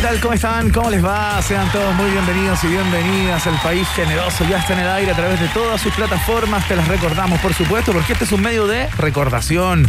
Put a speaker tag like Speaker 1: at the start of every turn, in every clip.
Speaker 1: ¿Qué tal? ¿Cómo están? ¿Cómo les va? Sean todos muy bienvenidos y bienvenidas. El país generoso ya está en el aire a través de todas sus plataformas. Te las recordamos, por supuesto, porque este es un medio de recordación.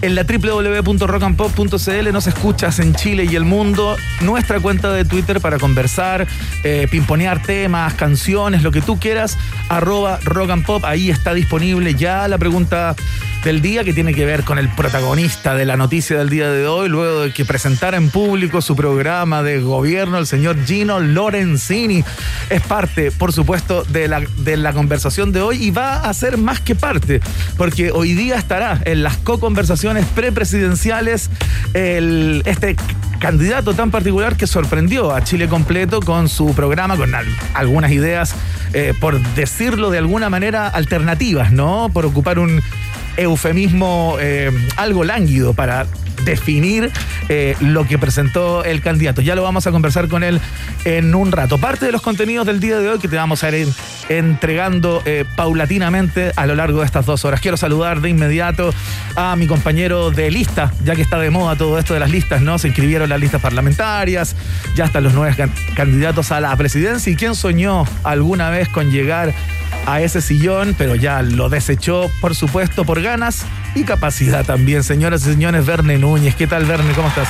Speaker 1: En la www.rockandpop.cl nos escuchas en Chile y el mundo. Nuestra cuenta de Twitter para conversar, eh, pimponear temas, canciones, lo que tú quieras. Arroba rock and pop. Ahí está disponible ya la pregunta del día que tiene que ver con el protagonista de la noticia del día de hoy, luego de que presentara en público su programa de gobierno, el señor Gino Lorenzini. Es parte, por supuesto, de la, de la conversación de hoy y va a ser más que parte, porque hoy día estará en las co-conversaciones prepresidenciales el, este candidato tan particular que sorprendió a Chile completo con su programa, con al- algunas ideas, eh, por decirlo de alguna manera, alternativas, ¿no? Por ocupar un eufemismo eh, algo lánguido para definir eh, lo que presentó el candidato. Ya lo vamos a conversar con él en un rato. Parte de los contenidos del día de hoy que te vamos a ir en- entregando eh, paulatinamente a lo largo de estas dos horas. Quiero saludar de inmediato a mi compañero de lista, ya que está de moda todo esto de las listas, ¿no? Se inscribieron las listas parlamentarias, ya están los nuevos can- candidatos a la presidencia. ¿Y quién soñó alguna vez con llegar a ese sillón, pero ya lo desechó, por supuesto, por ganas y capacidad también. Señoras y señores, Verne Núñez. ¿Qué tal, Verne? ¿Cómo estás?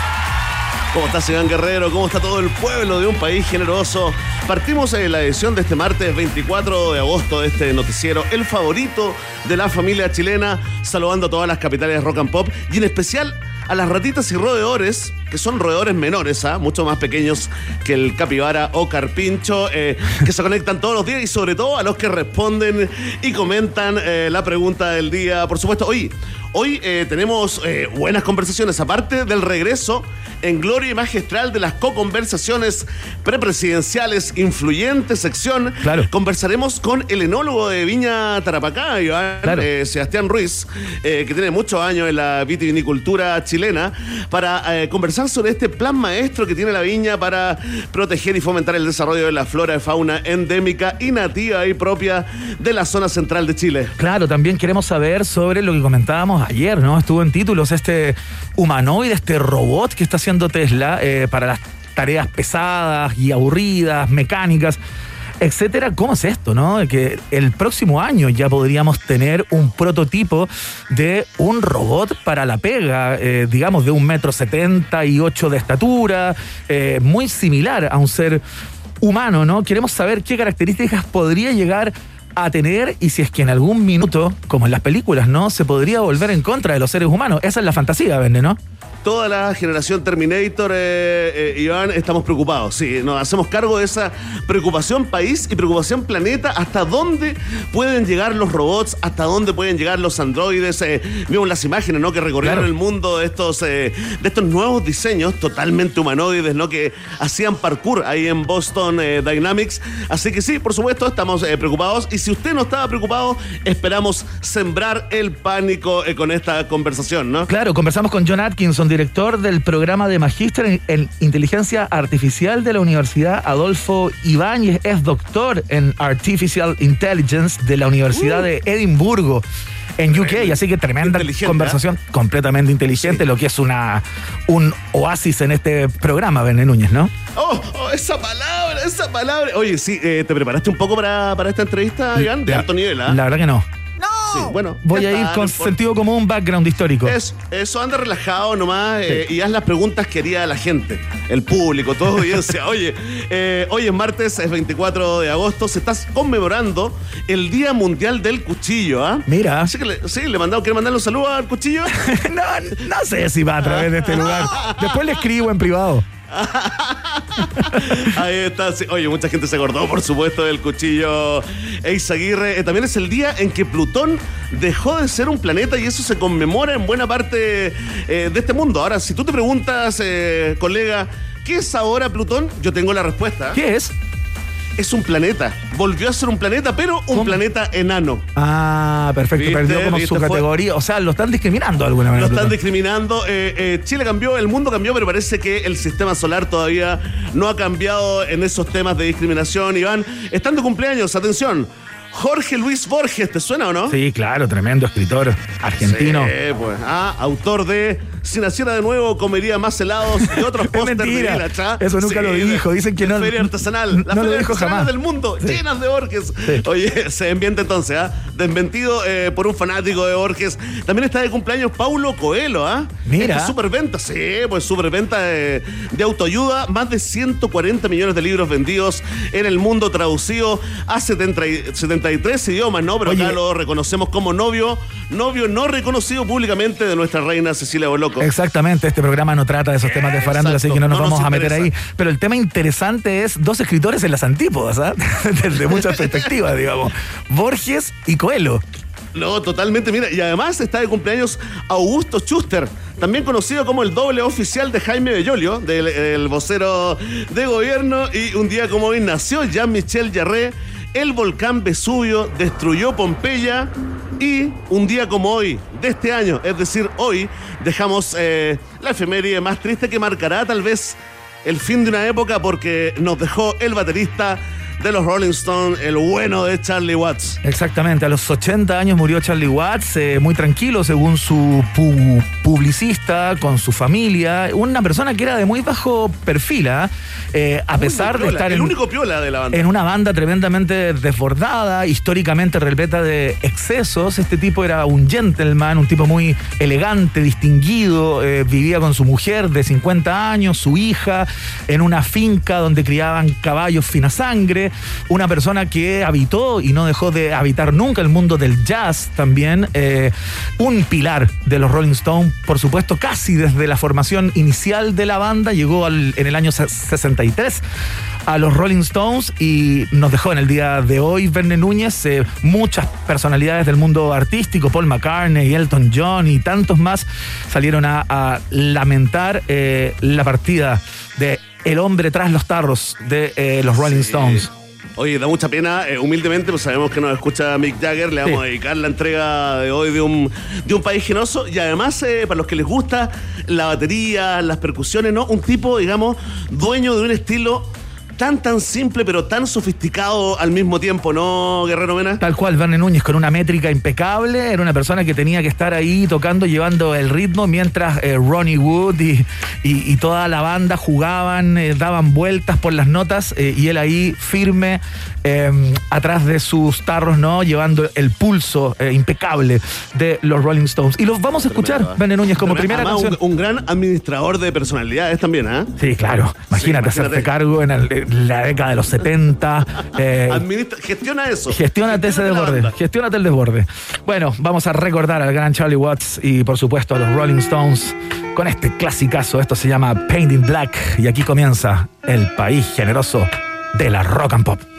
Speaker 2: ¿Cómo está Iván Guerrero? ¿Cómo está todo el pueblo de un país generoso? Partimos en la edición de este martes 24 de agosto de este noticiero, el favorito de la familia chilena, saludando a todas las capitales de rock and pop y en especial a las ratitas y roedores, que son roedores menores, ¿ah? mucho más pequeños que el capibara o carpincho, eh, que se conectan todos los días y sobre todo a los que responden y comentan eh, la pregunta del día. Por supuesto, hoy, hoy eh, tenemos eh, buenas conversaciones, aparte del regreso en gloria y magistral de las co-conversaciones prepresidenciales influyentes sección.
Speaker 1: Claro.
Speaker 2: Conversaremos con el enólogo de Viña Tarapacá, Iván,
Speaker 1: Claro.
Speaker 2: eh, Sebastián Ruiz, que tiene muchos años en la vitivinicultura chilena, para conversar sobre este plan maestro que tiene la viña para proteger y fomentar el desarrollo de la flora y fauna endémica y nativa y propia de la zona central de Chile.
Speaker 1: Claro, también queremos saber sobre lo que comentábamos ayer, ¿no? Estuvo en títulos este humanoide, este robot que está haciendo Tesla eh, para las tareas pesadas y aburridas, mecánicas, etcétera. ¿Cómo es esto, no? Que el próximo año ya podríamos tener un prototipo de un robot para la pega, eh, digamos, de un metro setenta y ocho de estatura, eh, muy similar a un ser humano, ¿no? Queremos saber qué características podría llegar tener y si es que en algún minuto, como en las películas, ¿no? Se podría volver en contra de los seres humanos. Esa es la fantasía, Vende, ¿no?
Speaker 2: Toda la generación Terminator, eh, eh, Iván, estamos preocupados. Sí, nos hacemos cargo de esa preocupación país y preocupación planeta. ¿Hasta dónde pueden llegar los robots? ¿Hasta dónde pueden llegar los androides? Eh, vimos las imágenes, ¿no? Que recorrieron
Speaker 1: Claro.
Speaker 2: el mundo de estos, eh, de estos nuevos diseños totalmente humanoides, ¿no? Que hacían parkour ahí en Boston eh, Dynamics. Así que sí, por supuesto, estamos preocupados. Y si usted no estaba preocupado, esperamos sembrar el pánico con esta conversación, ¿no?
Speaker 1: Claro, conversamos con John Atkinson, director del programa de Magíster en, en Inteligencia Artificial de la Universidad Adolfo Ibáñez. Es doctor en Artificial Intelligence de la Universidad de Edimburgo. En UK, así que tremenda
Speaker 2: Inteligente,
Speaker 1: conversación, completamente inteligente,
Speaker 2: Sí.
Speaker 1: lo que es una un oasis en este programa, Bené Núñez, ¿no?
Speaker 2: Oh, oh, esa palabra, esa palabra. Oye, sí, eh, ¿te preparaste un poco para, para esta entrevista, Iván? De
Speaker 1: La-
Speaker 2: alto nivel, ¿ah?
Speaker 1: La verdad que no.
Speaker 2: Sí, bueno.
Speaker 1: Voy a ir
Speaker 2: está,
Speaker 1: con
Speaker 2: no
Speaker 1: sentido común, background histórico.
Speaker 2: Eso, eso, anda relajado nomás eh, y haz las preguntas que haría la gente, el público, toda audiencia. Oye, eh, hoy es martes, es 24 de agosto, se está conmemorando el Día Mundial del Cuchillo, ¿ah?
Speaker 1: Mira.
Speaker 2: Así que le, sí, le mandamos, ¿quiere mandarle un saludo al cuchillo?
Speaker 1: no, no sé si va a través de este lugar. Después le escribo en privado.
Speaker 2: Ahí está. Oye, mucha gente se acordó, por supuesto, del cuchillo Eizaguirre. Eh, también es el día en que Plutón dejó de ser un planeta y eso se conmemora en buena parte eh, de este mundo. Ahora, si tú te preguntas, eh, colega, ¿qué es ahora Plutón? Yo tengo la respuesta.
Speaker 1: ¿Qué es?
Speaker 2: Es un planeta. Volvió a ser un planeta, pero un
Speaker 1: ¿Cómo?
Speaker 2: planeta enano.
Speaker 1: Ah, perfecto.
Speaker 2: ¿Viste?
Speaker 1: Perdió como su categoría. O sea, lo están discriminando de alguna manera.
Speaker 2: Lo están discriminando. Eh, eh, Chile cambió, el mundo cambió, pero parece que el sistema solar todavía no ha cambiado en esos temas de discriminación. Iván, están de cumpleaños, atención. Jorge Luis Borges, ¿te suena o no?
Speaker 1: Sí, claro, tremendo escritor argentino.
Speaker 2: Sí, pues. Ah, autor de Si naciera de nuevo, comería más helados y otros pósteres de
Speaker 1: Eso nunca lo dijo, dicen que no.
Speaker 2: Feria artesanal, la
Speaker 1: no
Speaker 2: feria del mundo, llenas de Borges. Oye, se envienta entonces, ¿ah? ¿eh? Desmentido por un fanático de Borges. También está de cumpleaños Paulo Coelho, ¿ah?
Speaker 1: Mira.
Speaker 2: Este superventa, sí, pues superventa de, de autoayuda, más de 140 millones de libros vendidos en el mundo traducido a 70, 70 33 idiomas, ¿no? Pero
Speaker 1: Oye.
Speaker 2: acá lo reconocemos como novio, novio no reconocido públicamente de nuestra reina Cecilia Boloco.
Speaker 1: Exactamente, este programa no trata de esos temas de farándula, así que no nos vamos a meter ahí. Pero el tema interesante es dos escritores en las antípodas, ¿ah? Desde muchas perspectivas, digamos. Borges y Coelho.
Speaker 2: No, totalmente, mira, y además está de cumpleaños Augusto Schuster, también conocido como el doble oficial de Jaime Bellolio, del, vocero de gobierno, y un día como hoy nació Jean-Michel Jarret, el volcán Vesubio destruyó Pompeya, y un día como hoy, de este año, es decir, hoy, dejamos eh, la efeméride más triste que marcará tal vez el fin de una época porque nos dejó el baterista de los Rolling Stones, el bueno de Charlie Watts.
Speaker 1: Exactamente, a los 80 años murió Charlie Watts, eh, muy tranquilo según su pu- publicista, con su familia, una persona que era de muy bajo perfil, ¿ah? Eh, a pesar de
Speaker 2: Piola,
Speaker 1: estar
Speaker 2: el
Speaker 1: en,
Speaker 2: único piola de la banda.
Speaker 1: en una banda tremendamente desbordada, históricamente repleta de excesos. Este tipo era un gentleman, un tipo muy elegante, distinguido, eh, vivía con su mujer de 50 años, su hija, en una finca donde criaban caballos fina sangre, una persona que habitó y no dejó de habitar nunca el mundo del jazz también, eh, un pilar de los Rolling Stones, por supuesto, casi desde la formación inicial de la banda, llegó al- en el año 63 a los Rolling Stones y nos dejó en el día de hoy Verne Núñez, eh, muchas personalidades del mundo artístico, Paul McCartney, Elton John y tantos más salieron a, a lamentar eh, la partida de el hombre tras los tarros de eh, los Rolling
Speaker 2: Sí.
Speaker 1: Stones.
Speaker 2: Oye, da mucha pena, eh, humildemente, pues sabemos que nos escucha Mick Jagger, le vamos
Speaker 1: Sí.
Speaker 2: a dedicar la entrega de hoy de un, de un país generoso y además, eh, para los que les gusta la batería, las percusiones, ¿no? Un tipo, digamos, dueño de un estilo tan, tan simple, pero tan sofisticado al mismo tiempo, ¿no, Guerrero Mena?
Speaker 1: Tal cual, Verne Núñez con una métrica impecable, era una persona que tenía que estar ahí tocando, llevando el ritmo, mientras eh, Ronnie Wood y, y- y toda la banda jugaban, eh, daban vueltas por las notas eh, y él ahí firme eh, atrás de sus tarros, ¿no? Llevando el pulso impecable de los Rolling Stones. Y los vamos a escuchar. Verne Núñez, como
Speaker 2: Además,
Speaker 1: primera canción.
Speaker 2: Un, gran administrador de personalidades también, ¿ah?
Speaker 1: Sí, claro. Imagínate,
Speaker 2: Sí, imagínate.
Speaker 1: hacerte cargo en, el- la década de los 70. eh,
Speaker 2: gestiona eso.
Speaker 1: Gestiónate ese desborde. Gestiónate el desborde. Bueno, vamos a recordar al gran Charlie Watts y por supuesto a los Rolling Stones con este clasicazo. Esto se llama Painting Black y aquí comienza el país generoso de la rock and pop.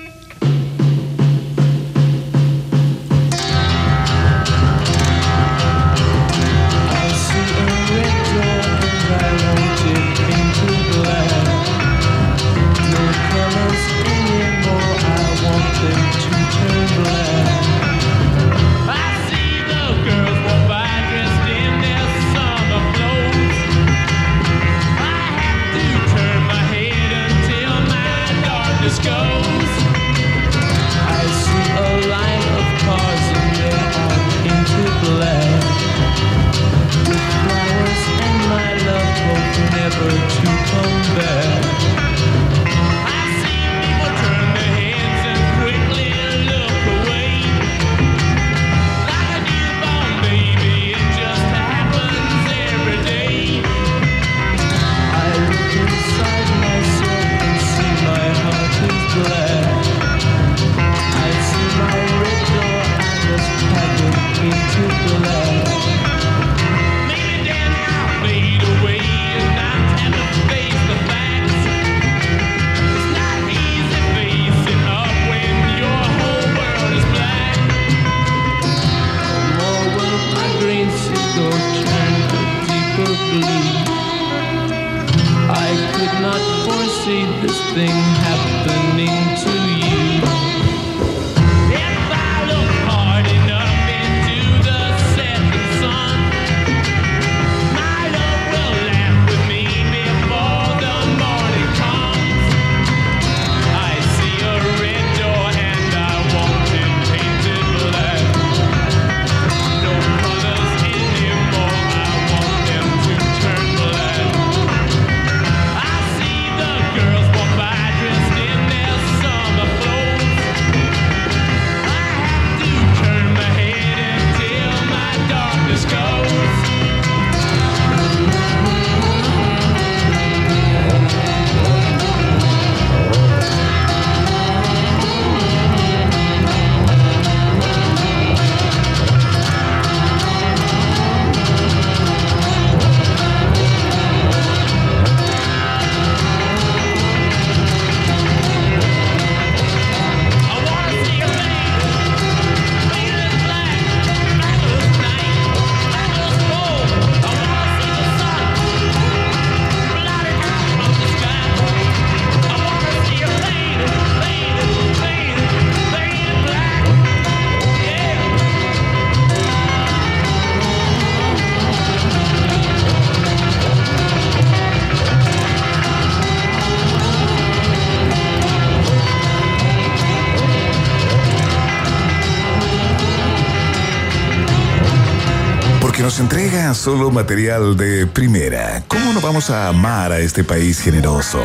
Speaker 3: Solo material de primera. ¿Cómo no vamos a amar a este país generoso?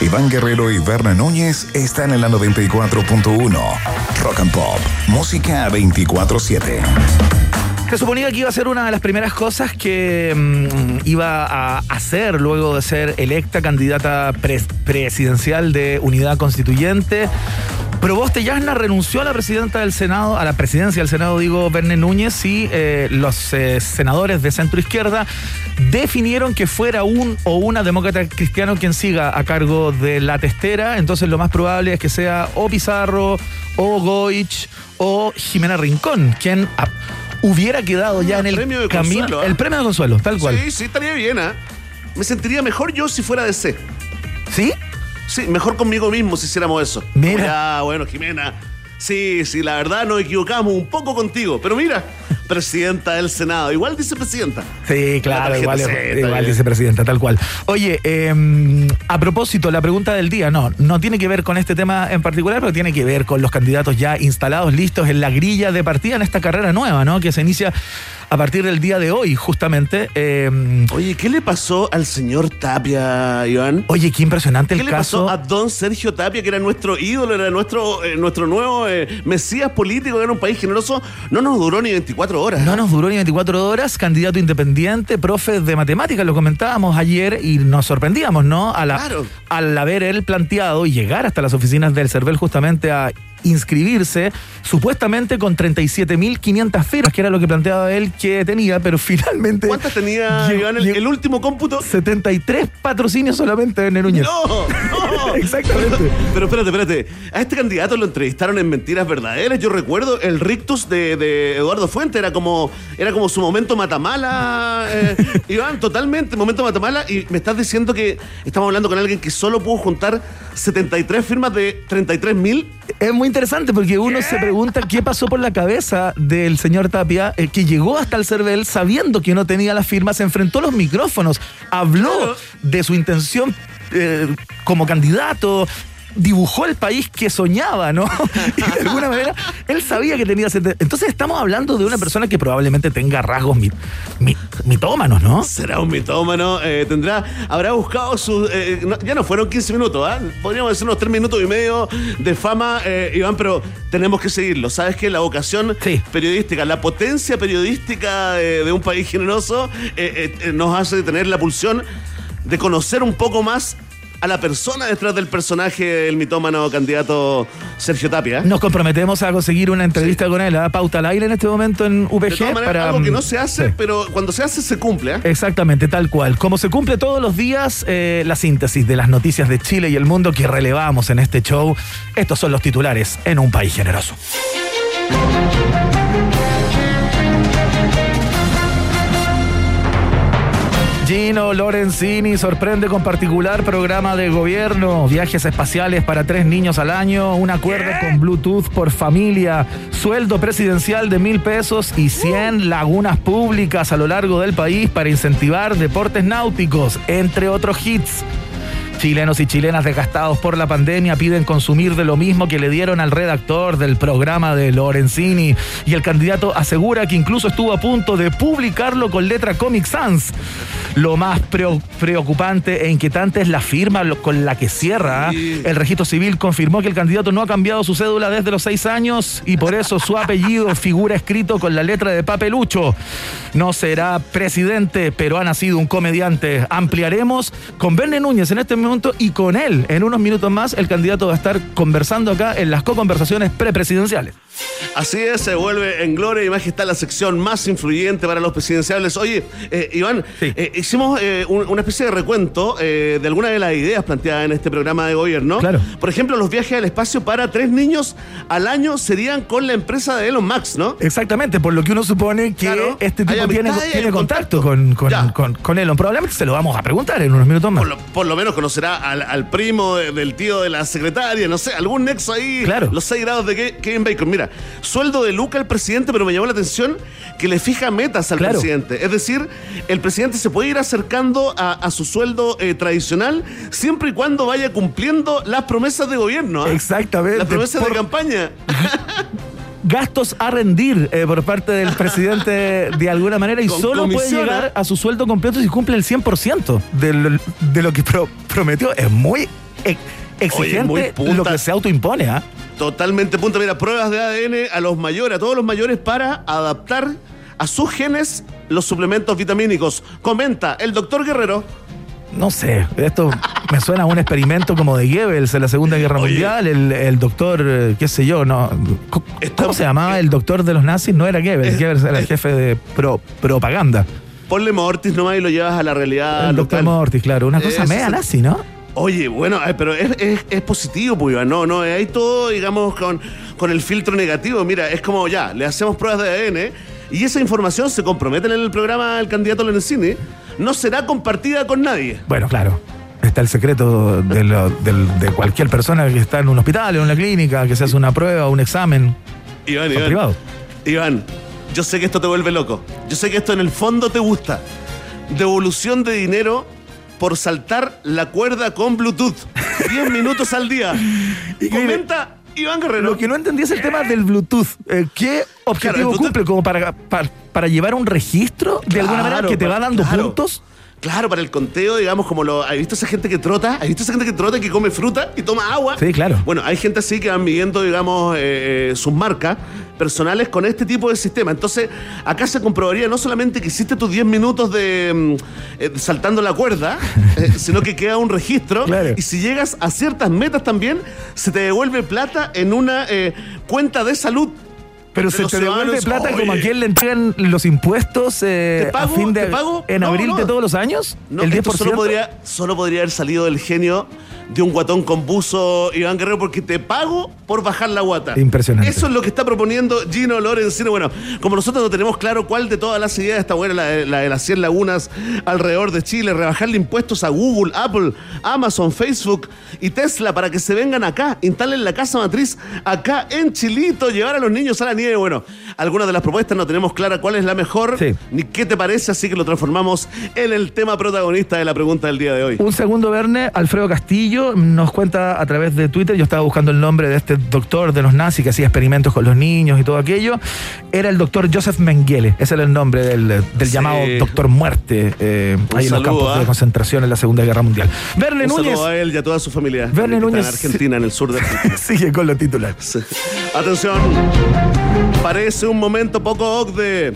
Speaker 3: Iván Guerrero y Berna Núñez están en la 94.1. Rock and Pop, música 24-7.
Speaker 1: Se suponía que iba a ser una de las primeras cosas que mm, iba a hacer luego de ser electa candidata pres- presidencial de Unidad Constituyente. Proboste Yasna renunció a la presidenta del Senado, a la presidencia del Senado, digo, Verne Núñez, y eh, los eh, senadores de centro izquierda definieron que fuera un o una demócrata cristiano quien siga a cargo de la testera. Entonces lo más probable es que sea o Pizarro, o Goich, o Jimena Rincón, quien hubiera quedado ya en el
Speaker 2: premio de
Speaker 1: camino.
Speaker 2: consuelo, ¿ah?
Speaker 1: El premio de consuelo, tal cual.
Speaker 2: Sí, sí, estaría bien, ¿ah? Me sentiría mejor yo si fuera de C.
Speaker 1: ¿Sí?
Speaker 2: Sí, mejor conmigo mismo si hiciéramos eso.
Speaker 1: Mira.
Speaker 2: Ya, bueno, Jimena. Sí, sí, la verdad nos equivocamos un poco contigo. Pero mira, presidenta del Senado. Igual dice presidenta.
Speaker 1: Sí, claro, igual,
Speaker 2: Z,
Speaker 1: igual
Speaker 2: bien.
Speaker 1: vicepresidenta, tal cual. Oye, eh, a propósito, la pregunta del día, no, no tiene que ver con este tema en particular, pero tiene que ver con los candidatos ya instalados, listos en la grilla de partida en esta carrera nueva, ¿no? Que se inicia a partir del día de hoy, justamente. Eh,
Speaker 2: Oye, ¿qué le pasó al señor Tapia, Iván?
Speaker 1: oye, qué impresionante
Speaker 2: ¿Qué
Speaker 1: el
Speaker 2: le
Speaker 1: caso.
Speaker 2: pasó a don Sergio Tapia, que era nuestro ídolo, era nuestro, eh, nuestro nuevo eh, mesías político, que era un país generoso? No nos duró ni 24 horas.
Speaker 1: No nos duró ni 24 horas, candidato independiente, profe de matemáticas, lo comentábamos ayer y nos sorprendíamos, ¿no? A la-
Speaker 2: Claro.
Speaker 1: Al haber él planteado y llegar hasta las oficinas del CERVEL justamente a inscribirse, supuestamente con 37.500 firmas, que era lo que planteaba él que tenía, pero finalmente...
Speaker 2: ¿Cuántas tenía,
Speaker 1: Llegó-
Speaker 2: el, último cómputo?
Speaker 1: 73 patrocinios solamente en Núñez.
Speaker 2: ¡No! ¡No!
Speaker 1: Exactamente.
Speaker 2: Pero espérate, espérate. A este candidato lo entrevistaron en Mentiras Verdaderas. Yo recuerdo el rictus de, de Eduardo Fuente. Era como, era como su momento matamala. eh, Iván, totalmente, momento matamala. Y me estás diciendo que estamos hablando con alguien que solo pudo juntar 73 firmas de 33 mil.
Speaker 1: Es muy interesante porque uno se pregunta qué pasó por la cabeza del señor Tapia, eh, que llegó hasta el CERVEL sabiendo que no tenía las firmas, se enfrentó a los micrófonos, habló de su intención eh, como candidato. Dibujó el país que soñaba, ¿no? Y de alguna manera él sabía que tenía. Entonces estamos hablando de una persona que probablemente tenga rasgos mi- mi- mitómanos, ¿no?
Speaker 2: Será un mitómano. eh, tendrá, habrá buscado sus. eh, no- ya no fueron 15 minutos, ¿ah? Podríamos decir unos 3 minutos y medio de fama, eh, Iván, pero tenemos que seguirlo. ¿Sabes qué? La vocación
Speaker 1: Sí.
Speaker 2: periodística, la potencia periodística de, de un país generoso eh, eh, eh, nos hace tener la pulsión de conocer un poco más a la persona detrás del personaje del mitómano candidato Sergio Tapia.
Speaker 1: Nos comprometemos a conseguir una entrevista con él, a pauta al aire en este momento en
Speaker 2: de
Speaker 1: VG.
Speaker 2: todas maneras,
Speaker 1: para,
Speaker 2: algo que
Speaker 1: mm,
Speaker 2: no se hace,
Speaker 1: sí.
Speaker 2: pero cuando se hace, se cumple. ¿ah?
Speaker 1: Exactamente, tal cual. Como se cumple todos los días eh, la síntesis de las noticias de Chile y el mundo que relevamos en este show, estos son los titulares en un país generoso. Gino Lorenzini sorprende con particular programa de gobierno, viajes espaciales para tres niños al año, un acuerdo con Bluetooth por familia, sueldo presidencial de mil pesos y 100 lagunas públicas a lo largo del país para incentivar deportes náuticos, entre otros hits. Chilenos y chilenas desgastados por la pandemia piden consumir de lo mismo que le dieron al redactor del programa de Lorenzini. Y el candidato asegura que incluso estuvo a punto de publicarlo con letra Comic Sans. Lo más preo- preocupante e inquietante es la firma con la que cierra. El registro civil confirmó que el candidato no ha cambiado su cédula desde los seis años y por eso su apellido figura escrito con la letra de papelucho. No será presidente, pero ha nacido un comediante. Ampliaremos con Verne Núñez en este momento y con él en unos minutos más. El candidato va a estar conversando acá en las co-conversaciones prepresidenciales.
Speaker 2: Así es, se vuelve en gloria y majestad la sección más influyente para los presidenciables. Oye, eh, Iván,
Speaker 1: Sí.
Speaker 2: eh, hicimos eh, un- una especie de recuento de algunas de las ideas planteadas en este programa de gobierno.
Speaker 1: Claro.
Speaker 2: Por ejemplo, los viajes al espacio para tres niños al año serían con la empresa de Elon Musk, ¿no?
Speaker 1: Exactamente, por lo que uno supone que
Speaker 2: Claro,
Speaker 1: este tipo tiene, tiene contacto,
Speaker 2: contacto.
Speaker 1: con, con, con- con Elon. Probablemente se lo vamos a preguntar en unos minutos más.
Speaker 2: Por lo, por lo menos al, al primo de- del tío de la secretaria, no sé, algún nexo ahí.
Speaker 1: Claro.
Speaker 2: Los seis grados de Ke- Kevin Bacon. Mira, sueldo de Luca al presidente, pero me llamó la atención que le fija metas al
Speaker 1: Claro.
Speaker 2: presidente. Es decir, el presidente se puede ir acercando a, a su sueldo eh, tradicional siempre y cuando vaya cumpliendo las promesas de gobierno. ¿ah?
Speaker 1: Exactamente.
Speaker 2: Las promesas
Speaker 1: Por-
Speaker 2: de campaña.
Speaker 1: gastos a rendir eh, por parte del presidente de alguna manera y
Speaker 2: Con
Speaker 1: solo puede llegar
Speaker 2: ¿eh?
Speaker 1: a su sueldo completo si cumple el 100% de lo, de lo que pro- prometió. Es muy ex- exigente
Speaker 2: muy punta.
Speaker 1: lo que se autoimpone. ¿ah?
Speaker 2: Totalmente punto. Mira, pruebas de ADN a los mayores, a todos los mayores para adaptar a sus genes los suplementos vitamínicos. Comenta el doctor Guerrero.
Speaker 1: No sé, esto me suena a un experimento como de Goebbels en la Segunda Guerra
Speaker 2: Oye.
Speaker 1: Mundial, el, el doctor, eh, qué sé yo, no. ¿Cómo se llamaba el doctor de los nazis? No era Goebbels,
Speaker 2: Es-
Speaker 1: Goebbels era el
Speaker 2: es-
Speaker 1: jefe de pro- propaganda.
Speaker 2: Ponle Mortis nomás y lo llevas a la realidad
Speaker 1: el doctor. Mortis, claro, una cosa
Speaker 2: Eso
Speaker 1: media nazi, ¿no?
Speaker 2: Oye, bueno, eh, pero es, es- es positivo, pues, Iván. No, no, hay todo, digamos, con, con el filtro negativo. Mira, es como ya, le hacemos pruebas de ADN y esa información se compromete en el programa del candidato Lorenzini. No será compartida con nadie.
Speaker 1: Bueno, claro. Está el secreto de, lo- del- de cualquier persona que está en un hospital, en una clínica, que se hace una prueba, un examen.
Speaker 2: Iván,
Speaker 1: Son
Speaker 2: Iván.
Speaker 1: privados.
Speaker 2: Iván, yo sé que esto te vuelve loco. Yo sé que esto en el fondo te gusta. Devolución de dinero por saltar la cuerda con Bluetooth. 10 minutos al día. Comenta Iván Guerrero.
Speaker 1: Lo que no entendí es el tema del Bluetooth. Eh, ¿Qué objetivo
Speaker 2: Bluetooth-
Speaker 1: cumple? ¿Como para, para, para llevar un registro de alguna manera que te va dando
Speaker 2: claro.
Speaker 1: puntos?
Speaker 2: Claro, para el conteo, digamos, como lo. ¿Has visto esa gente que trota? ¿Has visto esa gente que trota, que come fruta y toma agua?
Speaker 1: Sí, claro.
Speaker 2: Bueno, hay gente así que van midiendo, digamos, eh, eh, sus marcas personales con este tipo de sistema. Entonces, acá se comprobaría no solamente que hiciste tus 10 minutos de mm, eh, saltando la cuerda, eh, sino que queda un registro.
Speaker 1: Claro.
Speaker 2: Y si llegas a ciertas metas también, se te devuelve plata en una eh, cuenta de salud.
Speaker 1: Pero
Speaker 2: de
Speaker 1: se te devuelve plata como a quien le entregan los impuestos eh, a fin de en
Speaker 2: No,
Speaker 1: abril
Speaker 2: no.
Speaker 1: de todos los años.
Speaker 2: No,
Speaker 1: el 10%.
Speaker 2: esto solo podría, solo podría haber salido del genio de un guatón con buzo Iván Guerrero porque te pago por bajar la guata.
Speaker 1: Impresionante.
Speaker 2: Eso es lo que está proponiendo Gino Lorenzino. Bueno, como nosotros no tenemos claro cuál de todas las ideas está buena, la, de- la de las 100 lagunas alrededor de Chile, rebajarle impuestos a Google, Apple, Amazon, Facebook y Tesla para que se vengan acá, instalen la casa matriz acá en Chilito, llevar a los niños a la nieve. Bueno, algunas de las propuestas no tenemos clara cuál es la mejor,
Speaker 1: Sí.
Speaker 2: ni qué te parece, así que lo transformamos en el tema protagonista de la pregunta del día de hoy.
Speaker 1: Un segundo, Verne, Alfredo Castillo nos cuenta a través de Twitter, yo estaba buscando el nombre de este doctor de los nazis que hacía experimentos con los niños y todo aquello, era el doctor Joseph Mengele, ese era el nombre del, del
Speaker 2: Sí.
Speaker 1: llamado doctor muerte, eh, ahí en los campos de
Speaker 2: ¿ah?
Speaker 1: concentración en la Segunda Guerra Mundial. Verne
Speaker 2: Un
Speaker 1: Núñez
Speaker 2: a él y a toda su familia.
Speaker 1: Verne Núñez.
Speaker 2: En Argentina, en el sur de Argentina.
Speaker 1: sigue con los titulares.
Speaker 2: Sí. Atención. Parece un momento poco OCDE.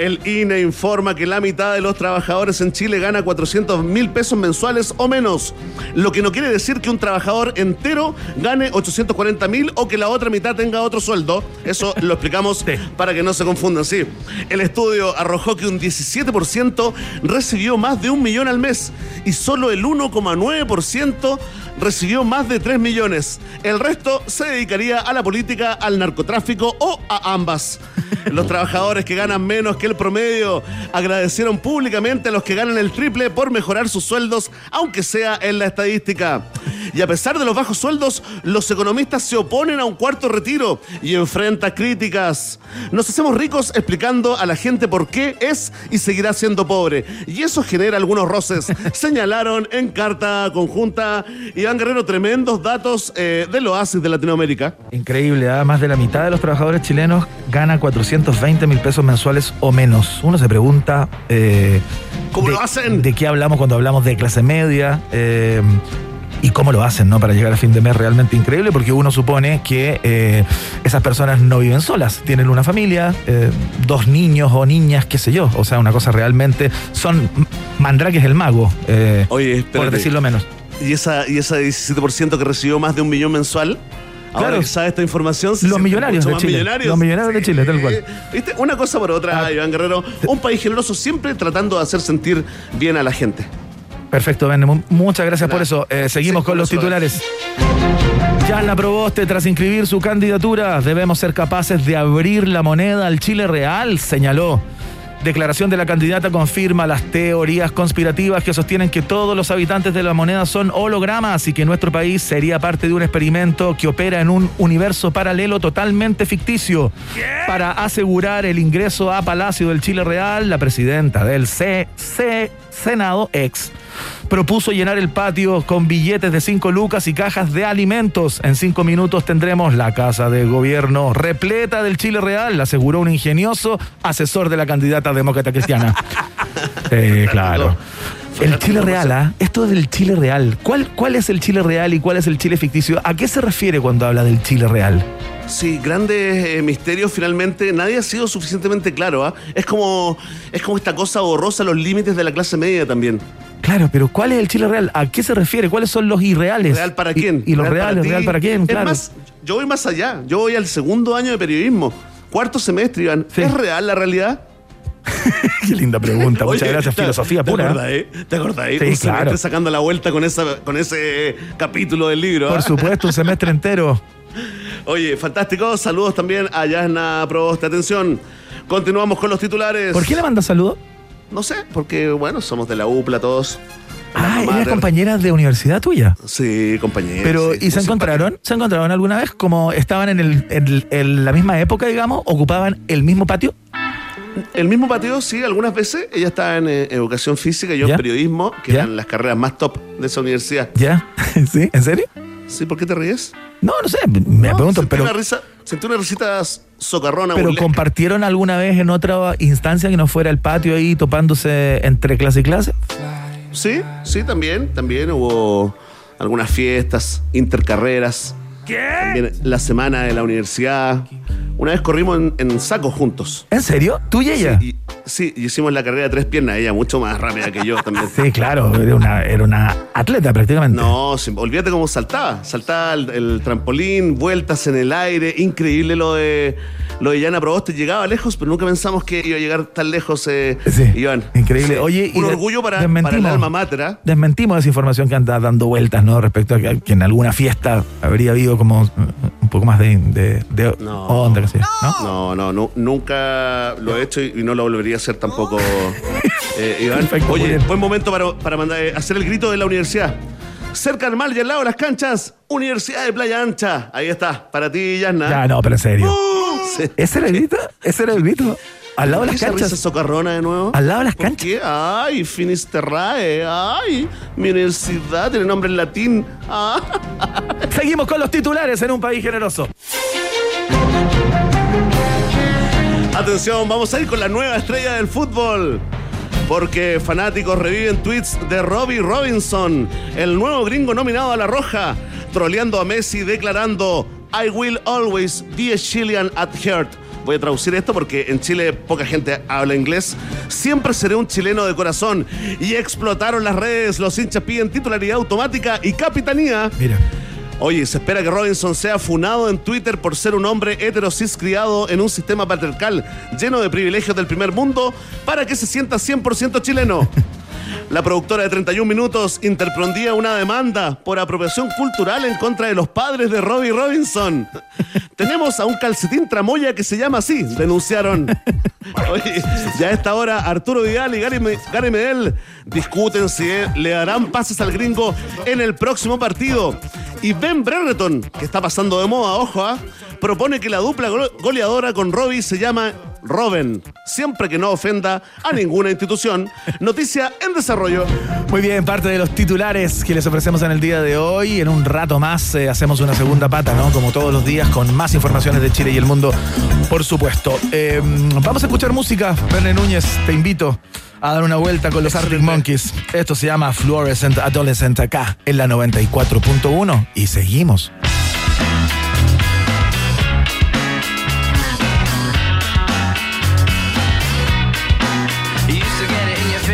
Speaker 2: El INE informa que la mitad de los trabajadores en Chile gana 400 mil pesos mensuales o menos. Lo que no quiere decir que un trabajador entero gane 840 mil o que la otra mitad tenga otro sueldo. Eso lo explicamos para que no se confundan. Sí, el estudio arrojó que un 17% recibió más de un millón al mes y solo el 1,9% recibió más de 3 millones. El resto se dedicaría a la política, al narcotráfico o a ambas. Los trabajadores que ganan menos que el promedio agradecieron públicamente a los que ganan el triple por mejorar sus sueldos, aunque sea en la estadística. Y a pesar de los bajos sueldos, los economistas se oponen a un cuarto retiro y enfrenta críticas. Nos hacemos ricos explicando a la gente por qué es y seguirá siendo pobre. Y eso genera algunos roces. Señalaron en carta conjunta Iván Guerrero tremendos datos eh, del oasis de Latinoamérica.
Speaker 1: Increíble, ¿ah? más de la mitad de los trabajadores chilenos gana 420 mil pesos mensuales o menos. Uno se pregunta... eh,
Speaker 2: ¿Cómo
Speaker 1: de-
Speaker 2: lo hacen?
Speaker 1: ¿De qué hablamos cuando hablamos de clase media? Eh, y cómo lo hacen, ¿no? Para llegar a fin de mes realmente increíble, porque uno supone que eh, esas personas no viven solas, tienen una familia, eh, dos niños o niñas, qué sé yo. O sea, una cosa realmente. Son Mandrake es el mago, eh,
Speaker 2: Oye,
Speaker 1: por decirlo menos.
Speaker 2: Y esa, y ese 17% que recibió más de un millón mensual. Ahora
Speaker 1: Claro.
Speaker 2: que sabe esta información, se
Speaker 1: Los millonarios de Chile.
Speaker 2: millonarios.
Speaker 1: Los millonarios de Chile, tal cual.
Speaker 2: ¿Viste? Una cosa por otra,
Speaker 1: Ah.
Speaker 2: Iván Guerrero. Un país generoso siempre tratando de hacer sentir bien a la gente.
Speaker 1: Perfecto, mu- Muchas gracias por eso. Eh, seguimos
Speaker 2: Sí,
Speaker 1: con los titulares. Yana Proboste, tras inscribir su candidatura, debemos ser capaces de abrir la moneda al Chile real, señaló. Declaración de la candidata confirma las teorías conspirativas que sostienen que todos los habitantes de la moneda son hologramas y que nuestro país sería parte de un experimento que opera en un universo paralelo totalmente ficticio. Para asegurar el ingreso a Palacio del Chile Real, la presidenta del C C Senado ex propuso llenar el patio con billetes de 5 lucas y cajas de alimentos. En cinco minutos tendremos la casa de gobierno repleta del Chile Real, aseguró un ingenioso asesor de la candidata demócrata cristiana. Eh, claro. El Chile Real, ¿ah? Esto del Chile Real. ¿Cuál, ¿Cuál es el Chile Real y cuál es el Chile ficticio? ¿A qué se refiere cuando habla del Chile Real?
Speaker 2: Sí, grandes eh, misterios finalmente. Nadie ha sido suficientemente claro. ¿ah? Es, como, es como esta cosa borrosa, los límites de la clase media también.
Speaker 1: Claro, pero ¿cuál es el Chile Real? ¿A qué se refiere? ¿Cuáles son los irreales?
Speaker 2: ¿Real para quién?
Speaker 1: Y, los
Speaker 2: ¿Real para
Speaker 1: reales,
Speaker 2: ti?
Speaker 1: ¿real para quién?
Speaker 2: Es
Speaker 1: Claro.
Speaker 2: más, yo voy más allá. Yo voy al segundo año de periodismo. Cuarto semestre, Iván.
Speaker 1: Sí.
Speaker 2: ¿Es real la realidad?
Speaker 1: Qué linda pregunta. Muchas
Speaker 2: Oye,
Speaker 1: gracias.
Speaker 2: ¿te-
Speaker 1: Filosofía
Speaker 2: ¿te
Speaker 1: pura.
Speaker 2: acordás, eh? ¿Te acordás? eh?
Speaker 1: Sí,
Speaker 2: Un
Speaker 1: claro.
Speaker 2: sacando la vuelta con, esa, con ese capítulo del libro.
Speaker 1: Por
Speaker 2: ¿ah?
Speaker 1: supuesto, un semestre entero.
Speaker 2: Oye, fantástico. Saludos también a Yasna Proboste. Atención. Continuamos con los titulares.
Speaker 1: ¿Por qué le manda saludos?
Speaker 2: No sé, porque, bueno, somos de la UPLA todos.
Speaker 1: Ah,
Speaker 2: Alma
Speaker 1: ella es
Speaker 2: mater.
Speaker 1: compañera de universidad tuya.
Speaker 2: Sí, compañeros.
Speaker 1: Pero,
Speaker 2: sí,
Speaker 1: ¿y se encontraron? ¿Se encontraron alguna vez? Como estaban en, el, en, en la misma época, digamos, ocupaban el mismo patio.
Speaker 2: El mismo patio, sí, algunas veces. Ella estaba en eh, educación física, yo
Speaker 1: ¿Ya?
Speaker 2: en periodismo, que
Speaker 1: ¿Ya?
Speaker 2: eran las carreras más top de esa universidad.
Speaker 1: ¿Ya? ¿Sí? ¿En serio?
Speaker 2: ¿Sí? ¿Por qué te ríes?
Speaker 1: No, no sé, me
Speaker 2: No,
Speaker 1: pregunto,
Speaker 2: sentí
Speaker 1: pero,
Speaker 2: Una risa, sentí una risita socarrona.
Speaker 1: pero
Speaker 2: burlesca.
Speaker 1: ¿compartieron alguna vez en otra instancia que no fuera el patio ahí topándose entre clase y clase?
Speaker 2: Sí, sí, también. También hubo algunas fiestas, intercarreras. También la semana de la universidad. Una vez corrimos en, en saco juntos.
Speaker 1: ¿En serio? ¿Tú y ella?
Speaker 2: Y, sí, y hicimos la carrera de tres piernas. Ella mucho más rápida que yo también.
Speaker 1: Sí, claro, era una, era una atleta prácticamente.
Speaker 2: No, sí, olvídate cómo saltaba. Saltaba el, el trampolín, vueltas en el aire. Increíble lo de lo de Yana Proboste. Llegaba lejos, pero nunca pensamos que iba a llegar tan lejos, eh,
Speaker 1: Sí,
Speaker 2: Iván.
Speaker 1: increíble.
Speaker 2: Sí.
Speaker 1: Oye,
Speaker 2: un orgullo para, para el alma mater. ¿ah?
Speaker 1: Desmentimos esa información que anda dando vueltas, ¿no? Respecto a que, que en alguna fiesta habría habido como un poco más de, de, de
Speaker 2: No.
Speaker 1: onda, ¿no?
Speaker 2: No, no, nunca lo he hecho y, y no lo volvería a hacer tampoco, eh, Iván.
Speaker 1: Perfecto,
Speaker 2: Oye, buen momento para, para mandar, eh, hacer el grito de la universidad. Cerca al mar y al lado de las canchas, Universidad de Playa Ancha. Ahí está, para ti, Yasna.
Speaker 1: Ya, no, pero en serio.
Speaker 2: Uh, sí.
Speaker 1: ¿Ese era el grito? ¿Ese era el grito? Al lado de
Speaker 2: ¿Por
Speaker 1: las
Speaker 2: risa
Speaker 1: canchas.
Speaker 2: socarrona de nuevo?
Speaker 1: Al lado de las
Speaker 2: ¿Por
Speaker 1: canchas.
Speaker 2: qué? Ay, Finisterrae. Ay, mi universidad tiene nombre en latín. Ah.
Speaker 1: Seguimos con los titulares en un país generoso.
Speaker 2: Atención, vamos a ir con la nueva estrella del fútbol. Porque fanáticos reviven tweets de Robbie Robinson, el nuevo gringo nominado a la Roja, troleando a Messi declarando I will always be a Chilean at heart. Voy a traducir esto porque en Chile poca gente habla inglés. Siempre seré un chileno de corazón. Y explotaron las redes. Los hinchas piden titularidad automática y capitanía.
Speaker 1: Mira.
Speaker 2: Oye, se espera que Robinson sea funado en Twitter por ser un hombre heterosis criado en un sistema patriarcal lleno de privilegios del primer mundo para que se sienta 100% chileno. La productora de 31 Minutos interpondía una demanda por apropiación cultural en contra de los padres de Robbie Robinson. Tenemos a un calcetín tramoya que se llama así, denunciaron. Oye, ya a esta hora Arturo Vidal y Gary, Me- Gary Medel discuten si le darán pases al gringo en el próximo partido. Y Ben Brereton, que está pasando de moda, ojo, ¿ah? propone que la dupla go- goleadora con Robbie se llama Robin, siempre que no ofenda a ninguna institución. Noticia en desarrollo.
Speaker 1: Muy bien, parte de los titulares que les ofrecemos en el día de hoy. En un rato más eh, hacemos una segunda pata, ¿no? Como todos los días, con más informaciones de Chile y el mundo, por supuesto. Eh, vamos a escuchar música. Verne Núñez, te invito a dar una vuelta con los Arctic Monkeys. Esto se llama Fluorescent Adolescent acá, en la 94.1. Y seguimos.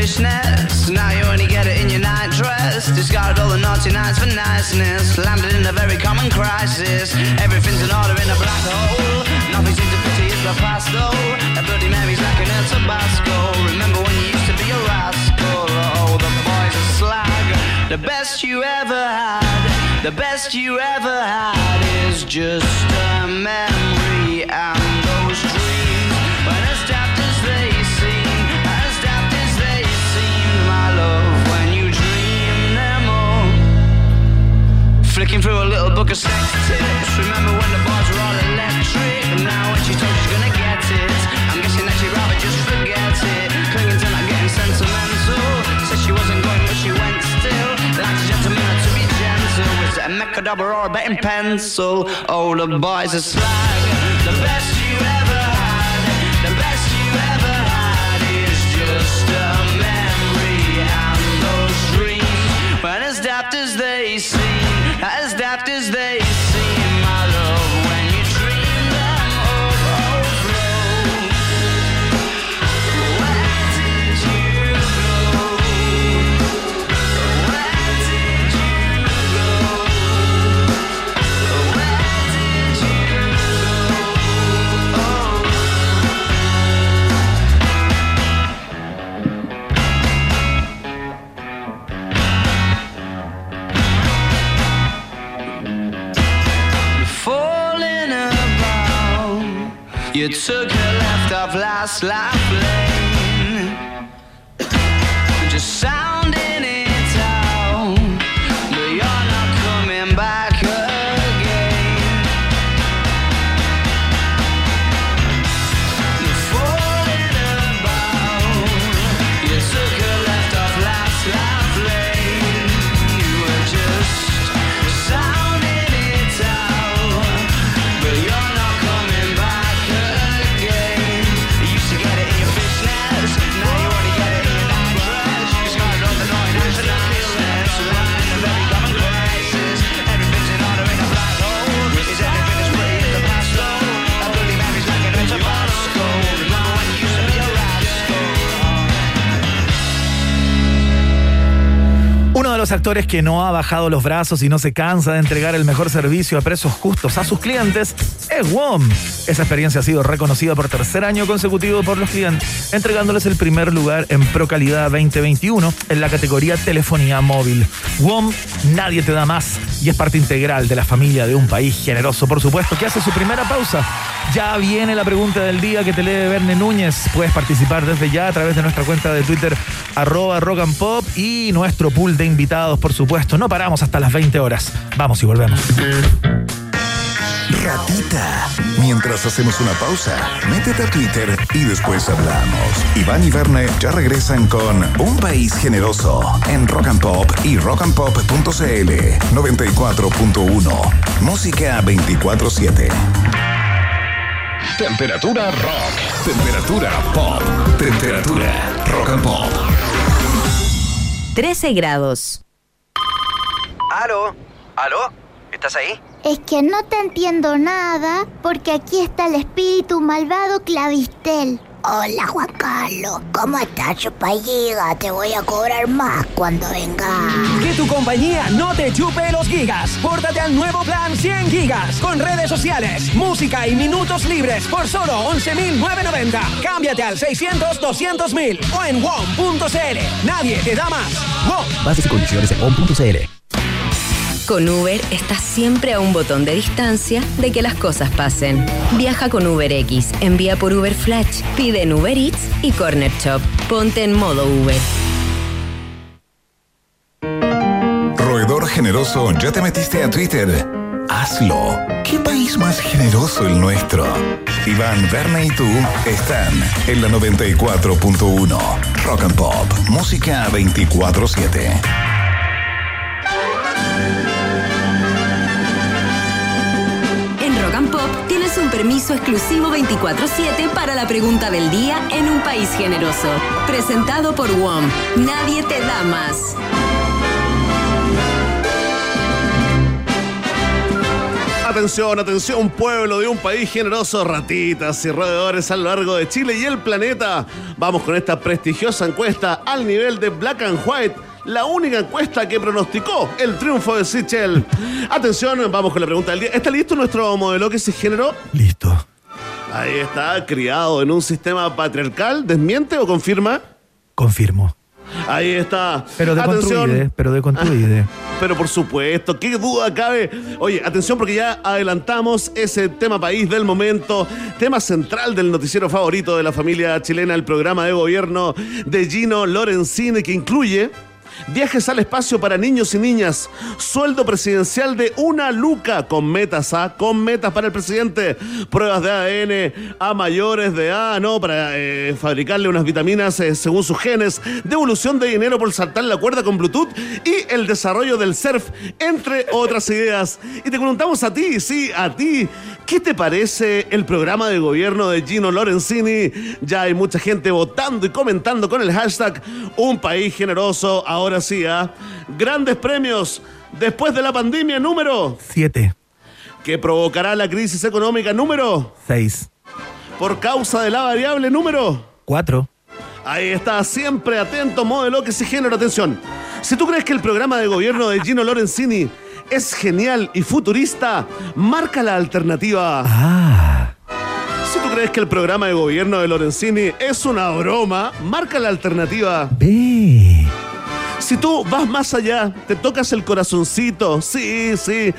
Speaker 4: Fishnets, now you only get it in your night dress. Discarded all the naughty nights for niceness, landed in a very common crisis. Everything's in order in a black hole. Nothing seems to pity is the past though. A Bloody Mary's like an El Tabasco. Remember when you used to be a rascal? Oh, the boys are slag. The best you ever had, the best you ever had is just a memory and Flicking through a little book of sex tips. Remember when the bars were all electric? And now when she told she's gonna get it, I'm guessing that she'd rather just forget it. Clinging to not getting sentimental. Said she wasn't going, but she went still. That's a gentleman to be gentle. Is it a Mecca double or a betting pencil? Oh, the boys are slag. The best. of last
Speaker 1: lifeline los actores que no ha bajado los brazos y no se cansa de entregar el mejor servicio a precios justos a sus clientes es WOM. Esa experiencia ha sido reconocida por tercer año consecutivo por los clientes, entregándoles el primer lugar en Procalidad 2021 en la categoría telefonía móvil. WOM, nadie te da más y es parte integral de la familia de un país generoso, por supuesto, que hace su primera pausa. Ya viene la pregunta del día que te lee Verne Núñez. Puedes participar desde ya a través de nuestra cuenta de Twitter, arroba rock and pop y nuestro pool de invitados, por supuesto. No paramos hasta las 20 horas. Vamos y volvemos.
Speaker 3: Ratita. Mientras hacemos una pausa, métete a Twitter y después hablamos. Iván y Verne ya regresan con Un País Generoso en Rock and Pop y rockandpop.cl 94.1. Música 24-7. Temperatura rock. Temperatura pop. Temperatura rock and pop.
Speaker 5: 13 grados.
Speaker 6: ¿Aló? ¿Aló? ¿Estás ahí?
Speaker 7: Es que no te entiendo nada porque aquí está el espíritu malvado Clavistel. Hola Juan Carlos, ¿cómo estás, chupalliga? Te voy a cobrar más cuando venga.
Speaker 8: Que tu compañía no te chupe los gigas. Pórtate al nuevo plan 100 gigas con redes sociales, música y minutos libres por solo 11.990. Cámbiate al 600-200.000 o en WOM.cl. Nadie te da más. WOM.
Speaker 9: Bases y condiciones en on.cl.
Speaker 5: Con Uber estás siempre a un botón de distancia de que las cosas pasen. Viaja con UberX, envía por Uber Flash, pide en Uber Eats y Corner Shop. Ponte en modo Uber.
Speaker 3: Roedor generoso, ¿ya te metiste a Twitter? Hazlo. ¿Qué país más generoso el nuestro? Iván, Verne y tú están en la 94.1. Rock and Pop. Música 24-7.
Speaker 5: Tienes un permiso exclusivo 24-7 para la pregunta del día en un país generoso. Presentado por WOM. Nadie te da más.
Speaker 2: Atención, atención, pueblo de un país generoso, ratitas y roedores a lo largo de Chile y el planeta. Vamos con esta prestigiosa encuesta al nivel de Black and White, la única encuesta que pronosticó el triunfo de Sichel. Atención, vamos con la pregunta del día. ¿Está listo nuestro modelo que se generó?
Speaker 1: Listo.
Speaker 2: Ahí está, criado en un sistema patriarcal. ¿Desmiente o confirma?
Speaker 1: Confirmo.
Speaker 2: Ahí está.
Speaker 1: Pero de
Speaker 2: Atención.
Speaker 1: pero de construide.
Speaker 2: Pero por supuesto, qué duda cabe. Oye, atención porque ya adelantamos ese tema país del momento, tema central del noticiero favorito de la familia chilena, el programa de gobierno de Gino Lorenzini, que incluye Viajes al espacio para niños y niñas. Sueldo presidencial de una luca con metas, ¿ah? Con metas para el presidente. Pruebas de ADN a mayores de A, no, para eh, fabricarle unas vitaminas eh, según sus genes. Devolución de dinero por saltar la cuerda con Bluetooth y el desarrollo del surf, entre otras ideas. Y te preguntamos a ti, sí, a ti. ¿Qué te parece el programa de gobierno de Gino Lorenzini? Ya hay mucha gente votando y comentando con el hashtag Un país generoso. Sí, ¿ah? Grandes premios después de la pandemia número
Speaker 1: 7,
Speaker 2: que provocará la crisis económica número
Speaker 1: 6,
Speaker 2: por causa de la variable número.
Speaker 1: 4.
Speaker 2: Ahí está, siempre atento, modelo que se género. Atención. Si tú crees que el programa de gobierno de Gino Lorenzini es genial y futurista, marca la alternativa.
Speaker 1: Ah.
Speaker 2: Si tú crees que el programa de gobierno de Lorenzini es una broma, marca la alternativa.
Speaker 1: B.
Speaker 2: Si tú vas más allá, te tocas el corazoncito, sí, sí,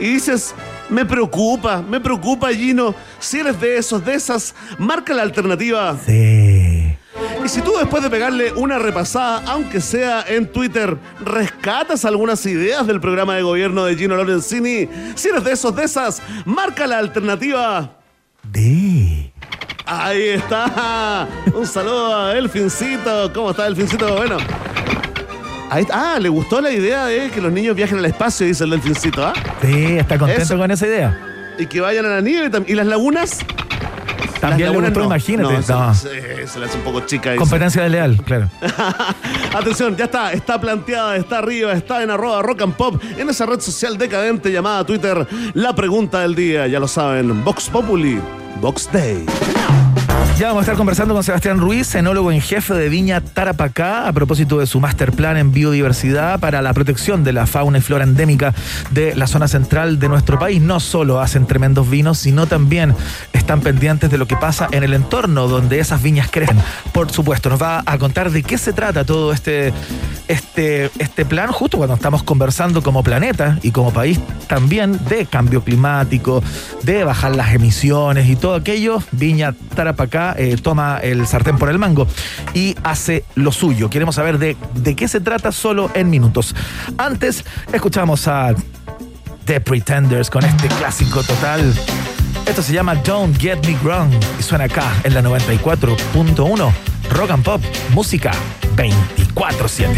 Speaker 2: y dices, me preocupa, me preocupa Gino, si eres de esos, de esas, marca la alternativa.
Speaker 1: C.
Speaker 2: Y si tú después de pegarle una repasada, aunque sea en Twitter, rescatas algunas ideas del programa de gobierno de Gino Lorenzini, si eres de esos, de esas, marca la alternativa.
Speaker 1: D.
Speaker 2: Ahí está. Un saludo a Elfincito. ¿Cómo está Elfincito? Bueno. Ah, le gustó la idea de que los niños viajen al espacio, dice el Delfincito, ¿ah?
Speaker 1: Sí, está contento
Speaker 2: Eso.
Speaker 1: con esa idea.
Speaker 2: Y que vayan a la nieve y las lagunas.
Speaker 1: También le gustó,
Speaker 2: no.
Speaker 1: imagínate.
Speaker 2: No, se-
Speaker 1: No.
Speaker 2: Se, se le hace un poco chica. dice.
Speaker 1: Competencia desleal, claro.
Speaker 2: Atención, ya está, está planteada, está arriba, está en arroba rock and pop, en esa red social decadente llamada Twitter. La pregunta del día, ya lo saben, Vox Populi, Vox Day.
Speaker 1: Ya vamos a estar conversando con Sebastián Ruiz, enólogo en jefe de Viña Tarapacá, a propósito de su master plan en biodiversidad para la protección de la fauna y flora endémica de la zona central de nuestro país. No solo hacen tremendos vinos, sino también están pendientes de lo que pasa en el entorno donde esas viñas crecen. Por supuesto, nos va a contar de qué se trata todo este, este, este plan, justo cuando estamos conversando como planeta y como país también de cambio climático, de bajar las emisiones y todo aquello. Viña Tarapacá eh, toma el sartén por el mango y hace lo suyo. Queremos saber de, de qué se trata solo en minutos. Antes, escuchamos a The Pretenders con este clásico total. Esto se llama Don't Get Me Wrong y suena acá en la 94.1 Rock and Pop, música 24-7.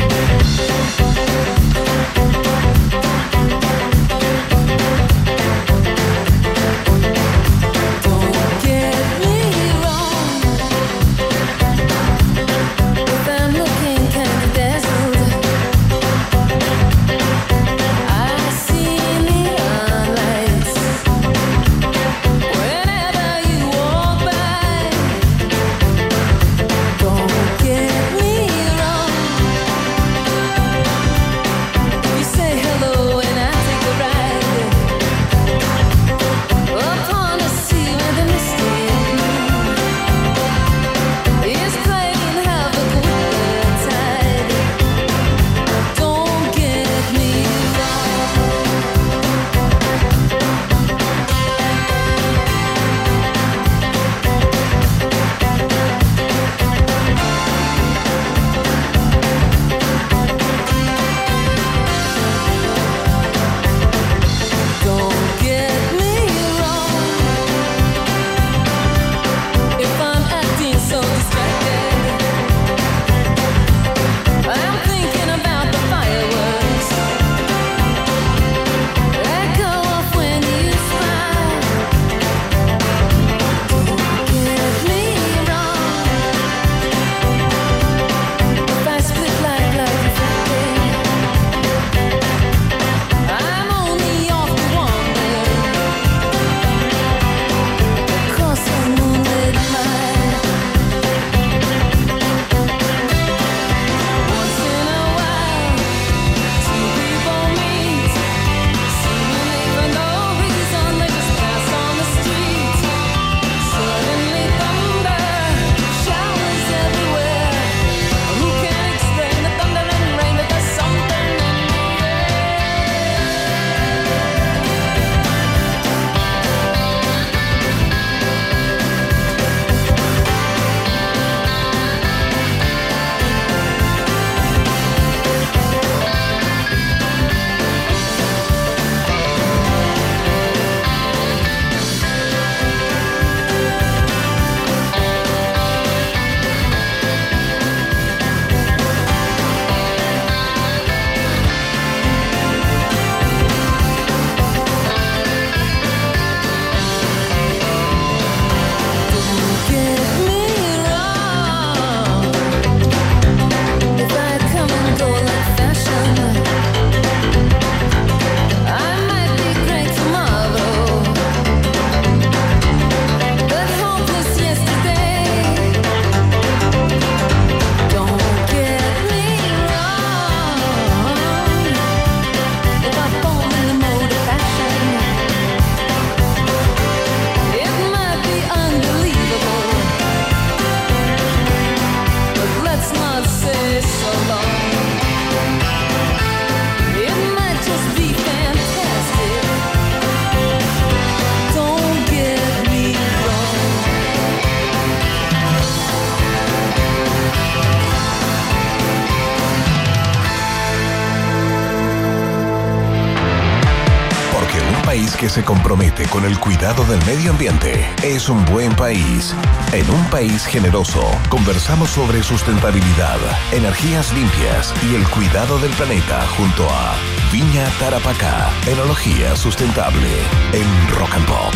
Speaker 3: Que se compromete con el cuidado del medio ambiente es un buen país. En un país generoso, conversamos sobre sustentabilidad, energías limpias y el cuidado del planeta junto a Viña Tarapacá, enología sustentable en Rock and Pop.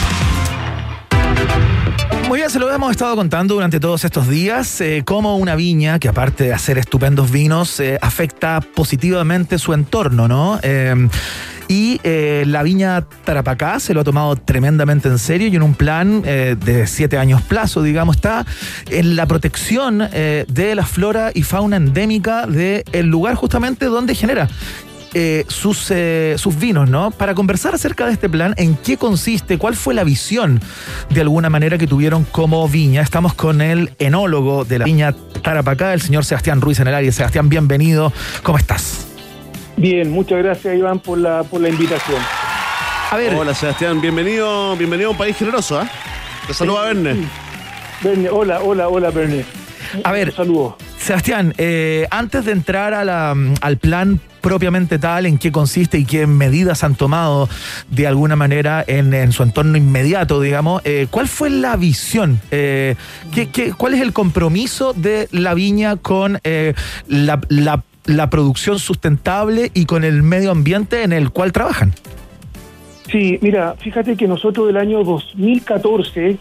Speaker 1: Muy bien, se lo hemos estado contando durante todos estos días, eh, cómo una viña, que aparte de hacer estupendos vinos, eh, afecta positivamente su entorno, ¿no? Eh, y eh, la viña Tarapacá se lo ha tomado tremendamente en serio y en un plan eh, de siete años plazo, digamos, está en la protección eh, de la flora y fauna endémica del lugar justamente donde genera sus, sus vinos, ¿no? Para conversar acerca de este plan, en qué consiste, cuál fue la visión de alguna manera que tuvieron como viña. Estamos con el enólogo de la viña Tarapacá, el señor Sebastián Ruiz en el área. Sebastián, bienvenido. ¿Cómo estás?
Speaker 10: Bien, muchas gracias Iván por la, por la invitación.
Speaker 1: A ver,
Speaker 2: Hola Sebastián, bienvenido, bienvenido a un país generoso, ¿ah? Te saluda Verne.
Speaker 10: Verne, hola, hola, hola Verne.
Speaker 1: A ver.
Speaker 10: Saludos.
Speaker 1: Sebastián, eh, antes de entrar a la- al plan propiamente tal, en qué consiste y qué medidas han tomado de alguna manera en, en su entorno inmediato, digamos, eh, ¿cuál fue la visión? Eh, ¿qué- qué- cuál es el compromiso de la viña con eh, la, la- la producción sustentable y con el medio ambiente en el cual trabajan?
Speaker 10: Sí, mira, fíjate que nosotros del año 2014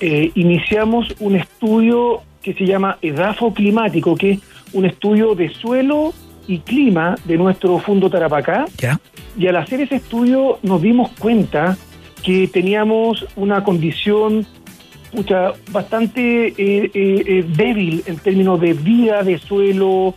Speaker 10: eh, iniciamos un estudio que se llama EDAFO climático, que es un estudio de suelo y clima de nuestro Fundo Tarapacá.
Speaker 1: ¿Ya?
Speaker 10: Y al hacer ese estudio nos dimos cuenta que teníamos una condición pucha, bastante eh, eh, eh, débil en términos de vida de suelo.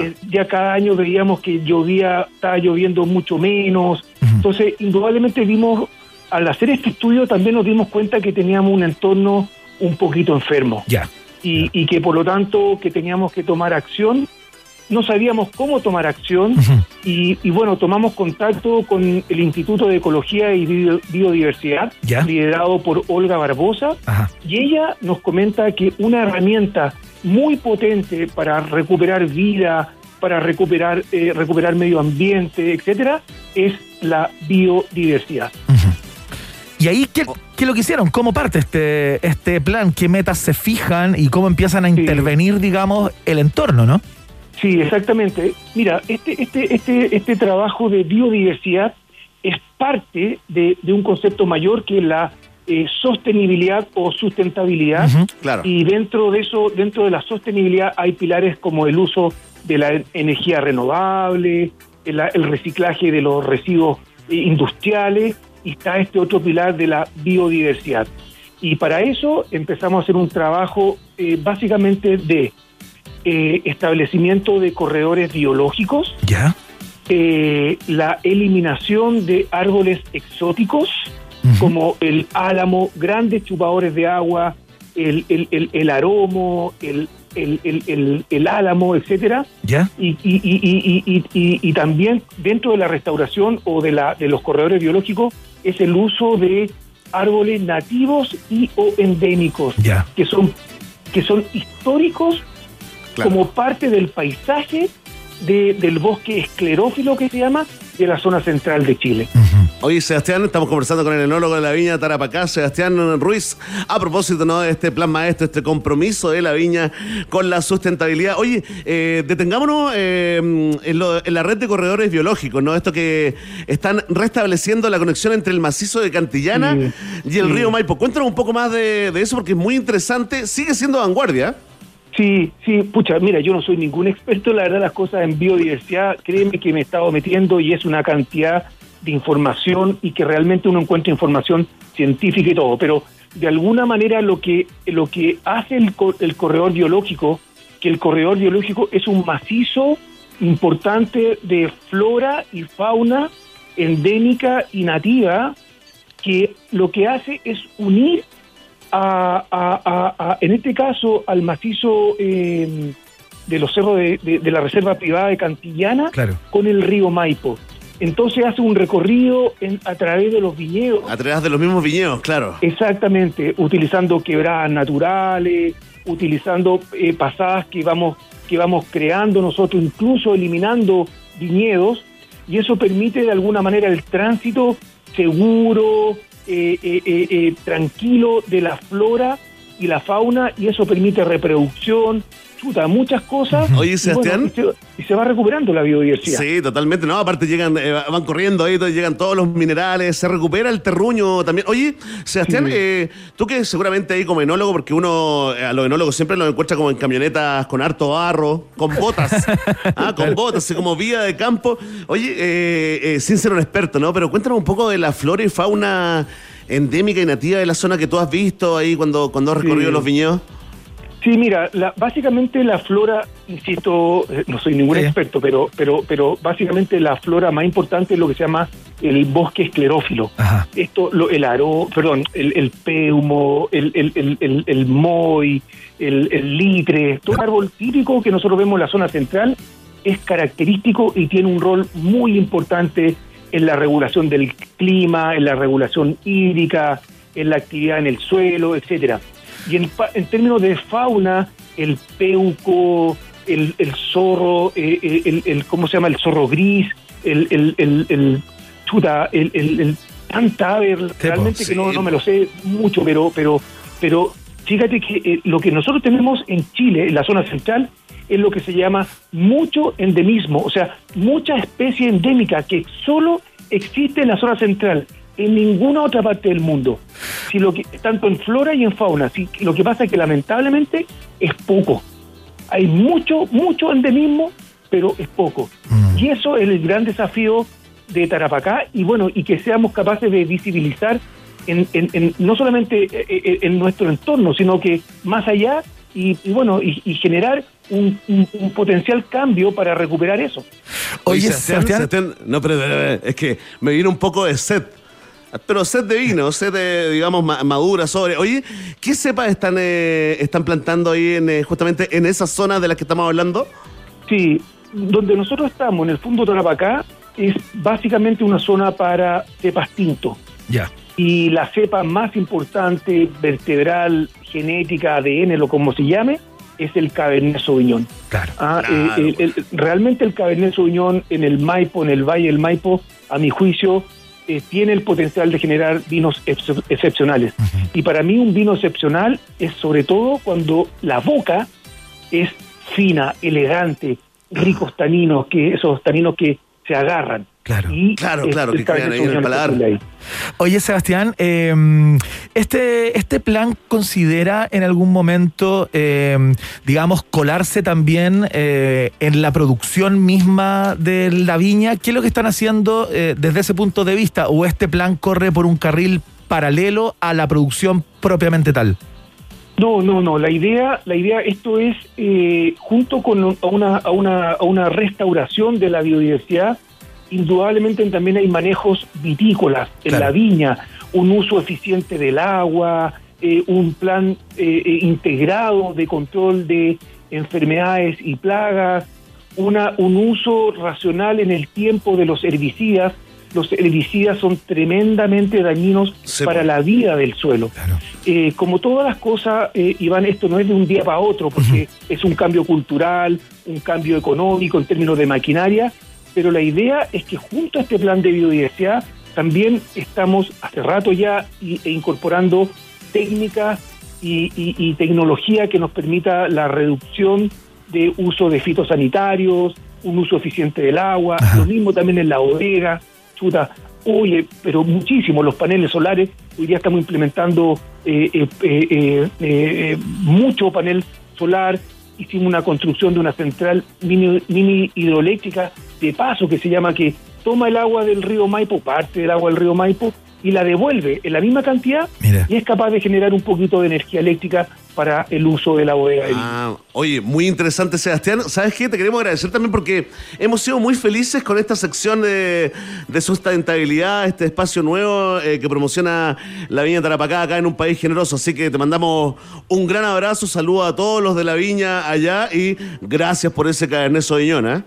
Speaker 10: Eh, ya cada año veíamos que llovía, estaba lloviendo mucho menos. Entonces, indudablemente vimos, al hacer este estudio también nos dimos cuenta que teníamos un entorno un poquito enfermo
Speaker 1: Ya.
Speaker 10: y, y que por lo tanto que teníamos que tomar acción. No sabíamos cómo tomar acción y, y bueno, tomamos contacto con el Instituto de Ecología y Bio- Biodiversidad,
Speaker 1: Ya.
Speaker 10: liderado por Olga Barbosa,
Speaker 1: Ajá.
Speaker 10: y ella nos comenta que una herramienta muy potente para recuperar vida, para recuperar, eh, recuperar medio ambiente, etcétera, es la biodiversidad.
Speaker 1: ¿Y ahí qué, qué lo que hicieron? ¿Cómo parte este, este plan? ¿Qué metas se fijan y cómo empiezan a intervenir, digamos, el entorno, no?
Speaker 10: Sí, exactamente. Mira, este, este, este, este trabajo de biodiversidad es parte de, de un concepto mayor que la eh, sostenibilidad o sustentabilidad.
Speaker 2: Claro.
Speaker 10: Y dentro de eso, dentro de la sostenibilidad, hay pilares como el uso de la energía renovable, el, el reciclaje de los residuos eh, industriales, y está este otro pilar de la biodiversidad. Y para eso empezamos a hacer un trabajo eh, básicamente de eh, establecimiento de corredores biológicos,
Speaker 1: ¿Ya?
Speaker 10: eh, la eliminación de árboles exóticos, como el álamo, grandes chupadores de agua, el, el, el, el aromo, el, el, álamo, etcétera.
Speaker 1: ¿Ya?
Speaker 10: Y, y, y- y también dentro de la restauración o de, la, de los corredores biológicos es el uso de árboles nativos y o endémicos,
Speaker 1: Ya.
Speaker 10: que son, que son históricos
Speaker 2: Claro.
Speaker 10: como parte del paisaje de- del bosque esclerófilo que se llama de la zona central de Chile.
Speaker 2: Oye, Sebastián, estamos conversando con el enólogo de la viña Tarapacá, Sebastián Ruiz, a propósito ¿no? de este plan maestro, este compromiso de la viña con la sustentabilidad. Oye, eh, detengámonos eh, en, lo- en la red de corredores biológicos, ¿no? Esto que están restableciendo la conexión entre el macizo de Cantillana y el río Maipo. Cuéntanos un poco más de, de eso porque es muy interesante. Sigue siendo vanguardia.
Speaker 10: Sí, sí, pucha, mira, yo no soy ningún experto, la verdad, las cosas en biodiversidad, créeme que me he estado metiendo y es una cantidad de información y que realmente uno encuentra información científica y todo, pero de alguna manera lo que, lo que hace el, el corredor biológico, que el corredor biológico es un macizo importante de flora y fauna endémica y nativa, que lo que hace es unir a, a- a- a- en este caso, al macizo eh, de los cerros de, de- de la Reserva Privada de Cantillana
Speaker 1: Claro.
Speaker 10: con el río Maipo. Entonces hace un recorrido en- a través de los viñedos.
Speaker 2: A través de los mismos viñedos, claro.
Speaker 10: Exactamente, utilizando quebradas naturales, utilizando eh, pasadas que vamos, que vamos creando nosotros, incluso eliminando viñedos, y eso permite de alguna manera el tránsito seguro, eh, eh, eh, tranquilo de la flora y la fauna y eso permite reproducción, chuta, muchas cosas.
Speaker 2: Oye,
Speaker 10: Y
Speaker 2: Sebastián.
Speaker 10: y, se, y se va recuperando la biodiversidad.
Speaker 2: Sí, totalmente. No, aparte llegan, eh, van corriendo ahí, llegan todos los minerales, se recupera el terruño también. Oye, Sebastián,
Speaker 10: Sí.
Speaker 2: eh, tú que seguramente ahí como enólogo, porque uno eh, a los enólogos siempre los encuentra como en camionetas con harto barro, con botas, ah, con botas, así como vía de campo. Oye, eh, eh, sin ser un experto, ¿no? Pero cuéntanos un poco de la flora y fauna endémica y nativa de la zona que tú has visto ahí cuando, cuando has recorrido
Speaker 10: Sí.
Speaker 2: los viñedos.
Speaker 10: Sí, mira, la- básicamente la flora, insisto, eh, no soy ningún
Speaker 1: Sí.
Speaker 10: experto, pero, pero, pero básicamente la flora más importante es lo que se llama el bosque esclerófilo.
Speaker 1: Ajá.
Speaker 10: Esto, lo, el aro, perdón, el, el peumo, el, el, el, el, moi, el, el litre, todo el árbol típico que nosotros vemos en la zona central es característico y tiene un rol muy importante en la regulación del clima, en la regulación hídrica, en la actividad en el suelo, etcétera. Y en, en términos de fauna, el peuco, el, el zorro, eh, eh, el, el- ¿cómo se llama? El zorro gris, el, el, chuta, el, el, el tantaber, realmente
Speaker 2: sí,
Speaker 10: que no, no me lo sé mucho, pero, pero, pero fíjate que eh, lo que nosotros tenemos en Chile, en la zona central, es lo que se llama mucho endemismo, o sea, mucha especie endémica que solo existe en la zona central, en ninguna otra parte del mundo. Si lo que, tanto en flora y en fauna, si, lo que pasa es que lamentablemente es poco. Hay mucho, mucho endemismo, pero es poco. Y eso es el gran desafío de Tarapacá y bueno, y que seamos capaces de visibilizar en, en- en- no solamente eh, eh, en nuestro entorno, sino que más allá y, y bueno, y, y generar un, un- un potencial cambio para recuperar eso.
Speaker 1: Oye, Sebastián,
Speaker 2: no, pero, pero, pero, es que me vino un poco de sed. Pero sed de vino, sed de, digamos, ma- madura, sobre. Oye, ¿qué cepas están, eh, están plantando ahí en, eh, justamente en esa zona de la que estamos hablando?
Speaker 10: Sí, donde nosotros estamos, en el fondo de Tarapacá, es básicamente una zona para cepas tinto.
Speaker 1: ya.
Speaker 10: Y la cepa más importante, vertebral, genética, ADN, lo como se llame, es el Cabernet Sauvignon.
Speaker 1: Claro.
Speaker 10: Ah,
Speaker 2: Claro.
Speaker 10: eh, el- el- realmente el Cabernet Sauvignon en el Maipo, en el Valle del Maipo, a mi juicio, eh, tiene el potencial de generar vinos ex- excepcionales. Y para mí un vino excepcional es sobre todo cuando la boca es fina, elegante, ricos taninos, que esos taninos que se agarran.
Speaker 1: Claro.
Speaker 10: Y
Speaker 2: Claro, claro, que
Speaker 10: Cabernet
Speaker 2: ahí en el paladar.
Speaker 1: Oye, Sebastián, eh, este, este plan considera en algún momento, eh, digamos, colarse también eh, en la producción misma de la viña. ¿Qué es lo que están haciendo eh, desde ese punto de vista? ¿O este plan corre por un carril paralelo a la producción propiamente tal?
Speaker 10: No, no, no. La idea, la idea, esto es eh, junto con una, a una, a una restauración de la biodiversidad. Indudablemente también hay manejos vitícolas en
Speaker 1: Claro.
Speaker 10: la viña, un uso eficiente del agua, eh, un plan eh, eh, integrado de control de enfermedades y plagas, una, un uso racional en el tiempo de los herbicidas. Los herbicidas son tremendamente dañinos para la vida del suelo. Eh, como todas las cosas, Iván, esto no es de un día para otro, porque es un cambio cultural, un cambio económico en términos de maquinaria, pero la idea es que junto a este plan de biodiversidad también estamos hace rato ya y- e incorporando técnicas y, y- y tecnología que nos permita la reducción de uso de fitosanitarios, un uso eficiente del agua, lo mismo también en la bodega, chuta, oye, pero muchísimo, los paneles solares, hoy día estamos implementando eh, eh, eh, eh, eh, mucho panel solar, hicimos una construcción de una central mini, mini hidroeléctrica de paso que se llama que toma el agua del río Maipo, parte del agua del río Maipo, y la devuelve en la misma cantidad
Speaker 1: Mira.
Speaker 10: y es capaz de generar un poquito de energía eléctrica para el uso de la bodega.
Speaker 2: Ah, oye, muy interesante, Sebastián. ¿Sabes qué? Te queremos agradecer también porque hemos sido muy felices con esta sección de, de sustentabilidad, este espacio nuevo eh, que promociona la Viña Tarapacá acá en un país generoso. Así que te mandamos un gran abrazo, saludo a todos los de la Viña allá y gracias por ese Cabernet Sauvignon, ¿eh?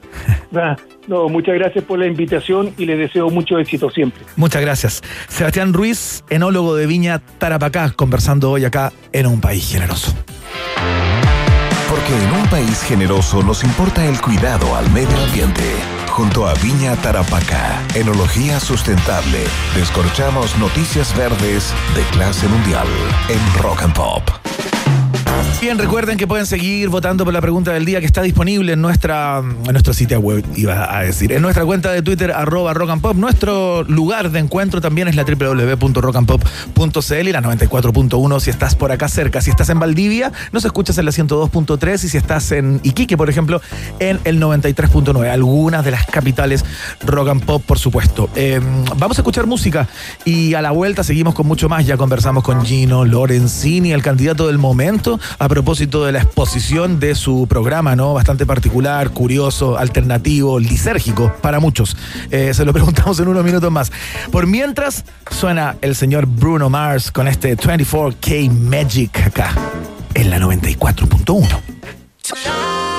Speaker 10: No, muchas gracias por la invitación y les deseo mucho éxito siempre.
Speaker 1: Muchas gracias. Sebastián Ruiz, enólogo de Viña Tarapacá, conversando hoy acá en Un País Generoso.
Speaker 3: Porque en un país generoso nos importa el cuidado al medio ambiente. Junto a Viña Tarapacá, Enología Sustentable, descorchamos noticias verdes de clase mundial en Rock and Pop.
Speaker 11: Bien, recuerden que pueden seguir votando por la pregunta del día que está disponible en nuestra en nuestro sitio web, iba a decir, en nuestra cuenta de Twitter, arroba rock and pop. Nuestro lugar de encuentro también es la www.rockandpop.cl y la 94.1 si estás por acá cerca. Si estás en Valdivia, nos escuchas en la 102.3 y si estás en Iquique, por ejemplo, en el 93.9. Algunas de las capitales rock and pop, por supuesto. Em, vamos a escuchar música y a la vuelta seguimos con mucho más. Ya conversamos con Gino Lorenzini, el candidato del momento a propósito de la exposición de su programa, ¿no? Bastante particular, curioso, alternativo, lisérgico para muchos. Eh, se lo preguntamos en unos minutos más. Por mientras, suena el señor Bruno Mars con este 24K Magic acá en la 94.1.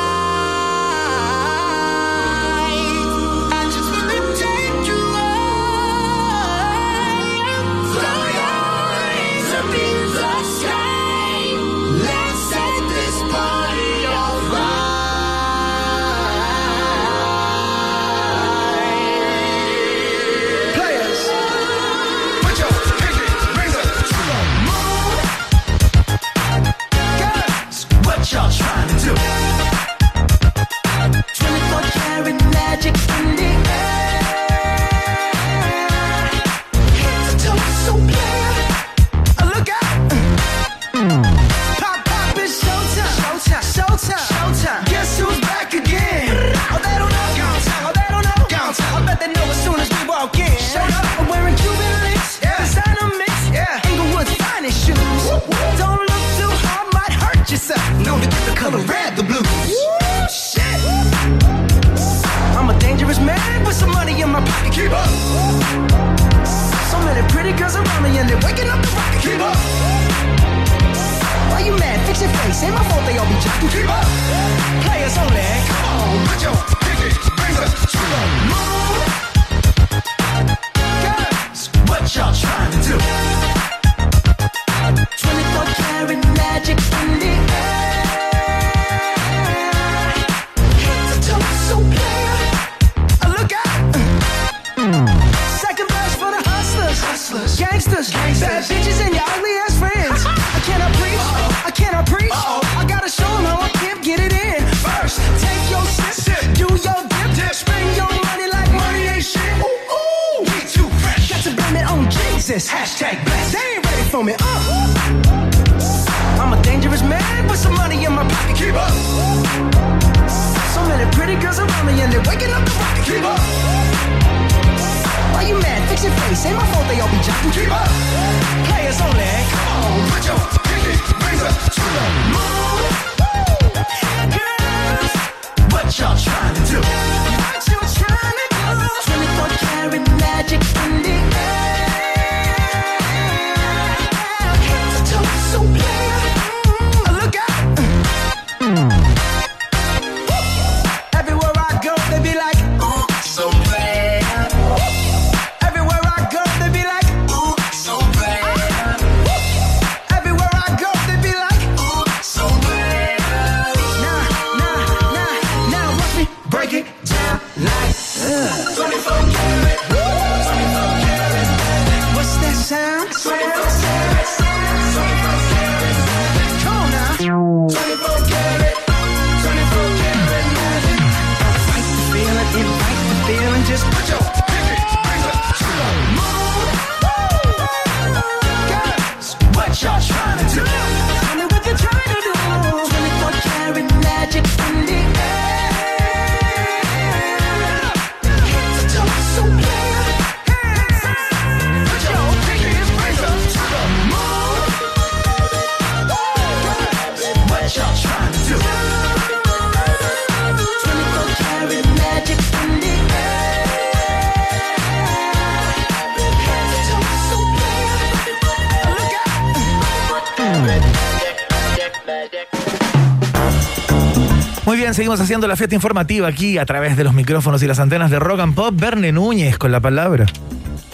Speaker 11: seguimos haciendo la fiesta informativa aquí a través de los micrófonos y las antenas de Rock and Pop. Verne Núñez con la palabra.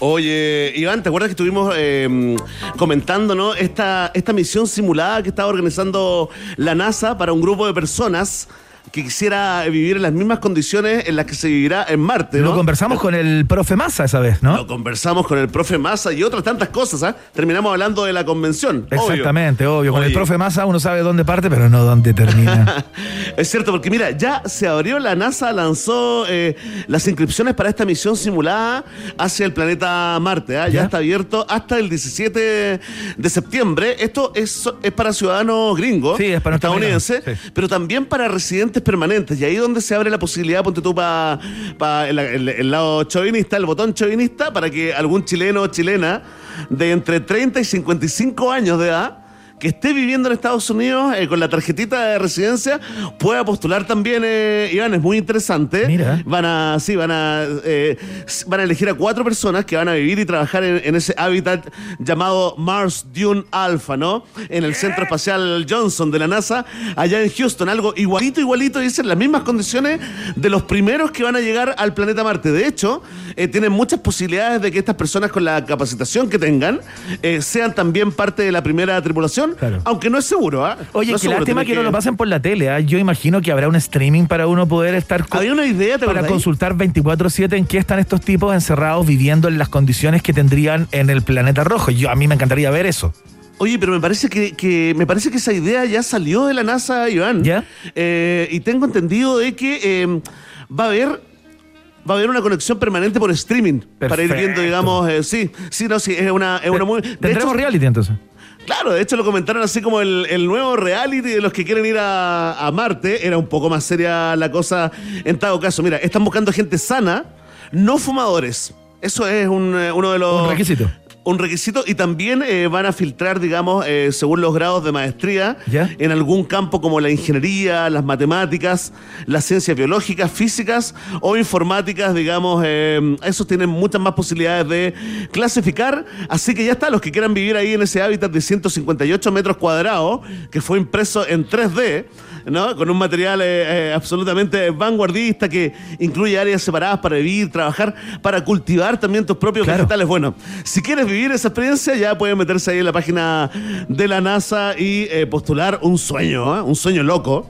Speaker 2: Oye, Iván, ¿te acuerdas que estuvimos em, comentando ¿no? esta, esta misión simulada que estaba organizando la NASA para un grupo de personas que quisiera vivir en las mismas condiciones en las que se vivirá en Marte, ¿no?
Speaker 1: Lo conversamos con el profe Massa esa vez, ¿no?
Speaker 2: Lo conversamos con el profe Massa y otras tantas cosas, ¿ah? Terminamos hablando de la convención.
Speaker 1: Exactamente, obvio. Con el profe Massa uno sabe dónde parte, pero no dónde termina.
Speaker 2: Es cierto, porque mira, ya se abrió, la NASA lanzó eh, las inscripciones para esta misión simulada hacia el planeta Marte. ¿ah? Ya
Speaker 1: ¿Ya?
Speaker 2: está abierto hasta el 17 de septiembre. Esto es, es para ciudadanos gringos,
Speaker 1: Sí, es para
Speaker 2: estadounidenses,
Speaker 1: sí.
Speaker 2: pero también para residentes permanentes. Y ahí donde se abre la posibilidad, ponte tú para el, el- el lado chauvinista, el botón chauvinista, para que algún chileno o chilena de entre 30 y 55 años de edad que esté viviendo en Estados Unidos eh, con la tarjetita de residencia pueda postular también, eh, Iván, es muy interesante.
Speaker 1: Mira.
Speaker 2: Van a, sí, van a, eh, van a elegir a cuatro personas que van a vivir y trabajar en, en ese hábitat llamado Mars Dune Alpha, ¿no? En el Centro Espacial Johnson de la NASA, allá en Houston, algo igualito, igualito, dicen las mismas condiciones de los primeros que van a llegar al planeta Marte. De hecho, eh, tienen muchas posibilidades de que estas personas con la capacitación que tengan eh, sean también parte de la primera tripulación,
Speaker 1: Claro.
Speaker 2: aunque no es seguro, ¿ah?
Speaker 1: Oye,
Speaker 2: No es
Speaker 1: qué
Speaker 2: seguro,
Speaker 1: lástima que no lo pasen por la tele. ¿ah? Yo imagino que habrá un streaming para uno poder estar co-
Speaker 2: Había una idea, ¿te
Speaker 1: para consultar 24/7 en qué están estos tipos encerrados viviendo en las condiciones que tendrían en el planeta rojo. Yo a mí me encantaría ver eso.
Speaker 2: Oye, pero me parece que, que- me parece que esa idea ya salió de la NASA, Iván.
Speaker 1: ¿Ya?
Speaker 2: Eh, y tengo entendido de que eh, va a haber va a haber una conexión permanente por streaming para ir viendo, digamos, eh, sí, sí, no, sí, es una, es una muy. de
Speaker 1: Tendremos
Speaker 2: hecho,
Speaker 1: reality entonces.
Speaker 2: Claro, de hecho lo comentaron así como el, nuevo reality de los que quieren ir a, a Marte. Era un poco más seria la cosa en todo caso. Mira, están buscando gente sana, no fumadores. Eso es un, eh, uno de los...
Speaker 1: Un requisito.
Speaker 2: Un requisito y también eh, van a filtrar, digamos, eh, según los grados de maestría,
Speaker 1: ¿Ya?
Speaker 2: en algún campo como la ingeniería, las matemáticas, las ciencias biológicas, físicas o informáticas, digamos, eh, esos tienen muchas más posibilidades de clasificar. Así que ya está, los que quieran vivir ahí en ese hábitat de 158 metros cuadrados, que fue impreso en 3D, ¿no? Con un material eh, eh, absolutamente vanguardista que incluye áreas separadas para vivir, trabajar, para cultivar también tus propios
Speaker 1: Claro.
Speaker 2: vegetales. Bueno, si quieres vivir esa experiencia, ya pueden meterse ahí en la página de la NASA y eh, postular un sueño, un sueño loco.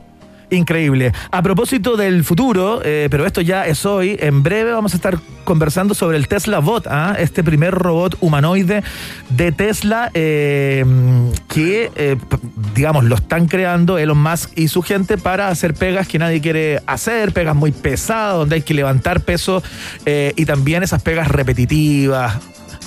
Speaker 1: Increíble. A propósito del futuro, eh, pero esto ya es hoy, en breve vamos a estar conversando sobre el Tesla Bot, ¿ah? este primer robot humanoide de Tesla eh, que, eh, digamos, lo están creando Elon Musk y su gente para hacer pegas que nadie quiere hacer, pegas muy pesadas, donde hay que levantar peso y también esas pegas repetitivas,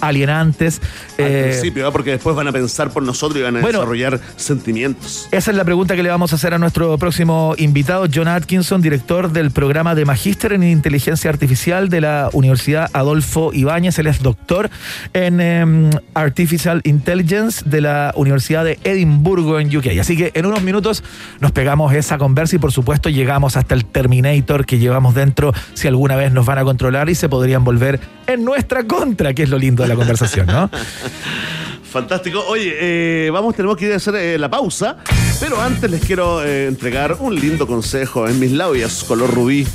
Speaker 1: alienantes.
Speaker 2: Al
Speaker 1: eh,
Speaker 2: principio, ¿eh? porque después van a pensar por nosotros y van a
Speaker 1: Bueno.
Speaker 2: desarrollar sentimientos.
Speaker 1: Esa es la pregunta que le vamos a hacer a nuestro próximo invitado, John Atkinson, director del programa de Magíster en Inteligencia Artificial de la Universidad Adolfo Ibáñez. Él es doctor en em, Artificial Intelligence de la Universidad de Edimburgo en UK. Así que en unos minutos nos pegamos esa conversa y por supuesto llegamos hasta el Terminator que llevamos dentro si alguna vez nos van a controlar y se podrían volver en nuestra contra, que es lo lindo de la conversación, ¿no?
Speaker 2: Fantástico. Oye, eh, vamos, tenemos que ir a hacer eh, la pausa, pero antes les quiero eh, entregar un lindo consejo en mis labios color rubí,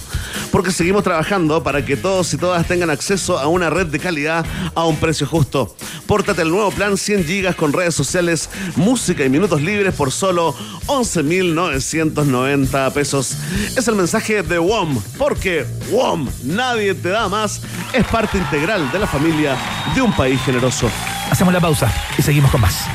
Speaker 2: porque seguimos trabajando para que todos y todas tengan acceso a una red de calidad a un precio justo. Pórtate el nuevo plan 100 gigas con redes sociales, música y minutos libres por solo 11.990 pesos. Es el mensaje de WOM, porque WOM, nadie te da más, es parte integral de la familia de un país generoso.
Speaker 1: Hacemos la pausa y seguimos con más.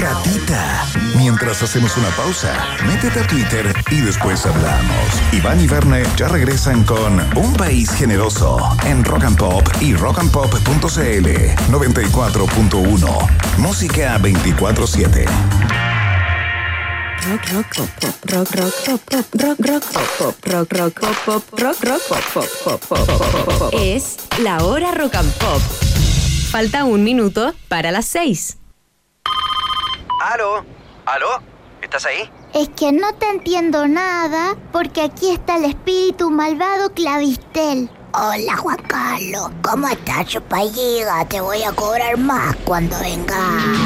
Speaker 3: Ratita. Mientras hacemos una pausa, métete a Twitter y después hablamos. Iván y Verne ya regresan con Un País Generoso en Rock and Pop y rockandpop.cl 94.1. Música 24-7.
Speaker 5: Rock, rock, pop, pop, rock, rock, pop, pop, rock, rock, pop, pop, rock, rock, pop, pop, rock, rock, pop, pop, pop, pop, pop, pop, pop. Es la hora rock and pop. Falta un minuto para las seis.
Speaker 6: ¿Aló? ¿Aló? ¿Estás ahí?
Speaker 7: Es que no te entiendo nada porque aquí está el espíritu malvado Clavistel. Hola Juan Carlos, ¿cómo estás, chupalliga? Te voy a cobrar más cuando venga.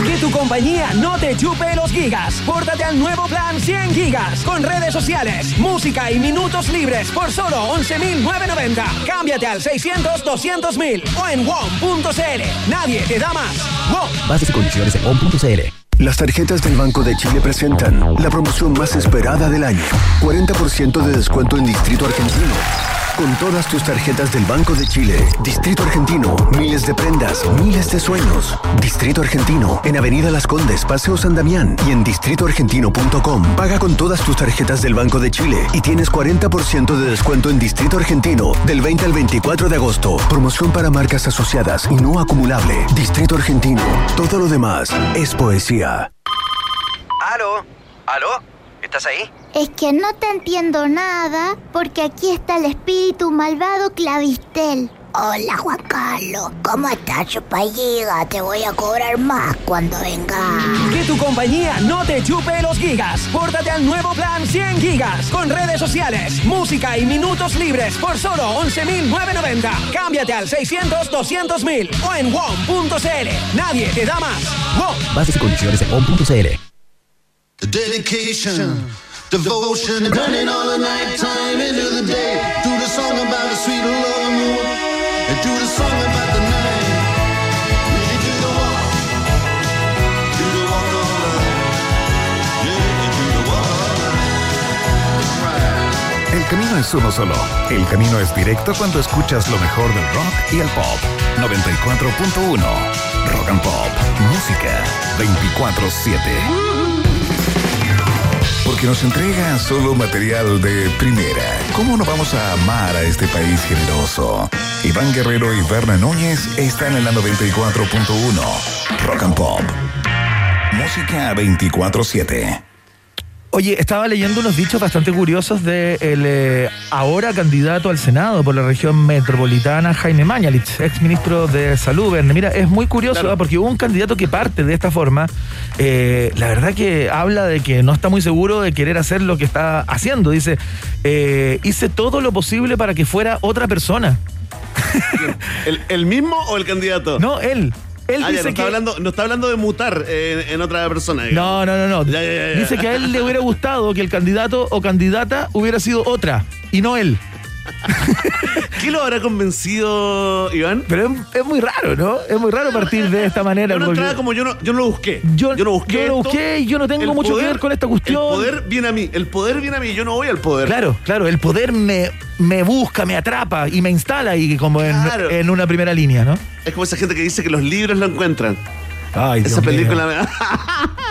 Speaker 8: Que tu compañía no te chupe los gigas. Pórtate al nuevo plan 100 gigas con redes sociales, música y minutos libres por solo 11.990. Cámbiate al 600-200.000 o en WOM.cl. Nadie te da más. WOM.
Speaker 9: Bases y condiciones en WOM.cl.
Speaker 12: Las tarjetas del Banco de Chile presentan la promoción más esperada del año. 40% de descuento en Distrito Argentino. Con todas tus tarjetas del Banco de Chile, Distrito Argentino, miles de prendas, miles de sueños. Distrito Argentino, en Avenida Las Condes, Paseo San Damián y en distritoargentino.com. Paga con todas tus tarjetas del Banco de Chile y tienes 40% de descuento en Distrito Argentino del 20 al 24 de agosto. Promoción para marcas asociadas y no acumulable. Distrito Argentino. Todo lo demás es poesía.
Speaker 6: ¿Aló? ¿Aló? ¿Estás ahí?
Speaker 7: Es que no te entiendo nada porque aquí está el espíritu malvado Clavistel. Hola Juan Carlos, ¿cómo estás, chupalliga? Te voy a cobrar más cuando venga.
Speaker 8: Que tu compañía no te chupe los gigas. Pórtate al nuevo plan 100 gigas con redes sociales, música y minutos libres por solo 11.990. Cámbiate al 600-200.000 o en WOM.cl. Nadie te da más. WOM.
Speaker 9: Bases y condiciones en.
Speaker 13: The dedication, devotion, and turning all the night time into the day. Do the song about the sweet love moon, and do the song about the night. Do the walk, do the walk do the walk.
Speaker 3: El camino es uno solo. El camino es directo cuando escuchas lo mejor del rock y el pop. 94.1. Rock and Pop. Música 24-7. Porque nos entrega solo material de primera. ¿Cómo no vamos a amar a este país generoso? Iván Guerrero y Berna Núñez están en la 94.1. Rock and Pop. Música 24-7.
Speaker 1: Oye, estaba leyendo unos dichos bastante curiosos de el eh, ahora candidato al Senado por la región metropolitana, Jaime Mañalich, ex ministro de Salud. Verne. Mira, es muy curioso ¿ah? porque hubo un candidato que parte de esta forma. eh, la verdad que habla de que no está muy seguro de querer hacer lo que está haciendo. Dice, eh, hice todo lo posible para que fuera otra persona.
Speaker 2: ¿El, el mismo o el candidato?
Speaker 1: No, él. Él
Speaker 2: Ah, ya,
Speaker 1: dice
Speaker 2: no, está
Speaker 1: que...
Speaker 2: hablando, no está hablando de mutar eh, en otra persona. digamos.
Speaker 1: No, no, no, no.
Speaker 2: Ya, ya.
Speaker 1: Dice que a él le hubiera gustado que el candidato o candidata hubiera sido otra y no él.
Speaker 2: ¿Qué lo habrá convencido, Iván?
Speaker 1: Pero es, es muy raro, ¿no? Es muy raro partir de esta manera.
Speaker 2: Una
Speaker 1: porque-
Speaker 2: entrada como yo no, yo no lo busqué.
Speaker 1: Yo-
Speaker 2: no busqué.
Speaker 1: yo lo busqué y yo no tengo mucho que ver con esta cuestión.
Speaker 2: El poder viene a mí. El poder viene a mí. Yo no voy al poder.
Speaker 1: Claro, claro, el poder me, me busca, me atrapa y me instala y como en, en una primera línea, ¿no?
Speaker 2: Es como esa gente que dice que los libros lo encuentran.
Speaker 1: Ay,
Speaker 2: Esa
Speaker 1: mío.
Speaker 2: película.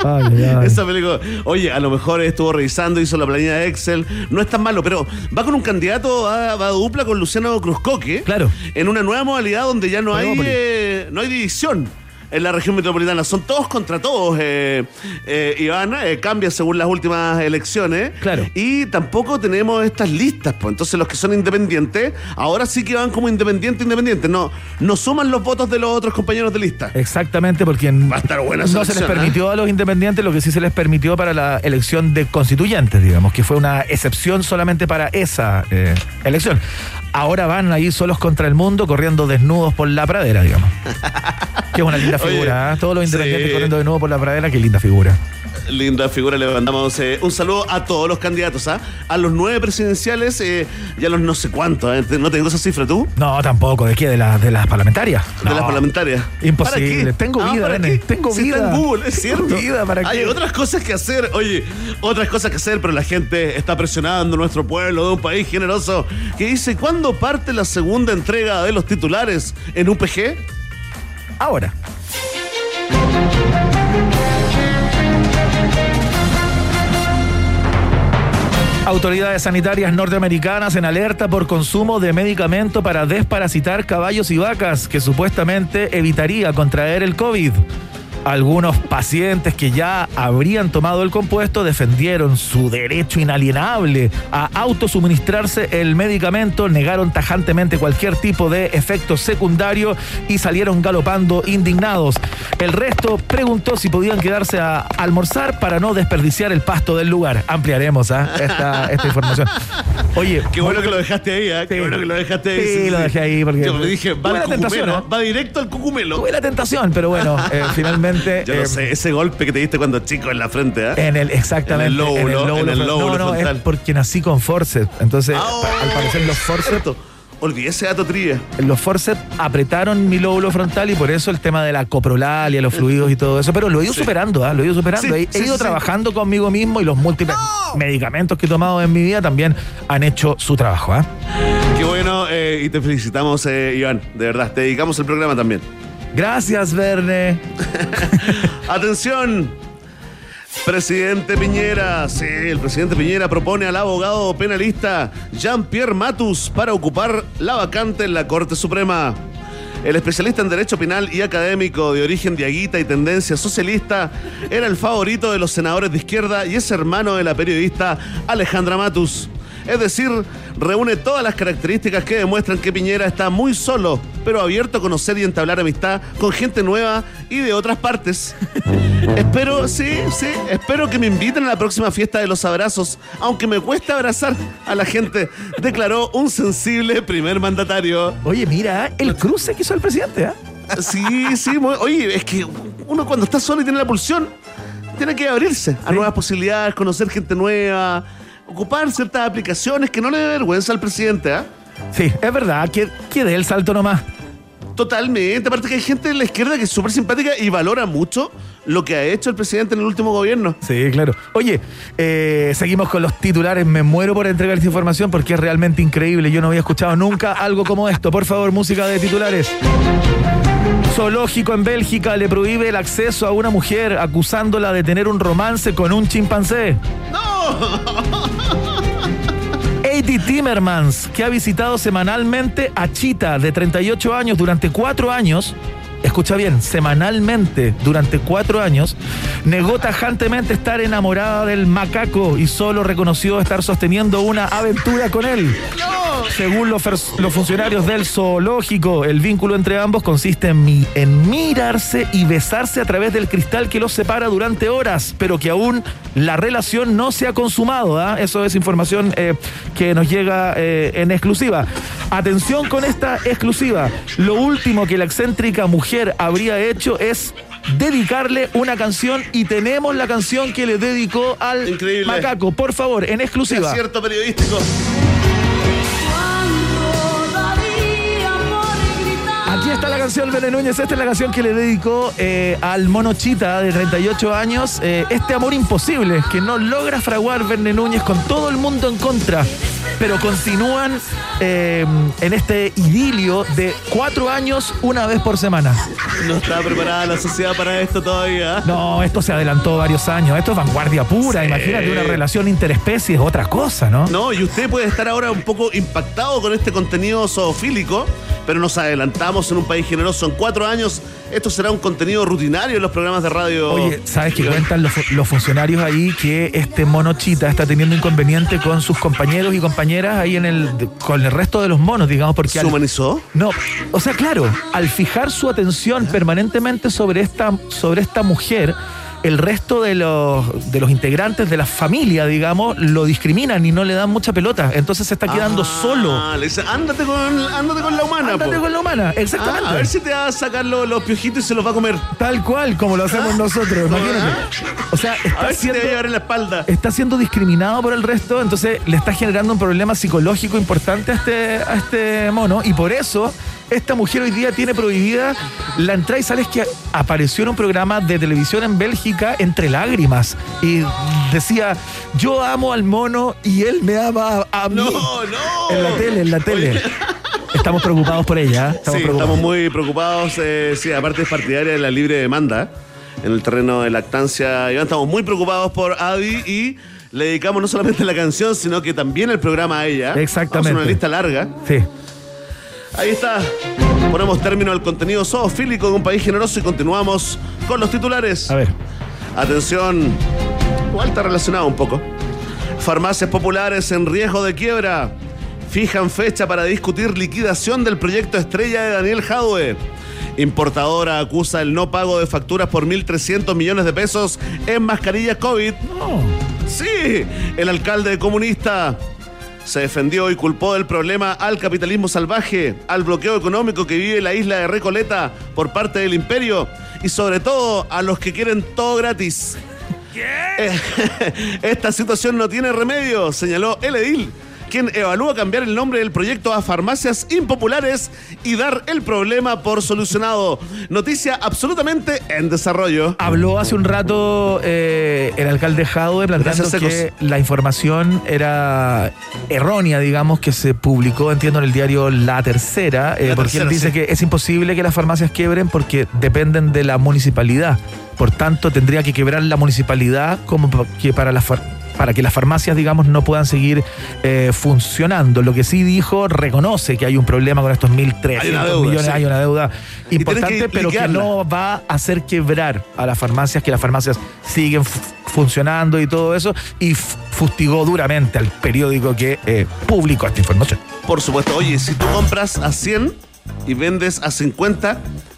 Speaker 1: Ay, ay, ay.
Speaker 2: Esa película. Oye, a lo mejor estuvo revisando, hizo la planilla de Excel. No es tan malo, pero va con un candidato, va, va a dupla con Luciano Cruzcoque.
Speaker 1: Claro.
Speaker 2: En una nueva modalidad donde ya no hay, eh, no hay división. En la región metropolitana son todos contra todos, eh, eh, Iván. eh, cambia según las últimas elecciones.
Speaker 1: Claro.
Speaker 2: Y tampoco tenemos estas listas. Pues. Entonces, los que son independientes, ahora sí que van como independiente, independiente. No, no suman los votos de los otros compañeros de lista.
Speaker 1: Exactamente, porque
Speaker 2: Va a estar buena
Speaker 1: no se les
Speaker 2: ¿eh?
Speaker 1: permitió a los independientes lo que sí se les permitió para la elección de constituyentes, digamos, que fue una excepción solamente para esa elección. Ahora van ahí solos contra el mundo, corriendo desnudos por la pradera, digamos. es una linda figura, ¿eh? Todos los independientes
Speaker 2: sí.
Speaker 1: corriendo desnudos por la pradera, qué linda figura.
Speaker 2: Linda figura, le mandamos eh, un saludo a todos los candidatos, ¿ah? a los nueve presidenciales eh, y a los no sé cuántos. ¿eh? ¿No tengo esa cifra tú?
Speaker 1: No, tampoco, ¿de qué? ¿De, la- de las parlamentarias?
Speaker 2: De las parlamentarias.
Speaker 1: Imposible.
Speaker 2: ¿Para qué?
Speaker 1: Tengo
Speaker 2: Ah,
Speaker 1: vida,
Speaker 2: ¿para
Speaker 1: Bene.
Speaker 2: qué?
Speaker 1: Tengo vida.
Speaker 2: está en Google, es
Speaker 1: Tengo
Speaker 2: cierto.
Speaker 1: vida, ¿para
Speaker 2: Hay
Speaker 1: qué?
Speaker 2: otras cosas que hacer. Oye, otras cosas que hacer, pero la gente está presionando nuestro pueblo de un país generoso que dice, ¿cuándo parte la segunda entrega de los titulares en UPG?
Speaker 1: Ahora. Autoridades sanitarias norteamericanas en alerta por consumo de medicamento para desparasitar caballos y vacas que supuestamente evitaría contraer el COVID. Algunos pacientes que ya habrían tomado el compuesto defendieron su derecho inalienable a autosuministrarse el medicamento, negaron tajantemente cualquier tipo de efecto secundario y salieron galopando indignados. El resto preguntó si podían quedarse a almorzar para no desperdiciar el pasto del lugar. Ampliaremos ¿ah? esta, esta información. Oye,
Speaker 2: Qué bueno que lo dejaste ahí, ¿eh? Qué
Speaker 1: Sí.
Speaker 2: bueno que lo dejaste ahí.
Speaker 1: Sí, lo dejé ahí porque-
Speaker 2: Yo me dije, va al
Speaker 1: la tentación,
Speaker 2: cucumelo,
Speaker 1: ¿eh?
Speaker 2: va directo al cucumelo.
Speaker 1: tuve la tentación, pero bueno, eh, finalmente...
Speaker 2: Yo no
Speaker 1: eh,
Speaker 2: sé, ese golpe que te diste cuando chico en la frente, ¿eh?
Speaker 1: En el, exactamente.
Speaker 2: En el lóbulo, en el lóbulo
Speaker 1: No, no,
Speaker 2: frontal.
Speaker 1: es porque nací con forceps. Entonces,
Speaker 2: Ah,
Speaker 1: al parecer los forceps.
Speaker 2: Olvidé ese dato trivia.
Speaker 1: Los forceps apretaron mi lóbulo frontal y por eso el tema de la coprolalia, los fluidos y todo eso. Pero lo he ido
Speaker 2: Sí.
Speaker 1: superando, ¿ah? lo he ido superando.
Speaker 2: Sí,
Speaker 1: he, he
Speaker 2: sí,
Speaker 1: ido trabajando conmigo mismo y los múltiples medicamentos que he tomado en mi vida también han hecho su trabajo.
Speaker 2: Qué bueno, eh, y te felicitamos, eh, Iván. De verdad, te dedicamos el programa también.
Speaker 1: Gracias, Verne.
Speaker 2: Atención. Presidente Piñera, sí, el presidente Piñera propone al abogado penalista Jean-Pierre Matus para ocupar la vacante en la Corte Suprema. El especialista en Derecho Penal y académico de origen diaguita y tendencia socialista era el favorito de los senadores de izquierda y es hermano de la periodista Alejandra Matus. Es decir, reúne todas las características que demuestran que Piñera está muy solo, pero abierto a conocer y entablar amistad con gente nueva y de otras partes. espero, sí, sí, espero que me inviten a la próxima fiesta de los abrazos, aunque me cueste abrazar a la gente, declaró un sensible primer mandatario.
Speaker 1: Oye, mira, el cruce que hizo el presidente. ¿ah?
Speaker 2: Sí, sí, oye, es que uno cuando está solo y tiene la pulsión, tiene que abrirse a nuevas posibilidades, conocer gente nueva, ocupar ciertas aplicaciones que no le dé vergüenza al presidente, ¿ah?
Speaker 1: Sí, es verdad, que, que dé el salto nomás.
Speaker 2: Totalmente, aparte que hay gente de la izquierda que es súper simpática y valora mucho lo que ha hecho el presidente en el último gobierno.
Speaker 1: Sí, claro. Oye, eh, seguimos con los titulares. Me muero por entregar esta información porque es realmente increíble. Yo no había escuchado nunca algo como esto. Por favor, música de titulares. Zoológico en Bélgica le prohíbe el acceso a una mujer acusándola de tener un romance con un chimpancé. Eddie Timmermans, que ha visitado semanalmente a Chita, de 38 años, durante cuatro años, escucha bien, semanalmente, durante cuatro años, negó tajantemente estar enamorada del macaco y solo reconoció estar sosteniendo una aventura con él. Según los, funcionarios del zoológico, el vínculo entre ambos consiste en mirarse y besarse a través del cristal que los separa durante horas, pero que aún la relación no se ha consumado. ¿ah? Eso es información eh, que nos llega eh, en exclusiva. Atención con esta exclusiva. Lo último que la excéntrica mujer habría hecho es dedicarle una canción y tenemos la canción que le dedicó al
Speaker 2: Increíble.
Speaker 1: macaco. Por favor, en exclusiva.
Speaker 2: Acierto periodístico.
Speaker 1: Aquí está la canción Bene Núñez, esta es la canción que le dedicó eh, al mono Chita de 38 años, eh, este amor imposible que no logra fraguar Verne Núñez con todo el mundo en contra, pero continúan eh, en este idilio de cuatro años una vez por semana.
Speaker 2: No está preparada la sociedad para esto todavía.
Speaker 1: No, esto se adelantó varios años, esto es vanguardia pura,
Speaker 2: Sí.
Speaker 1: imagínate una relación interespecies, otra cosa, ¿no?
Speaker 2: No, y usted puede estar ahora un poco impactado con este contenido zoofílico, pero nos adelantamos en un país generoso. En cuatro años, esto será un contenido rutinario en los programas de radio.
Speaker 1: Oye, ¿sabes qué cuentan los, los funcionarios ahí que este mono chita está teniendo inconveniente con sus compañeros y compañeras ahí en el con el resto de los monos, digamos, porque
Speaker 2: ¿Se
Speaker 1: al-
Speaker 2: humanizó?
Speaker 1: no, o sea, claro, al fijar su atención permanentemente sobre esta sobre esta mujer el resto de los, de los integrantes de la familia, digamos, lo discriminan y no le dan mucha pelota. Entonces se está quedando
Speaker 2: Ah,
Speaker 1: solo.
Speaker 2: Le dice, ándate con, ándate con la humana.
Speaker 1: Ándate
Speaker 2: po".
Speaker 1: con la humana, exactamente.
Speaker 2: Ah, a ver si te va a sacar los, los piojitos y se los va a comer.
Speaker 1: Tal cual, como lo hacemos nosotros, imagínate. O sea,
Speaker 2: A
Speaker 1: está
Speaker 2: ver si te va a
Speaker 1: siendo,
Speaker 2: llevar en la espalda.
Speaker 1: está siendo discriminado por el resto, entonces le está generando un problema psicológico importante a este, a este mono y por eso esta mujer hoy día tiene prohibida la entrada y sales que apareció en un programa de televisión en Bélgica entre lágrimas y decía yo amo al mono y él me ama a, mí
Speaker 2: No, no.
Speaker 1: en la tele, en la tele. Estamos preocupados por ella, ¿eh? estamos
Speaker 2: sí,
Speaker 1: preocupados.
Speaker 2: estamos muy preocupados. eh, sí, aparte es partidaria de la libre demanda en el terreno de lactancia. Iván, estamos muy preocupados por Adi y le dedicamos no solamente la canción, sino que también el programa a ella.
Speaker 1: Exactamente.
Speaker 2: A una lista larga.
Speaker 1: Sí.
Speaker 2: Ahí está. Ponemos término al contenido zoofílico de un país generoso y continuamos con los titulares.
Speaker 1: A ver.
Speaker 2: Atención, igual está relacionado un poco. Farmacias populares en riesgo de quiebra. Fijan fecha para discutir liquidación del proyecto estrella de Daniel Jadwe. Importadora acusa el no pago de facturas por 1.300 millones de pesos en mascarillas COVID. Sí, el alcalde comunista se defendió y culpó del problema al capitalismo salvaje, al bloqueo económico que vive la isla de Recoleta por parte del imperio y sobre todo a los que quieren todo gratis. Eh, Esta situación no tiene remedio, señaló el edil, quien evalúa cambiar el nombre del proyecto a Farmacias Impopulares y dar el problema por solucionado. Noticia absolutamente en desarrollo.
Speaker 1: Habló hace un rato eh, el alcalde Jadwe planteando que la información era errónea, digamos, que se publicó, entiendo, en el diario La Tercera, eh,
Speaker 2: La
Speaker 1: porque
Speaker 2: Tercera,
Speaker 1: él dice
Speaker 2: sí.
Speaker 1: que es imposible que las farmacias quiebren porque dependen de la municipalidad. Por tanto, tendría que quebrar la municipalidad como que para las far- para que las farmacias, digamos, no puedan seguir eh, funcionando. Lo que sí dijo, reconoce que hay un problema con estos 1.300
Speaker 2: Hay una deuda,
Speaker 1: millones,
Speaker 2: sí.
Speaker 1: hay una deuda importante,
Speaker 2: que
Speaker 1: pero que no va a hacer quebrar a las farmacias, que las farmacias siguen fu- funcionando y todo eso, y fustigó duramente al periódico que eh, publicó esta información.
Speaker 2: Por supuesto, oye, si tú compras a 100 y vendes a 50,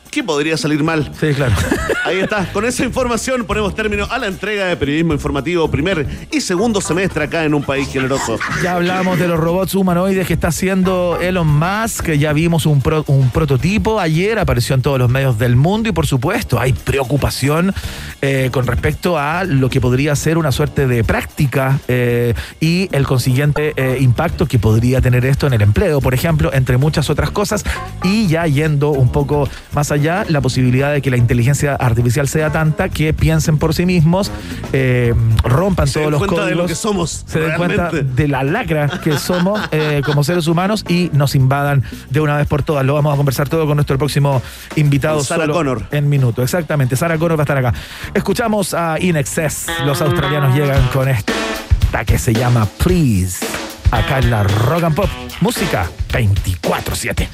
Speaker 2: ¿qué podría salir mal?
Speaker 1: Sí, claro.
Speaker 2: Ahí está, con esa información ponemos término a la entrega de periodismo informativo primer y segundo semestre acá en un país generoso.
Speaker 1: Ya hablamos de los robots humanoides que está haciendo Elon Musk, que ya vimos un, pro- un prototipo ayer, apareció en todos los medios del mundo y por supuesto hay preocupación eh, con respecto a lo que podría ser una suerte de práctica eh, y el consiguiente eh, impacto que podría tener esto en el empleo, por ejemplo, entre muchas otras cosas y ya yendo un poco más allá, la posibilidad de que la inteligencia artificial sea tanta que piensen por sí mismos, eh, rompan
Speaker 2: Se
Speaker 1: todos los
Speaker 2: de
Speaker 1: códigos
Speaker 2: lo que somos.
Speaker 1: se den cuenta de la lacra que somos como seres humanos y nos invadan de una vez por todas. Lo vamos a conversar todo con nuestro próximo invitado. Solo
Speaker 2: Connor.
Speaker 1: En minuto, exactamente. Sara Connor va a estar acá. Escuchamos a In Excess. Los australianos llegan con esta que se llama Please. Acá en la Rock and Pop. Música 24-7.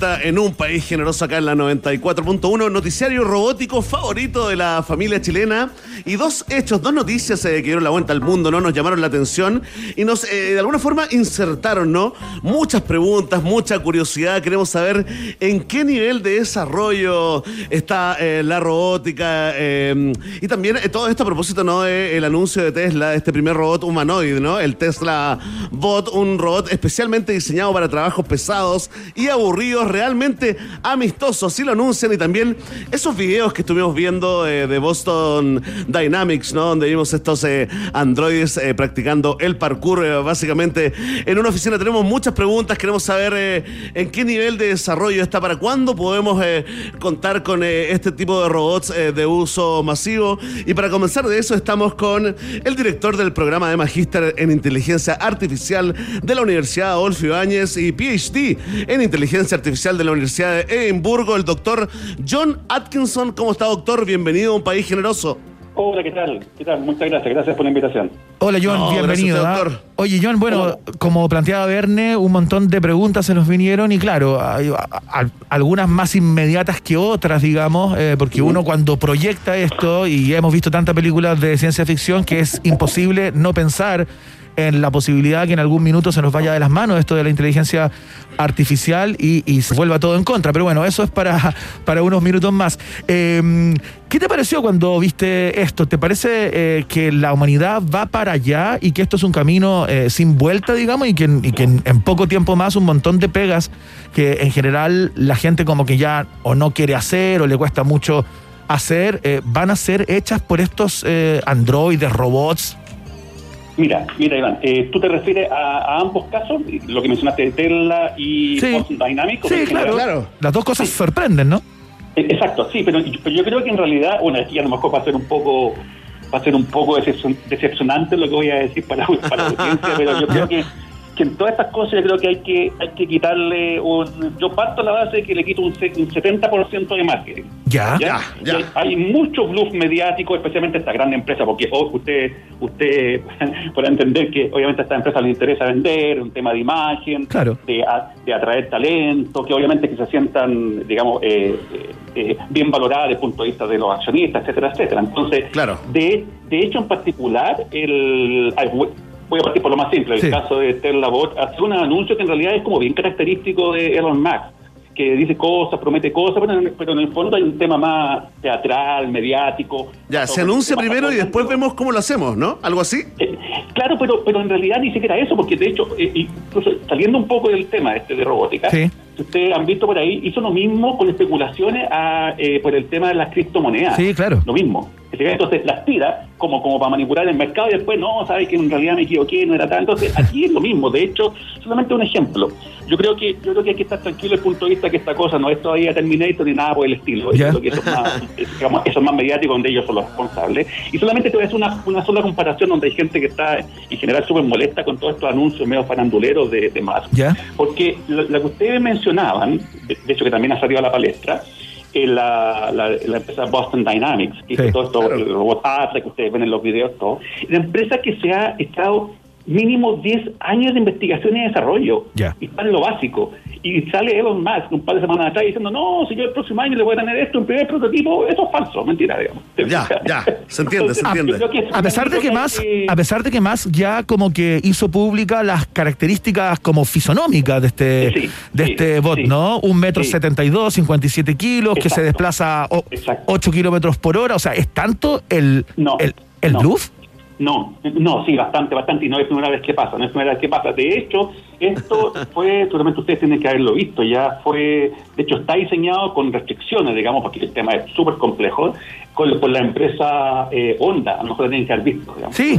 Speaker 2: En un país generoso acá en la 94.1, noticiario robótico favorito de la familia chilena. Y dos hechos, dos noticias eh, que dieron la vuelta al mundo, ¿no? Nos llamaron la atención y nos, eh, de alguna forma, insertaron, ¿no? Muchas preguntas, mucha curiosidad. Queremos saber en qué nivel de desarrollo está eh, la robótica. y también todo esto a propósito, ¿no? del anuncio de Tesla, este primer robot humanoide, ¿no? El Tesla Bot, un robot especialmente diseñado para trabajos pesados y aburridos, realmente amistosos, así lo anuncian y también esos videos que estuvimos viendo eh, de Boston Dynamics, ¿no? Donde vimos estos eh, androides eh, practicando el parkour, básicamente en una oficina. Tenemos muchas preguntas, queremos saber en qué nivel de desarrollo está, para cuándo podemos contar con este tipo de robots de uso masivo. Y para comenzar de eso estamos con el director del programa de Magíster en Inteligencia Artificial de la Universidad Adolfo Ibáñez y PhD en Inteligencia Artificial de la Universidad de Edimburgo, el doctor John Atkinson. ¿Cómo está, doctor? Bienvenido a un país generoso.
Speaker 14: Hola, ¿qué tal? ¿Qué tal? Muchas gracias. Gracias por la invitación.
Speaker 1: Hola John,
Speaker 2: No,
Speaker 1: bienvenido.
Speaker 2: gracias, doctor.
Speaker 1: Oye John, bueno, como planteaba Verne, un montón de preguntas se nos vinieron y claro, hay a- a- algunas más inmediatas que otras, digamos, eh, porque uno cuando proyecta esto, y hemos visto tantas películas de ciencia ficción que es imposible no pensar en la posibilidad que en algún minuto se nos vaya de las manos esto de la inteligencia artificial y, se vuelva todo en contra. Pero bueno, eso es para, para unos minutos más. Eh, ¿Qué te pareció cuando viste esto? ¿Te parece eh, que la humanidad va para allá y que esto es un camino eh, sin vuelta, digamos, y que, en- poco tiempo más un montón de pegas que en general la gente como que ya o no quiere hacer o le cuesta mucho hacer, eh, van a ser hechas por estos androides, robots?
Speaker 14: Mira, mira, Iván, eh, ¿tú te refieres a, a ambos casos? Lo que mencionaste de Tesla y
Speaker 1: Sí.
Speaker 14: Boston Dynamics.
Speaker 1: Sí, claro. Las dos cosas sorprenden, ¿no?
Speaker 14: Eh, Exacto, sí, pero, pero yo creo que en realidad, bueno, aquí a lo mejor va a ser un poco va a ser un poco decepcion- decepcionante lo que voy a decir para, para la audiencia, pero yo creo que, que en todas estas cosas yo creo que hay que hay que quitarle un... Yo parto a la base de que le quito un, se- un 70% de marketing.
Speaker 1: Ya.
Speaker 14: ¿ya? Y Hay, hay mucho bluff mediático, especialmente esta gran empresa, porque oh, usted usted podrá entender que obviamente a esta empresa le interesa vender, un tema de imagen,
Speaker 1: Claro.
Speaker 14: de, a- de atraer talento, que obviamente que se sientan, digamos, eh, eh, eh, bien valoradas desde el punto de vista de los accionistas, etcétera, etcétera. Entonces,
Speaker 2: Claro.
Speaker 14: de, de hecho, en particular, el voy- a partir por lo más simple, el
Speaker 1: Sí.
Speaker 14: caso de Tesla Bot, hace un anuncio que en realidad es como bien característico de Elon Musk que dice cosas, promete cosas, pero en, pero en el fondo hay un tema más teatral, mediático.
Speaker 2: Ya, se anuncia primero y después vemos cómo lo hacemos, ¿no? Algo así.
Speaker 14: Eh, Claro, pero, pero en realidad ni siquiera eso, porque de hecho, eh, incluso saliendo un poco del tema este de robótica,
Speaker 1: Sí.
Speaker 14: si ustedes han visto por ahí, hizo lo mismo con especulaciones a, eh, por el tema de las criptomonedas.
Speaker 1: Sí, claro.
Speaker 14: Lo mismo. Entonces las tira como, como para manipular el mercado y después, no, sabes que en realidad me equivoqué, no era tal. Entonces aquí es lo mismo. De hecho, solamente un ejemplo. Yo creo que yo creo que hay que estar tranquilo desde el punto de vista que esta cosa no es todavía Terminator ni nada por el estilo. Yo
Speaker 1: Ya.
Speaker 14: creo que eso es más, digamos, eso es más mediático donde ellos son los responsables. Y solamente te voy a hacer una, una sola comparación donde hay gente que está en general súper molesta con todos estos anuncios medio faranduleros de, de Musk.
Speaker 1: ¿Ya?
Speaker 14: Porque lo, lo que ustedes mencionaban, de, de hecho que también ha salido a la palestra, es la, la, la empresa Boston Dynamics, que
Speaker 1: Sí,
Speaker 14: hizo todo esto, el robot Atlas que ustedes ven en los videos, todo. La empresa que se ha estado mínimo 10 años de investigación y desarrollo.
Speaker 1: Ya.
Speaker 14: Y está en lo básico. Y sale Elon Musk un par de semanas atrás diciendo, no, si yo el próximo año le voy a tener esto, un primer prototipo, eso es falso, mentira, digamos.
Speaker 2: Ya, ya, se entiende, se entiende.
Speaker 1: A pesar de que más,
Speaker 14: que-
Speaker 1: a pesar de que más ya como que hizo pública las características como fisonómicas de este,
Speaker 14: Sí,
Speaker 1: de
Speaker 14: sí,
Speaker 1: este bot,
Speaker 14: sí.
Speaker 1: ¿no? Un metro setenta y dos, 57 kilos, que se desplaza o-
Speaker 14: Exacto.
Speaker 1: 8 kilómetros por hora. O sea, es tanto el,
Speaker 14: No,
Speaker 1: el, el
Speaker 14: no.
Speaker 1: bluff.
Speaker 14: No, no, sí, bastante, bastante, y no es primera vez que pasa, no es primera vez que pasa. De hecho, esto fue, seguramente ustedes tienen que haberlo visto, ya fue, de hecho está diseñado con restricciones, digamos, porque el tema es súper complejo, con, por la empresa eh, Honda, a lo mejor tienen que haber visto, digamos.
Speaker 1: Sí,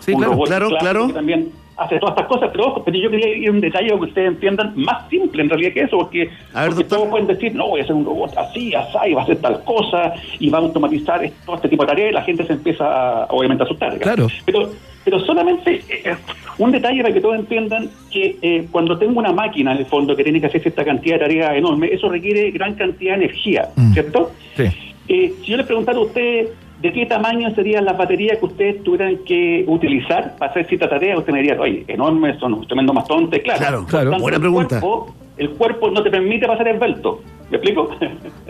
Speaker 1: sí, claro,
Speaker 14: robot
Speaker 2: claro, claro.
Speaker 14: también hace todas estas cosas, pero ojo, pero yo quería ir a un detalle para que ustedes entiendan más simple en realidad que eso, porque,
Speaker 2: A ver,
Speaker 14: porque
Speaker 2: doctor.
Speaker 14: todos pueden decir, no, voy a hacer un robot así, así, y va a hacer tal cosa, y va a automatizar todo este tipo de tareas, y la gente se empieza a, obviamente a asustar.
Speaker 1: Claro.
Speaker 14: Pero, pero solamente eh, un detalle para que todos entiendan que eh, cuando tengo una máquina en el fondo que tiene que hacer cierta cantidad de tareas enorme, eso requiere gran cantidad de energía,
Speaker 1: Mm.
Speaker 14: ¿cierto?
Speaker 1: Sí.
Speaker 14: Eh, si yo les preguntara a ustedes de qué tamaño serían las baterías que ustedes tuvieran que utilizar para hacer cierta tarea, usted me diría, oye, enormes, son un tremendo mastodonte, claro.
Speaker 2: Claro,
Speaker 1: claro.
Speaker 2: Buena pregunta.
Speaker 14: cuerpo- el cuerpo no te permite pasar esbelto. ¿Me explico?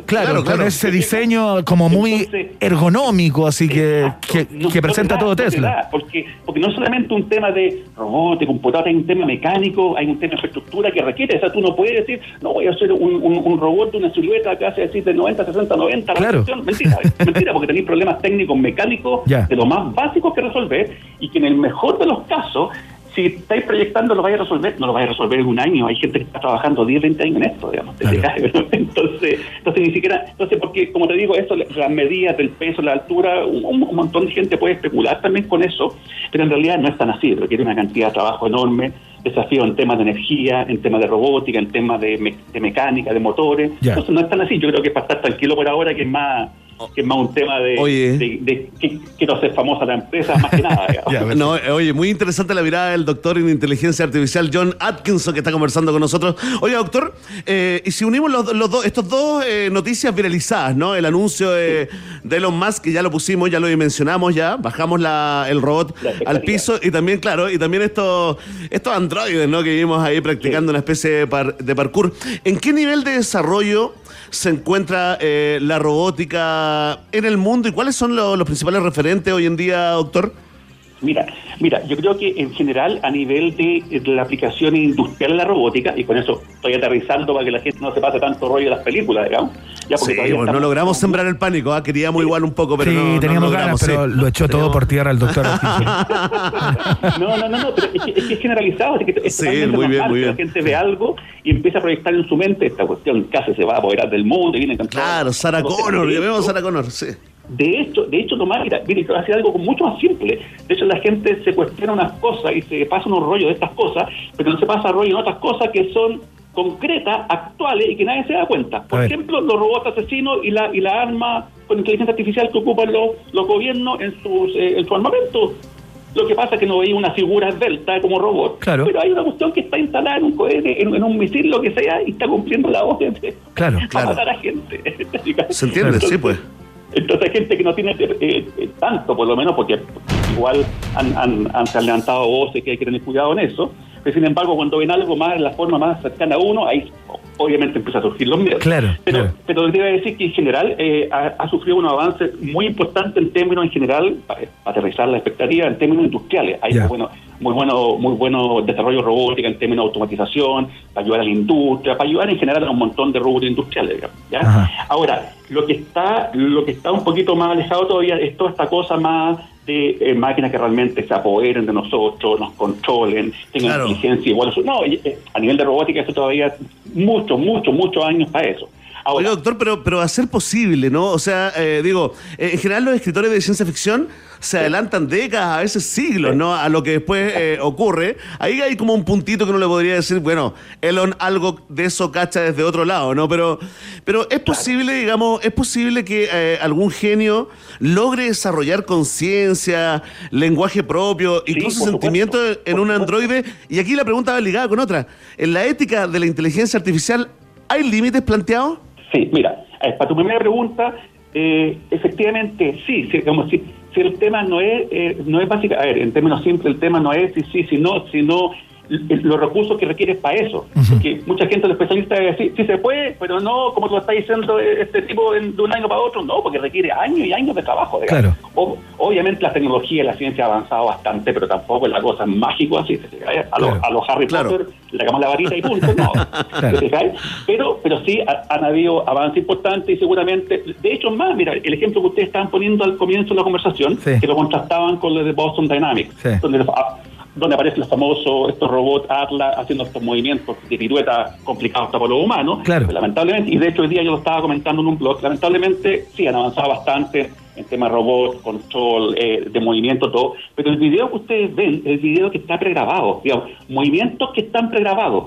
Speaker 1: Claro, con ese diseño como muy ergonómico, así que, que,
Speaker 14: No-
Speaker 1: que
Speaker 14: no
Speaker 1: presenta
Speaker 14: da,
Speaker 1: todo
Speaker 14: no te
Speaker 1: Tesla.
Speaker 14: da, porque, porque no es solamente un tema de robot, de computadora, hay un tema mecánico, hay un tema de infraestructura que requiere. O sea, tú no puedes decir, no voy a hacer un, un- un robot de una silueta que hace decir de 90, 60, 90. la
Speaker 1: Claro.
Speaker 14: Mentira, mentira, porque tenéis problemas técnicos, mecánicos,
Speaker 1: Ya.
Speaker 14: de lo más básicos que resolver y que en el mejor de los casos, si estáis proyectando lo vais a resolver, no lo vais a resolver en un año. Hay gente que está trabajando 10, 20 años en esto, digamos. ¿te fijas? Entonces, entonces ni siquiera, entonces porque como te digo, eso, las medidas del peso, la altura, un, un montón de gente puede especular también con eso, pero en realidad no es tan así, requiere una cantidad de trabajo enorme, desafío en temas de energía, en temas de robótica, en temas de, me- de mecánica, de motores.
Speaker 2: Ya.
Speaker 14: Entonces no es tan así, yo creo que para estar tranquilo por ahora, que es más que es más un tema de,
Speaker 2: Oye.
Speaker 14: de, de que quiero hacer famosa la empresa, más que nada. digamos.
Speaker 2: No, eh, oye, muy interesante la mirada del doctor en inteligencia artificial John Atkinson que está conversando con nosotros. Oiga, doctor, eh, y si unimos los, los dos, estos dos eh, noticias viralizadas, ¿no? El anuncio de, de Elon Musk, que ya lo pusimos, ya lo mencionamos ya, bajamos la, el robot al piso y también, claro, y también estos, estos androides, ¿no? Que vimos ahí practicando una especie de, par- de parkour. ¿En qué nivel de desarrollo se encuentra eh, la robótica en el mundo y cuáles son lo- los principales referentes hoy en día, doctor?
Speaker 14: Mira, mira, yo creo que en general a nivel de, de la aplicación industrial de la robótica, y con eso estoy aterrizando para que la gente no se pase tanto rollo de las películas, digamos. Ya porque
Speaker 2: Sí,
Speaker 14: todavía
Speaker 2: bueno, no logramos sembrar el pánico, ¿ah? queríamos igual un poco, pero
Speaker 1: sí,
Speaker 2: no, no
Speaker 1: teníamos
Speaker 2: logramos,
Speaker 1: ganas, pero
Speaker 2: sí.
Speaker 1: lo echó todo por tierra el doctor.
Speaker 14: No, no, no, no, pero es que es, que es generalizado, es que es
Speaker 2: Sí,
Speaker 14: totalmente
Speaker 2: muy bien,
Speaker 14: normal
Speaker 2: muy bien.
Speaker 14: La gente ve algo y empieza a proyectar en su mente esta cuestión, casi se va a apoderar del mundo y viene
Speaker 2: Claro, Sarah Connor, llamemos a Sarah Connor, sí.
Speaker 14: De hecho, de hecho, Tomás, mira, mira, decir algo mucho más simple. De hecho, la gente se cuestiona unas cosas y se pasa unos rollos de estas cosas, pero no se pasa rollo en otras cosas que son concretas, actuales y que nadie se da cuenta. Por ejemplo, los robots asesinos y la y la arma con inteligencia artificial que ocupan los, los gobiernos en sus eh, en su armamento. Lo que pasa es que no veía una figura esbelta como robot,
Speaker 1: Claro.
Speaker 14: pero hay una cuestión que está instalada en un cohete, en, en un misil, lo que sea, y está cumpliendo la orden de
Speaker 1: Claro,
Speaker 14: para matar a gente.
Speaker 2: Se entiende, sí, pues.
Speaker 14: Entonces hay gente que no tiene eh, eh, tanto, por lo menos, porque igual han, han, han- se han levantado voces que hay que tener cuidado en eso, pero sin embargo cuando ven algo más en la forma más cercana a uno, ahí obviamente empieza a surgir los miedos.
Speaker 1: Claro,
Speaker 14: Pero,
Speaker 1: claro.
Speaker 14: pero debo decir que en general eh, ha, ha sufrido un avance muy importante en términos en general, para, para aterrizar la expectativa, en términos industriales. Hay muy bueno, muy bueno, muy bueno desarrollo robótica en términos de automatización, para ayudar a la industria, para ayudar en general a un montón de robots industriales. digamos, ¿ya? Ahora, lo que está, lo que está un poquito más alejado todavía es toda esta cosa más de eh, máquinas que realmente se apoderen de nosotros, nos controlen, tengan
Speaker 2: Claro.
Speaker 14: inteligencia igual. a su- No, eh, a nivel de robótica eso todavía muchos, muchos, muchos años para eso.
Speaker 2: Oiga, doctor, pero, pero a ser posible, ¿no? O sea, eh, digo, eh, en general los escritores de ciencia ficción se adelantan décadas, a veces siglos, ¿no? A lo que después eh, ocurre. Ahí hay como un puntito que uno le podría decir, bueno, Elon algo de eso cacha desde otro lado, ¿no? Pero, pero es posible, digamos, es posible que eh, algún genio logre desarrollar conciencia, lenguaje propio, incluso
Speaker 14: por
Speaker 2: sentimiento en un androide. Y aquí la pregunta va ligada con otra. ¿En la ética de la inteligencia artificial hay límites planteados?
Speaker 14: Sí, mira, eh, para tu primera pregunta, eh, efectivamente sí, sí, digamos, si, si el tema no es, eh, no es básico, a ver, en términos simples, el tema no es si sí, si no, sino los recursos que requieres para eso. Porque mucha gente, los especialistas, sí, sí se puede, pero no, como tú lo estás diciendo, eh, este tipo en- de un año para otro, no, porque requiere años y años de trabajo. digamos. O- obviamente la tecnología y la ciencia ha avanzado bastante, pero tampoco es la cosa mágico así. ¿te fijas? A, los a los Harry Potter le sacamos la varita y punto, no. Pero, pero sí ha- han habido avances importantes y seguramente, de hecho más, mira, el ejemplo que ustedes estaban poniendo al comienzo de la conversación,
Speaker 1: Sí.
Speaker 14: que lo contrastaban con lo de Boston Dynamics,
Speaker 1: Sí.
Speaker 14: donde, ah, donde aparecen los famosos, estos robots Atlas haciendo estos movimientos de pirueta complicados para los humanos.
Speaker 1: Claro.
Speaker 14: Lamentablemente, y de hecho hoy día yo lo estaba comentando en un blog, lamentablemente sí han avanzado bastante en temas de robots, control eh, de movimiento, todo, pero el video que ustedes ven, el video que está pregrabado, digamos, movimientos que están pregrabados,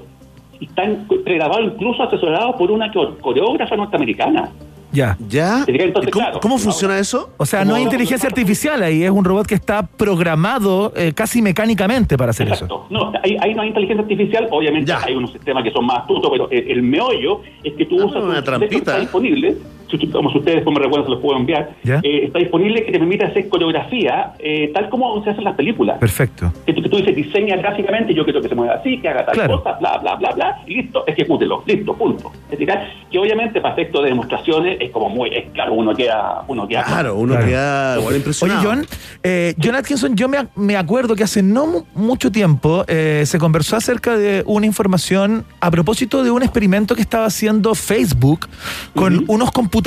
Speaker 14: y están pregrabados incluso asesorados por una co- coreógrafa norteamericana.
Speaker 1: Ya.
Speaker 2: ¿Ya?
Speaker 14: Entonces,
Speaker 2: ¿Y cómo,
Speaker 14: claro,
Speaker 2: cómo funciona eso?
Speaker 1: O sea, no hay inteligencia artificial ahí, es un robot que está programado eh, casi mecánicamente para hacer eso.
Speaker 14: No, ahí, ahí no hay inteligencia artificial, obviamente hay unos sistemas que son más astutos, pero el, el meollo es que tú usas
Speaker 2: una trampita.
Speaker 14: está disponible, como si ustedes me recuerdan, se los puedo enviar. Eh, está disponible que te permite hacer coreografía eh, tal como se hacen las películas.
Speaker 1: Perfecto.
Speaker 14: Que tú, que tú dices, diseña gráficamente, yo quiero que se mueva así, que haga tal
Speaker 1: Claro.
Speaker 14: cosa, bla, bla, bla, bla, y listo, ejecútelo, listo, punto. Es decir, que obviamente para efectos de demostraciones es como muy, es claro, uno queda, uno queda
Speaker 2: Claro, uno
Speaker 1: Claro.
Speaker 2: queda igual
Speaker 1: Oye,
Speaker 2: impresionado.
Speaker 1: John, eh, John Atkinson, yo me, ac- me acuerdo que hace no mu- mucho tiempo eh, se conversó acerca de una información a propósito de un experimento que estaba haciendo Facebook con unos computadores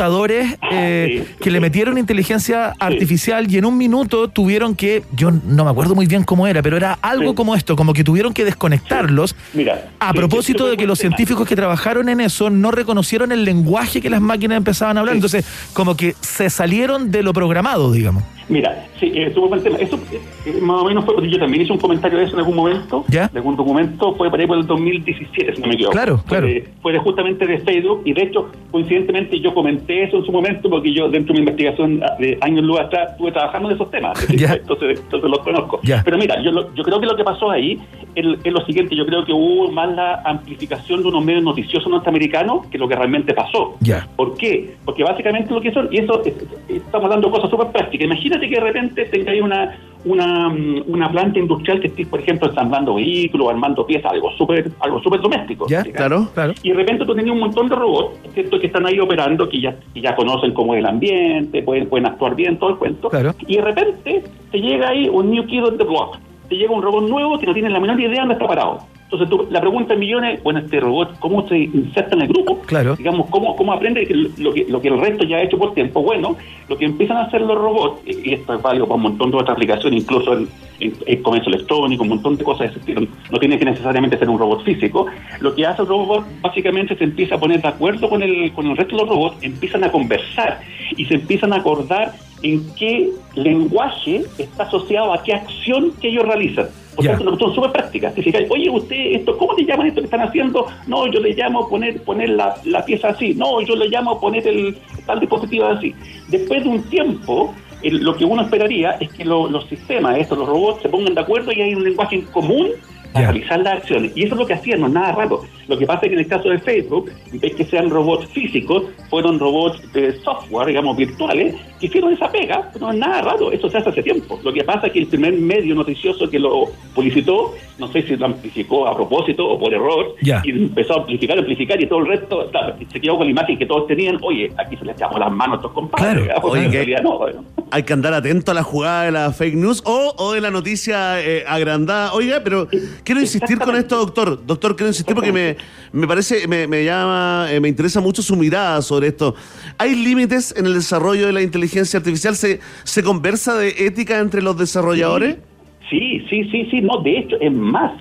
Speaker 1: eh, que le metieron inteligencia artificial y en un minuto tuvieron que, yo no me acuerdo muy bien cómo era, pero era algo
Speaker 14: Sí.
Speaker 1: como esto, como que tuvieron que desconectarlos.
Speaker 14: Mira,
Speaker 1: A propósito de que los científicos que trabajaron en eso no reconocieron el lenguaje que las máquinas empezaban a hablar, entonces como que se salieron de lo programado, digamos.
Speaker 14: Mira, sí, eh, estuvo buen tema. Eso eh, más o menos fue porque yo también hice un comentario de eso en algún momento.
Speaker 1: ¿Ya?
Speaker 14: De algún documento, fue por ahí por el 2017, si no me equivoco.
Speaker 1: Claro, claro.
Speaker 14: Fue de justamente de Facebook y de hecho, coincidentemente, yo comenté eso en su momento porque yo, dentro de mi investigación ah, de años luz atrás, estuve trabajando en esos temas.
Speaker 1: Ya.
Speaker 14: Entonces, entonces los conozco.
Speaker 1: Ya.
Speaker 14: Pero mira, yo, lo- yo creo que lo que pasó ahí es, lo siguiente. Yo creo que hubo más la amplificación de unos medios noticiosos norteamericanos que lo que realmente pasó.
Speaker 1: Ya.
Speaker 14: ¿Por qué? Porque básicamente lo que son, y eso es- es- estamos dando cosas súper prácticas. Imagínate que de repente tengáis una, una, mm, una planta industrial que estés, por ejemplo, ensamblando vehículos, armando piezas, algo súper algo súper doméstico.
Speaker 1: ¿Ya?
Speaker 14: ¿sí?
Speaker 1: Claro, claro.
Speaker 14: Y de repente tú tenías un montón de robots ¿cierto? que están ahí operando, que ya, que ya conocen cómo es el ambiente, pueden, pueden actuar bien, todo el cuento.
Speaker 1: Claro.
Speaker 14: Y de repente te llega ahí un new kid on the block. Te llega un robot nuevo que no tiene la menor idea de dónde está parado. Entonces tú, la pregunta en millones, bueno, este robot, ¿cómo se inserta en el grupo?
Speaker 1: Claro.
Speaker 14: Digamos, ¿cómo, cómo aprende lo, que, lo que el resto ya ha hecho por tiempo? Bueno, lo que empiezan a hacer los robots, y y esto es válido para un montón de otras aplicaciones, incluso en, en- en comercio electrónico, un montón de cosas de ese estilo, no tiene que necesariamente ser un robot físico, lo que hace el robot básicamente se empieza a poner de acuerdo con el, con el resto de los robots, empiezan a conversar y se empiezan a acordar en qué lenguaje está asociado a qué acción que ellos realizan. Por
Speaker 1: Ya.
Speaker 14: tanto, son súper prácticas. Te fijas, oye, usted, esto, ¿cómo le llaman esto que están haciendo? No, yo le llamo poner poner la, la pieza así. No, yo le llamo poner el tal dispositivo así. Después de un tiempo, el- lo que uno esperaría es que lo- los sistemas, estos, los robots, se pongan de acuerdo y hay un lenguaje en común para realizar las acciones. Y eso es lo que hacían, no es nada raro. Lo que pasa es que en el caso de Facebook, en vez que sean robots físicos, fueron robots de software, digamos, virtuales, que hicieron esa pega, no es nada raro, eso se hace hace tiempo. Lo que pasa es que el primer medio noticioso que lo publicitó, no sé si lo amplificó a propósito o por error,
Speaker 1: Ya.
Speaker 14: y empezó a amplificar, amplificar, y todo el resto, claro, se quedó con la imagen que todos tenían, oye, aquí se les echamos las manos a estos compadres,
Speaker 1: Claro.
Speaker 2: Oye,
Speaker 14: en
Speaker 2: que-
Speaker 14: realidad no, bueno.
Speaker 2: Hay que andar atento a la jugada de la fake news o, o de la noticia eh, agrandada. Oiga, pero quiero insistir con esto, doctor. Doctor, quiero insistir porque me, me parece, me, me llama, eh, me interesa mucho su mirada sobre esto. ¿Hay límites en el desarrollo de la inteligencia artificial? ¿Se, se conversa de ética entre los desarrolladores?
Speaker 14: Sí, sí, sí, sí, no, de hecho, es más,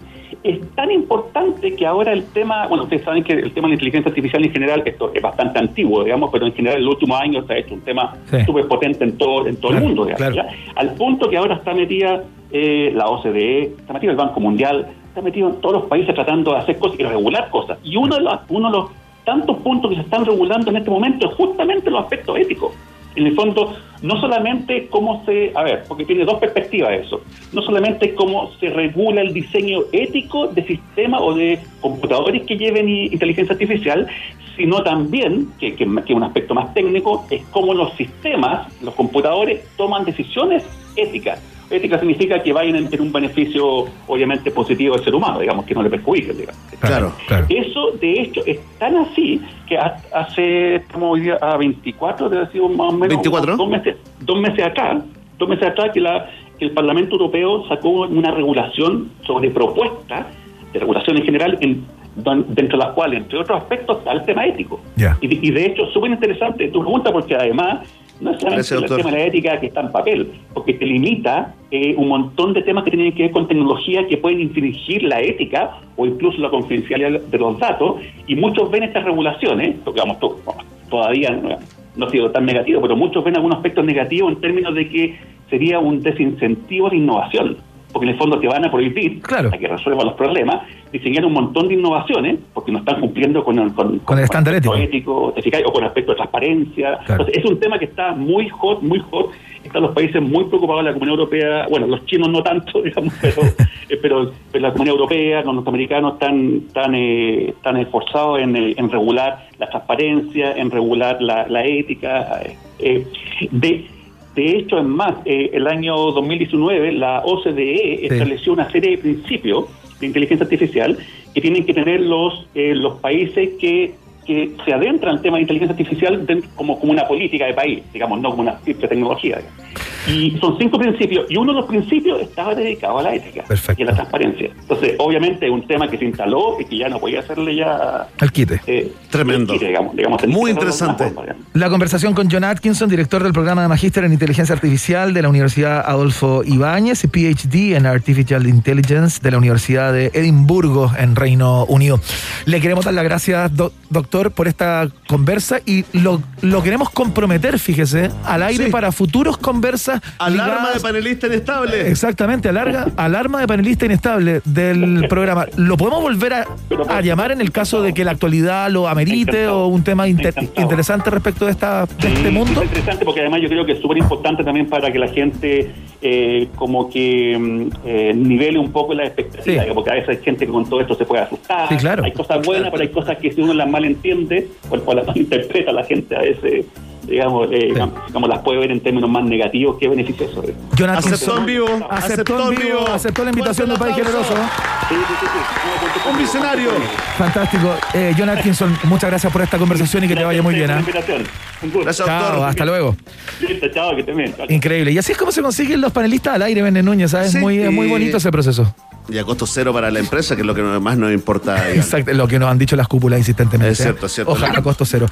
Speaker 14: es tan importante que ahora el tema, bueno, ustedes saben que el tema de la inteligencia artificial en general, esto es bastante antiguo, digamos, pero en general en los últimos años se ha hecho un tema
Speaker 1: Sí.
Speaker 14: súper potente en todo, en todo
Speaker 1: Claro,
Speaker 14: el mundo, digamos, al punto que ahora está metida eh, la OCDE, está metido el Banco Mundial, está metido en todos los países tratando de hacer cosas y regular cosas. Y uno de los, uno de los tantos puntos que se están regulando en este momento es justamente los aspectos éticos. En el fondo, no solamente cómo se, a ver, porque tiene dos perspectivas eso, no solamente cómo se regula el diseño ético de sistemas o de computadores que lleven inteligencia artificial, sino también, que, que, que un aspecto más técnico, es cómo los sistemas, los computadores, toman decisiones éticas. Ética significa que vayan en, en un beneficio, obviamente, positivo al ser humano, digamos, que no le perjudiquen, digamos.
Speaker 2: Claro,
Speaker 1: claro.
Speaker 14: Eso, de hecho, es tan así que ha- hace, estamos hoy día a 24, debe sido más o menos
Speaker 2: 24.
Speaker 14: unos dos meses, dos meses acá, dos meses atrás que, la, que el Parlamento Europeo sacó una regulación sobre propuestas de regulación en general, en, dentro de las cuales, entre otros aspectos, está el tema ético.
Speaker 1: Ya.
Speaker 14: Y, y de hecho, súper interesante tu pregunta, porque además no es solamente el tema de la ética que está en papel, porque te limita eh, un montón de temas que tienen que ver con tecnología que pueden infringir la ética o incluso la confidencialidad de los datos, y muchos ven estas regulaciones, porque vamos, to- todavía no, no ha sido tan negativo, pero muchos ven algunos aspectos negativos en términos de que sería un desincentivo de innovación, porque en el fondo te van a prohibir,
Speaker 1: Claro.
Speaker 14: a que resuelvan los problemas, diseñar un montón de innovaciones, porque no están cumpliendo con el, con,
Speaker 1: Con el estándar ético.
Speaker 14: ético, o con aspecto de transparencia.
Speaker 1: Claro.
Speaker 14: Entonces, es un tema que está muy hot, muy hot, están los países muy preocupados, la Comunidad Europea, bueno, los chinos no tanto, digamos, pero, eh, pero, pero la Comunidad Europea, los norteamericanos están, están, eh, están esforzados en, eh, en regular la transparencia, en regular la, la ética. eh, de, de hecho, es más, eh, el año 2019 la OCDE estableció una serie de principios de inteligencia artificial que tienen que tener los, eh, los países que, que se adentran al tema de inteligencia artificial como, como una política de país, digamos, no como una simple tecnología. digamos. Y son cinco principios, y uno de los principios estaba dedicado a la ética y a la transparencia. Entonces, obviamente, es un tema que se instaló y que ya no podía hacerle ya...
Speaker 1: Al quite.
Speaker 14: eh,
Speaker 2: Tremendo.
Speaker 14: digamos, digamos,
Speaker 2: Muy
Speaker 14: el-
Speaker 2: interesante.
Speaker 1: La conversación con John Atkinson, director del programa de Magíster en Inteligencia Artificial de la Universidad Adolfo Ibáñez y PhD en Artificial Intelligence de la Universidad de Edimburgo en Reino Unido. Le queremos dar las gracias, do- doctor, por esta conversa y lo, lo queremos comprometer, fíjese, al aire
Speaker 2: Sí.
Speaker 1: para futuros conversas.
Speaker 2: Alarma
Speaker 1: ligadas-
Speaker 2: de panelista inestable.
Speaker 1: Exactamente, alarga, alarma de panelista inestable del programa. ¿Lo podemos volver a, a llamar en el caso de que la actualidad lo amerite o un tema inter- interesante respecto de, esta, de este
Speaker 14: Sí,
Speaker 1: mundo?
Speaker 14: Es interesante porque además yo creo que es súper importante también para que la gente eh, como que mm, eh, nivele un poco la expectativa, porque a veces hay gente que con todo esto se puede asustar.
Speaker 1: Sí, claro.
Speaker 14: Hay cosas buenas, pero hay cosas que si uno las malentiende o, o las malinterpreta, la gente a veces, digamos, eh, digamos, las puede ver en términos más negativos que beneficiosos.
Speaker 1: John Atkinson
Speaker 2: Aceptó en vivo.
Speaker 1: Aceptó en vivo, aceptó la invitación del país generoso.
Speaker 2: Un visionario.
Speaker 1: Fantástico. Eh, John Atkinson, muchas gracias por esta conversación y que te vaya muy bien. ¿ah?
Speaker 2: Gracias,
Speaker 1: Chao,
Speaker 2: doctor.
Speaker 1: hasta luego.
Speaker 14: Listo, chao, que estés bien. Chao.
Speaker 1: Increíble. Y así es como se consiguen los panelistas al aire, Vende Núñez, ¿sabes?
Speaker 2: Sí.
Speaker 1: Muy, es muy bonito ese proceso.
Speaker 2: Y a costo cero para la empresa, que es lo que más nos importa. digamos.
Speaker 1: Exacto, lo que nos han dicho las cúpulas insistentemente.
Speaker 2: Es cierto,
Speaker 1: ¿eh?
Speaker 2: es cierto.
Speaker 1: Ojalá a costo cero.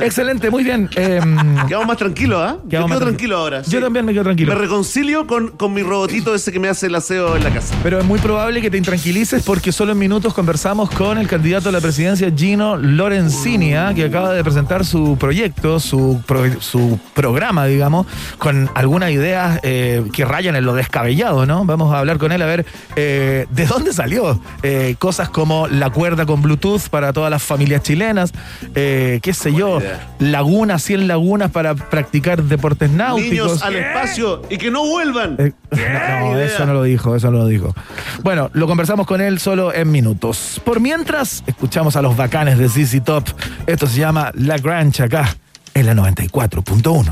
Speaker 1: Excelente, muy bien. Eh,
Speaker 2: Quedamos más tranquilos, ¿ah? Yo
Speaker 1: Quedamos
Speaker 2: quedo tranquilo ahora.
Speaker 1: Yo también me quedo tranquilo.
Speaker 2: Me reconcilio con, con mi robotito ese que me hace el aseo en la casa.
Speaker 1: Pero es muy probable que te intranquilices porque solo en minutos conversamos con el candidato a la presidencia Gino Lorenzini, ¿ah? que acaba de presentar su proyecto, su, pro- su programa, digamos, con algunas ideas eh, que rayan en lo descabellado, ¿no? Vamos a hablar con él a ver eh, de dónde salió. Eh, cosas como la cuerda con Bluetooth para todas las familias chilenas, eh, qué sé yo, lagunas, 100 lagunas para practicar deportes náuticos.
Speaker 2: Niños al espacio y que no vuelvan.
Speaker 1: Eh, no, no, eso no lo dijo, eso no lo dijo. Bueno, lo conversamos con él solo en minutos. Por mientras, escuchamos a los bacanes de ZZ Top. Esto se llama La Grange acá, en la 94.1.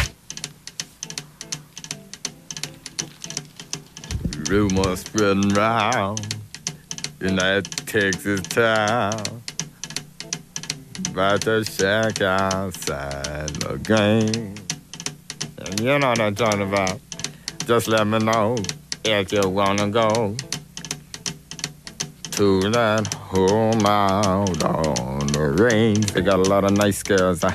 Speaker 15: Rumors spreading round in that Texas town about the shack outside the game. And you know what I'm talking about. Just let me know if you wanna go to that home out on the range. They got a lot of nice girls. Huh?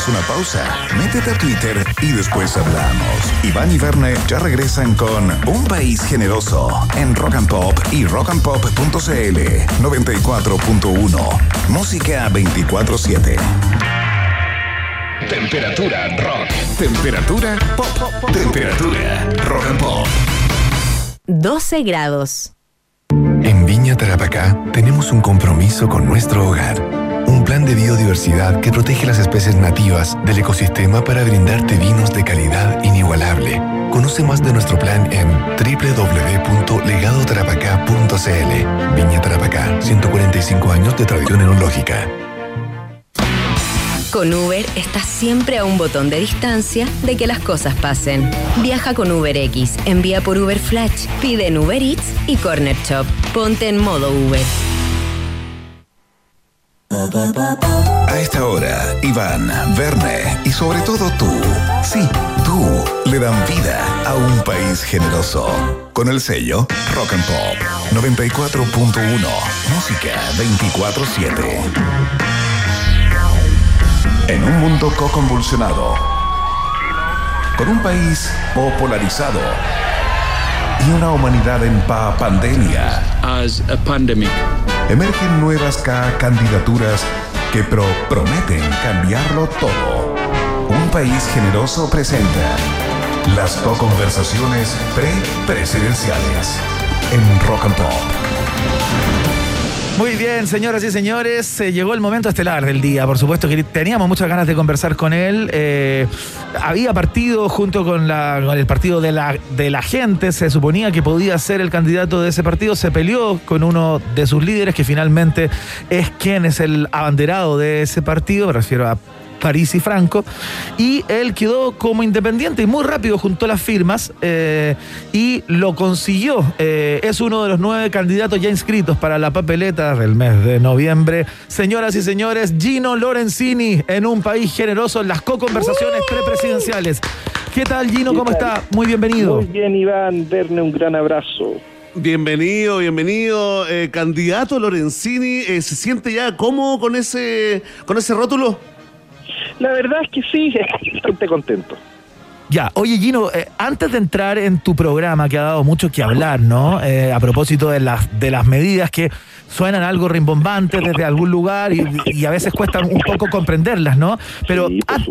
Speaker 3: Hacemos una pausa, métete a Twitter y después hablamos. Iván y Verne ya regresan con Un País Generoso en Rock and Pop y rockandpop.cl 94.1. Música 24-7. Temperatura rock. Temperatura pop. Temperatura rock and pop.
Speaker 5: 12 grados.
Speaker 16: En Viña Tarapacá tenemos un compromiso con nuestro hogar. Plan de biodiversidad que protege las especies nativas del ecosistema para brindarte vinos de calidad inigualable. Conoce más de nuestro plan en www.legadotarapacá.cl. Viña Tarapacá, 145 años de tradición enológica.
Speaker 5: Con Uber estás siempre a un botón de distancia de que las cosas pasen. Viaja con UberX, envía por Uber Flash, pide en Uber Eats y Corner Shop. Ponte en modo Uber.
Speaker 3: Iván, Verne y sobre todo tú, sí, tú, le dan vida a un país generoso. Con el sello Rock and Pop 94.1, música 24-7. En un mundo co-convulsionado, con un país popularizado y una humanidad en pa pandemia.
Speaker 17: As a pandemic.
Speaker 3: Emergen nuevas ca- candidaturas que pro- prometen cambiarlo todo. Un país generoso presenta las co-conversaciones pre-presidenciales en Rock and Pop.
Speaker 1: Muy bien, señoras y señores, llegó el momento estelar del día. Por supuesto que teníamos muchas ganas de conversar con él. Eh, había partido junto con el partido de la, de la gente. Se suponía que podía ser el candidato de ese partido. Se peleó con uno de sus líderes, que finalmente es quien es el abanderado de ese partido. Me refiero a París y Franco, y él quedó como independiente y muy rápido juntó las firmas eh, y lo consiguió. Eh, es uno de los nueve candidatos ya inscritos para la papeleta del mes de noviembre. Señoras y señores, Gino Lorenzini en un país generoso en las co-conversaciones prepresidenciales. ¿Qué tal, Gino? ¿Cómo está? Muy bienvenido.
Speaker 18: Muy bien, Iván, Verne, un gran abrazo.
Speaker 2: Bienvenido, bienvenido, eh, candidato Lorenzini. eh, ¿Se siente ya cómodo con ese, con ese rótulo?
Speaker 18: La verdad es que sí, estoy bastante contento.
Speaker 1: Ya, oye Gino, eh, antes de entrar en tu programa que ha dado mucho que hablar, ¿no? Eh, a propósito de las, de las medidas que suenan algo rimbombantes desde algún lugar y, y a veces cuesta un poco comprenderlas, ¿no? Pero an-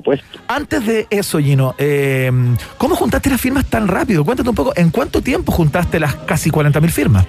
Speaker 1: antes de eso, Gino, eh, ¿cómo juntaste las firmas tan rápido? Cuéntate un poco, ¿en cuánto tiempo juntaste las casi 40.000 firmas?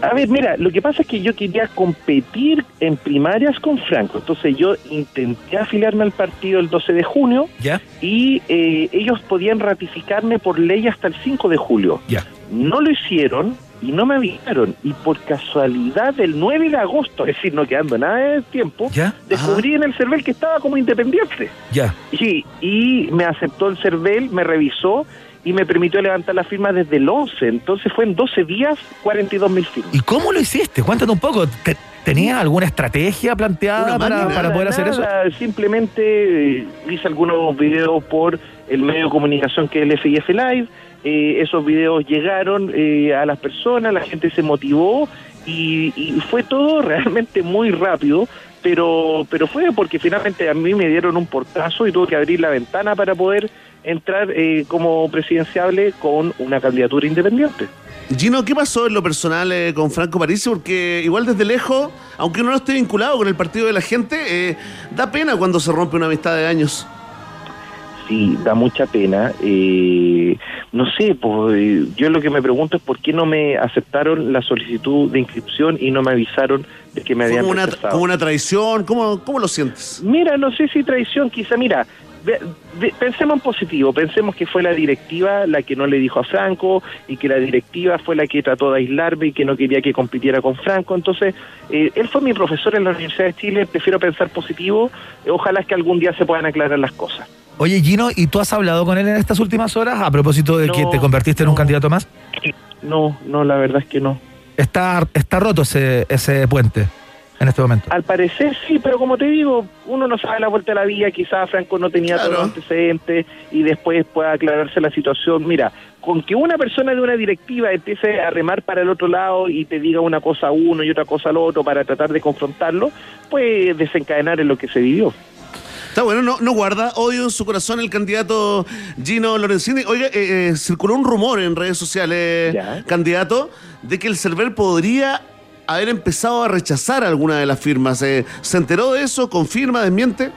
Speaker 18: A ver, mira, lo que pasa es que yo quería competir en primarias con Franco, entonces yo intenté afiliarme al partido el 12 de junio
Speaker 1: ¿Ya?
Speaker 18: y eh, ellos podían ratificarme por ley hasta el 5 de julio.
Speaker 1: Ya.
Speaker 18: No lo hicieron y no me avisaron y por casualidad el 9 de agosto, es decir, no quedando nada de tiempo,
Speaker 1: ¿Ya?
Speaker 18: descubrí en el CERVEL que estaba como independiente.
Speaker 1: Ya.
Speaker 18: Sí, y me aceptó el CERVEL, me revisó y me permitió levantar la firma desde el 11. Entonces fue en 12 días 42 mil firmas.
Speaker 1: ¿Y cómo lo hiciste? Cuéntate un poco. ¿Te- ¿Tenías alguna estrategia planteada para, para poder hacer eso?
Speaker 18: Nada, Simplemente eh, hice algunos videos por el medio de comunicación que es el FIF Live. Eh, esos videos llegaron eh, a las personas, la gente se motivó y, y fue todo realmente muy rápido. Pero, pero fue porque finalmente a mí me dieron un portazo y tuve que abrir la ventana para poder entrar eh, como presidenciable con una candidatura independiente.
Speaker 2: Gino, ¿qué pasó en lo personal eh, con Franco Parisi? Porque igual desde lejos, aunque uno no esté vinculado con el partido de la gente, eh, da pena cuando se rompe una amistad de años.
Speaker 18: Sí, da mucha pena. Eh, no sé, pues, eh, yo lo que me pregunto es por qué no me aceptaron la solicitud de inscripción y no me avisaron de que me
Speaker 2: ¿Fue
Speaker 18: habían
Speaker 2: como una,
Speaker 18: rechazado.
Speaker 2: como una traición? ¿Cómo, ¿Cómo lo sientes?
Speaker 18: Mira, no sé si traición, quizá, mira, ve- ve- pensemos en positivo, pensemos que fue la directiva la que no le dijo a Franco y que la directiva fue la que trató de aislarme y que no quería que compitiera con Franco. Entonces, eh, él fue mi profesor en la Universidad de Chile, prefiero pensar positivo, eh, ojalá que algún día se puedan aclarar las cosas.
Speaker 1: Oye, Gino, ¿y tú has hablado con él en estas últimas horas a propósito de que te convertiste en un candidato más?
Speaker 18: No, no, la verdad es que no.
Speaker 1: Está, está roto ese, ese puente en este momento.
Speaker 18: Al parecer sí, pero como te digo, uno no sabe la vuelta de la vida, quizás Franco no tenía todos los antecedentes y después pueda aclararse la situación. Mira, con que una persona de una directiva empiece a remar para el otro lado y te diga una cosa a uno y otra cosa al otro para tratar de confrontarlo, puede desencadenar en lo que se vivió.
Speaker 2: Está bueno, no, no guarda odio en su corazón el candidato Gino Lorenzini. Oiga, eh, eh, circuló un rumor en redes sociales, candidato, de que el CERVEL podría haber empezado a rechazar alguna de las firmas. Eh, ¿Se enteró de eso? ¿Confirma? ¿Desmiente?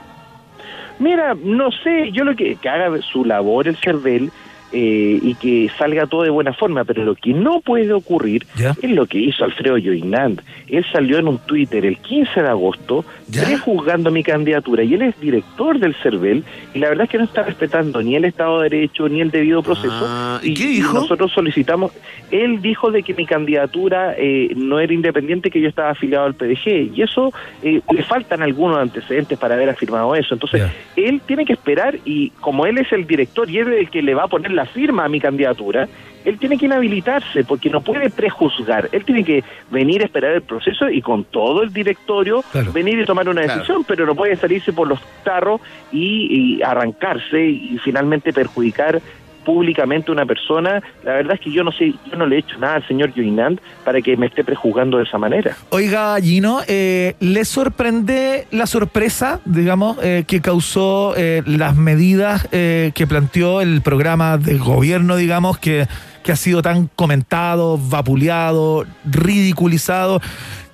Speaker 18: Mira, no sé, yo lo que, que haga su labor el CERVEL eh, y que salga todo de buena forma, pero lo que no puede ocurrir es lo que hizo Alfredo Joinand. Él salió en un Twitter el 15 de agosto prejuzgando mi candidatura y él es director del CERVEL y la verdad es que no está respetando ni el Estado de Derecho ni el debido proceso.
Speaker 2: Ah, ¿y qué dijo?
Speaker 18: Nosotros solicitamos, él dijo de que mi candidatura eh, no era independiente, que yo estaba afiliado al PDG y eso eh, le faltan algunos antecedentes para haber afirmado eso. Entonces, él tiene que esperar y como él es el director y él es el que le va a poner la firma a mi candidatura, él tiene que inhabilitarse porque no puede prejuzgar. Él tiene que venir a esperar el proceso y con todo el directorio venir y tomar una
Speaker 1: Claro.
Speaker 18: decisión, pero no puede salirse por los tarros y, y arrancarse y finalmente perjudicar públicamente una persona. La verdad es que yo no sé, yo no le he hecho nada al señor Joinand para que me esté prejuzgando de esa manera.
Speaker 1: Oiga, Gino, eh, ¿le sorprende la sorpresa, digamos, eh, que causó eh, las medidas eh, que planteó el programa del gobierno, digamos, que, que ha sido tan comentado, vapuleado, ridiculizado?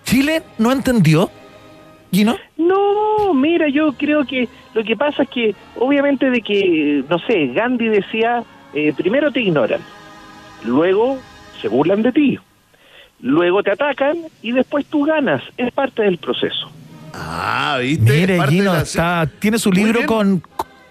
Speaker 1: ¿Chile no entendió, Gino?
Speaker 18: No, mira, yo creo que lo que pasa es que, obviamente, de que, no sé, Gandhi decía, eh, primero te ignoran, luego se burlan de ti, luego te atacan y después tú ganas. Es parte del proceso.
Speaker 2: Ah, ¿viste?
Speaker 1: Mire,
Speaker 2: Parte de
Speaker 1: Gino,
Speaker 2: la-
Speaker 1: está, tiene su
Speaker 2: Muy
Speaker 1: libro
Speaker 2: bien.
Speaker 1: con,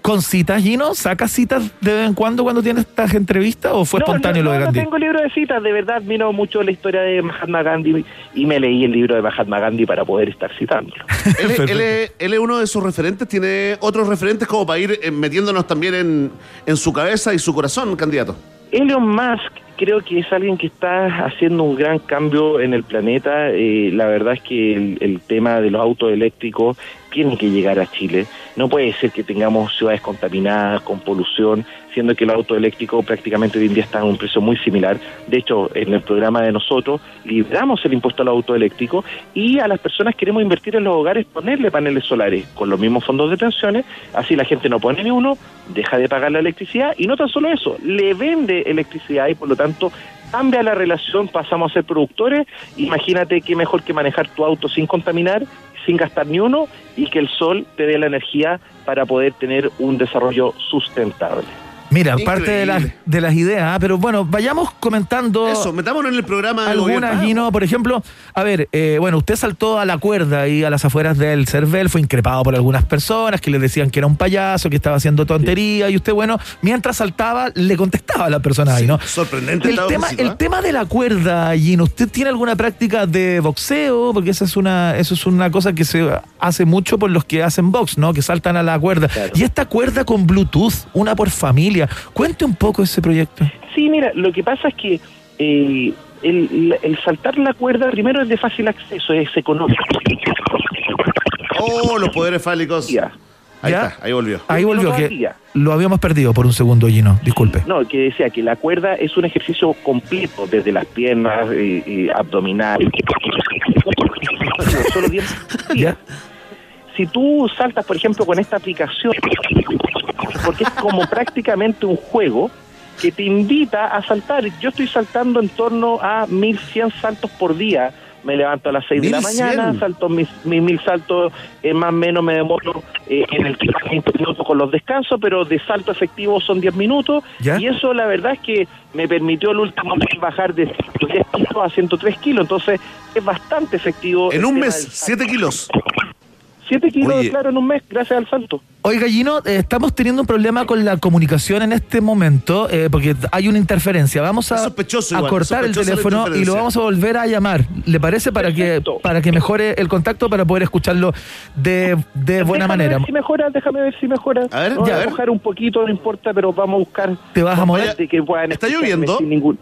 Speaker 1: con citas, Gino. ¿Saca citas de vez en cuando cuando tiene estas entrevistas o fue
Speaker 18: No,
Speaker 1: espontáneo
Speaker 18: no,
Speaker 1: lo de
Speaker 18: no,
Speaker 1: Gandhi?
Speaker 18: No tengo libro de citas, de verdad admiro mucho la historia de Mahatma Gandhi y me leí el libro de Mahatma Gandhi para poder estar citándolo.
Speaker 2: Él, es- él es, él es uno de sus referentes, tiene otros referentes como para ir eh, metiéndonos también en, en su cabeza y su corazón, candidato.
Speaker 18: Elon Musk creo que es alguien que está haciendo un gran cambio en el planeta. Eh, la verdad es que el, el tema de los autos eléctricos tiene que llegar a Chile. No puede ser que tengamos ciudades contaminadas, con polución, siendo que el auto eléctrico prácticamente hoy en día está a un precio muy similar. De hecho, en el programa de nosotros libramos el impuesto al auto eléctrico y a las personas queremos invertir en los hogares, ponerle paneles solares con los mismos fondos de pensiones, así la gente no pone ni uno, deja de pagar la electricidad y no tan solo eso, le vende electricidad y por lo tanto cambia la relación, pasamos a ser productores, imagínate qué mejor que manejar tu auto sin contaminar, sin gastar ni uno y que el sol te dé la energía para poder tener un desarrollo sustentable.
Speaker 1: Mira, parte de las, de las ideas, ¿ah? pero bueno, vayamos comentando.
Speaker 2: Eso, metámonos en el programa
Speaker 1: Algunas,
Speaker 2: gobierno.
Speaker 1: Gino, por ejemplo, a ver, eh, bueno, usted saltó a la cuerda y a las afueras del CERVEL, fue increpado por algunas personas que le decían que era un payaso, que estaba haciendo tontería, y usted, bueno, mientras saltaba, le contestaba a las personas ahí, ¿no?
Speaker 2: Sorprendente
Speaker 1: El tema, el
Speaker 2: ¿eh?
Speaker 1: tema de la cuerda, Gino, ¿usted tiene alguna práctica de boxeo? Porque esa es una, eso es una cosa que se hace mucho por los que hacen box, ¿no? Que saltan a la cuerda. Y esta cuerda con Bluetooth, una por familia. Cuente un poco ese proyecto.
Speaker 18: Sí, mira, lo que pasa es que eh, el, el saltar la cuerda primero es de fácil acceso, es económico.
Speaker 2: Oh, los poderes fálicos. Ahí
Speaker 1: ¿Ya?
Speaker 2: está, ahí volvió.
Speaker 1: Ahí volvió,
Speaker 18: No
Speaker 1: que lo habíamos perdido por un segundo, Gino. Disculpe.
Speaker 18: No, que decía que la cuerda es un ejercicio completo, desde las piernas, eh, eh, abdominal. Solo 10 Si tú saltas, por ejemplo, con esta aplicación, porque es como prácticamente un juego que te invita a saltar. Yo estoy saltando en torno a 1100 saltos por día. Me levanto a las 6 de la
Speaker 2: 1100.
Speaker 18: mañana, salto mis, mis mil saltos, eh, más o menos me demoro eh, en el 20 minutos con los descansos, pero de salto efectivo son 10 minutos.
Speaker 1: ¿Ya?
Speaker 18: Y eso la verdad es que me permitió el último mes bajar de 110 kilos a 103 kilos. Entonces es bastante efectivo.
Speaker 2: En un mes,
Speaker 18: del salto.
Speaker 2: 7 kilos.
Speaker 18: 7 kilos,
Speaker 1: Oye.
Speaker 18: claro, en un mes, gracias al salto.
Speaker 1: Oiga, Gino, eh, estamos teniendo un problema con la comunicación en este momento eh, porque hay una interferencia. Vamos a, cortar el teléfono y lo vamos a volver a llamar. ¿Le parece? Para que, para que mejore el contacto, para poder escucharlo de, de buena
Speaker 18: Déjame
Speaker 1: manera.
Speaker 18: ver si mejora, déjame ver si mejora.
Speaker 2: A ver,
Speaker 18: No,
Speaker 2: ya, a
Speaker 18: a
Speaker 2: ver.
Speaker 18: mojar un poquito, no importa, pero vamos a buscar.
Speaker 1: ¿Te vas a mover?
Speaker 18: de que puedan
Speaker 2: ¿Está lloviendo?
Speaker 18: sin ningún-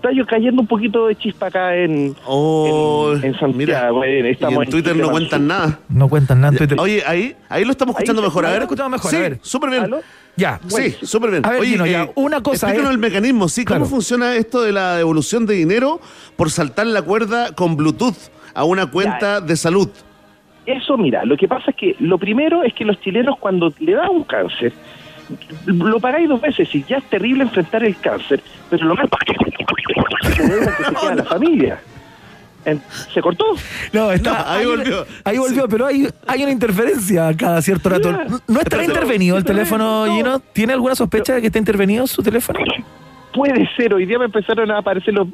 Speaker 18: Está yo cayendo un poquito de chispa acá en, en, en Santiago. eh,
Speaker 2: Oh, Y en Twitter no cuentan nada.
Speaker 1: No cuentan nada en Twitter.
Speaker 2: Oye, ahí, ahí lo estamos escuchando mejor. A ver.
Speaker 1: lo escuchamos mejor,
Speaker 2: Sí,
Speaker 1: a ver.
Speaker 2: súper bien.
Speaker 1: Ya.
Speaker 2: Sí, súper bien.
Speaker 1: A ver,
Speaker 2: Oye,
Speaker 1: Gino, ya,
Speaker 2: eh,
Speaker 1: una cosa
Speaker 2: Explícanos
Speaker 1: es-
Speaker 2: el mecanismo, sí. ¿Cómo
Speaker 1: Claro.
Speaker 2: funciona esto de la devolución de dinero por saltar la cuerda con Bluetooth a una cuenta de salud?
Speaker 18: Eso, mira, lo que pasa es que lo primero es que los chilenos cuando le da un cáncer, lo pagáis dos veces y ya es terrible enfrentar el cáncer, pero lo más se debe a que se queda la familia. ¿Se cortó?
Speaker 1: No, está,
Speaker 2: No, ahí volvió.
Speaker 1: ahí volvió, pero hay, hay una interferencia cada cierto rato. ¿No estará intervenido el teléfono,
Speaker 18: No.
Speaker 1: Gino? ¿Tiene alguna sospecha de que está intervenido su teléfono?
Speaker 18: Puede ser, hoy día me empezaron a aparecer los...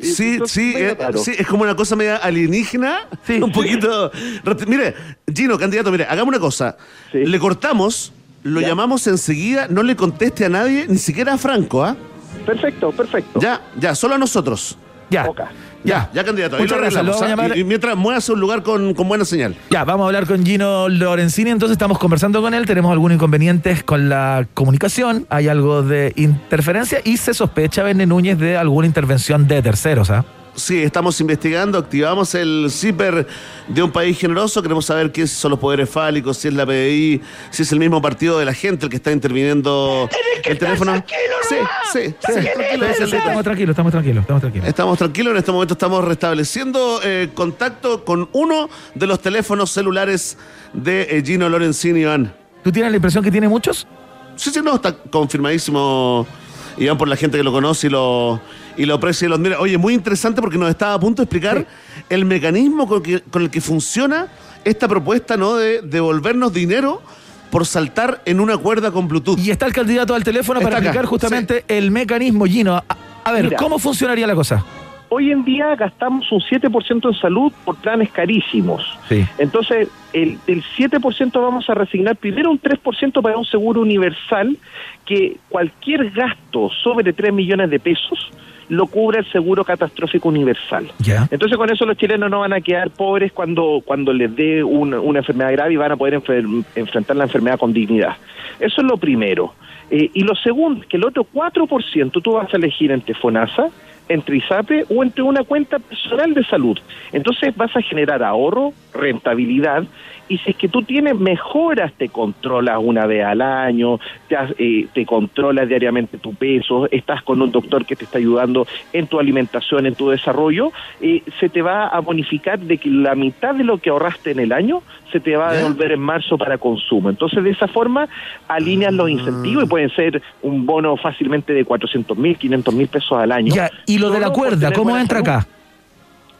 Speaker 2: Sí, sí,
Speaker 18: medio
Speaker 2: eh, sí, es como una cosa media alienígena. Un poquito. Mire, Gino, candidato, mire, hagamos una cosa. Le cortamos, lo llamamos enseguida, no le conteste a nadie, ni siquiera a Franco, ¿ah?
Speaker 18: Perfecto, perfecto.
Speaker 2: Ya, ya, solo a nosotros.
Speaker 1: Ya.
Speaker 2: Ya, ya, candidato.
Speaker 1: Muchas
Speaker 2: lo
Speaker 1: gracias, lo
Speaker 2: ¿ah?
Speaker 1: llamar-
Speaker 2: Y, y mientras muevas a un lugar con, con buena señal.
Speaker 1: Ya, vamos a hablar con Gino Lorenzini, entonces estamos conversando con él, tenemos algunos inconvenientes con la comunicación, hay algo de interferencia y se sospecha, Bene Núñez, de alguna intervención de terceros, ¿ah?
Speaker 2: Sí, estamos investigando, activamos el CIPER de un país generoso, queremos saber qué son los poderes fálicos, si es la PDI, si es el mismo partido de la gente el que está interviniendo el teléfono. Sí, sí, sí, tranquilo,
Speaker 1: Sí, sí,
Speaker 2: Carlito.
Speaker 1: estamos tranquilos, estamos tranquilos, estamos tranquilos.
Speaker 2: Estamos tranquilos, en este momento estamos restableciendo eh, contacto con uno de los teléfonos celulares de eh, Gino Lorenzini, Iván.
Speaker 1: ¿Tú tienes la impresión que tiene muchos?
Speaker 2: Sí, sí, no, está confirmadísimo, Iván, por la gente que lo conoce y lo, y lo aprecia y lo admira. Oye, muy interesante porque nos estaba a punto de explicar el mecanismo con, que- con el que funciona esta propuesta, ¿no? De devolvernos dinero por saltar en una cuerda con Bluetooth.
Speaker 1: Y está el candidato al teléfono para
Speaker 2: acá,
Speaker 1: explicar justamente el mecanismo, Gino. A, a ver,
Speaker 18: Mira.
Speaker 1: ¿cómo funcionaría la cosa?
Speaker 18: Hoy en día gastamos un 7% en salud por planes carísimos.
Speaker 1: Sí.
Speaker 18: Entonces, el, del 7% vamos a resignar primero un 3% para un seguro universal que cualquier gasto sobre 3 millones de pesos lo cubre el seguro catastrófico universal.
Speaker 1: Ya.
Speaker 18: Entonces con eso los chilenos no van a quedar pobres cuando, cuando les dé una, una enfermedad grave y van a poder enfer- enfrentar la enfermedad con dignidad. Eso es lo primero. Eh, y lo segundo que el otro 4% tú vas a elegir entre FONASA, entre ISAPE o entre una cuenta personal de salud. Entonces vas a generar ahorro, rentabilidad y si es que tú tienes mejoras, te controlas una vez al año, te, has- eh, te controlas diariamente tu peso, estás con un doctor que te está ayudando en tu alimentación, en tu desarrollo, eh, se te va a bonificar de que la mitad de lo que ahorraste en el año se te va a devolver en marzo para consumo. Entonces, de esa forma, alineas los incentivos y pueden ser un bono fácilmente de 400 mil, 500 mil pesos al año.
Speaker 1: Ya, y lo de la cuerda, ¿cómo entra
Speaker 18: salud.
Speaker 1: acá?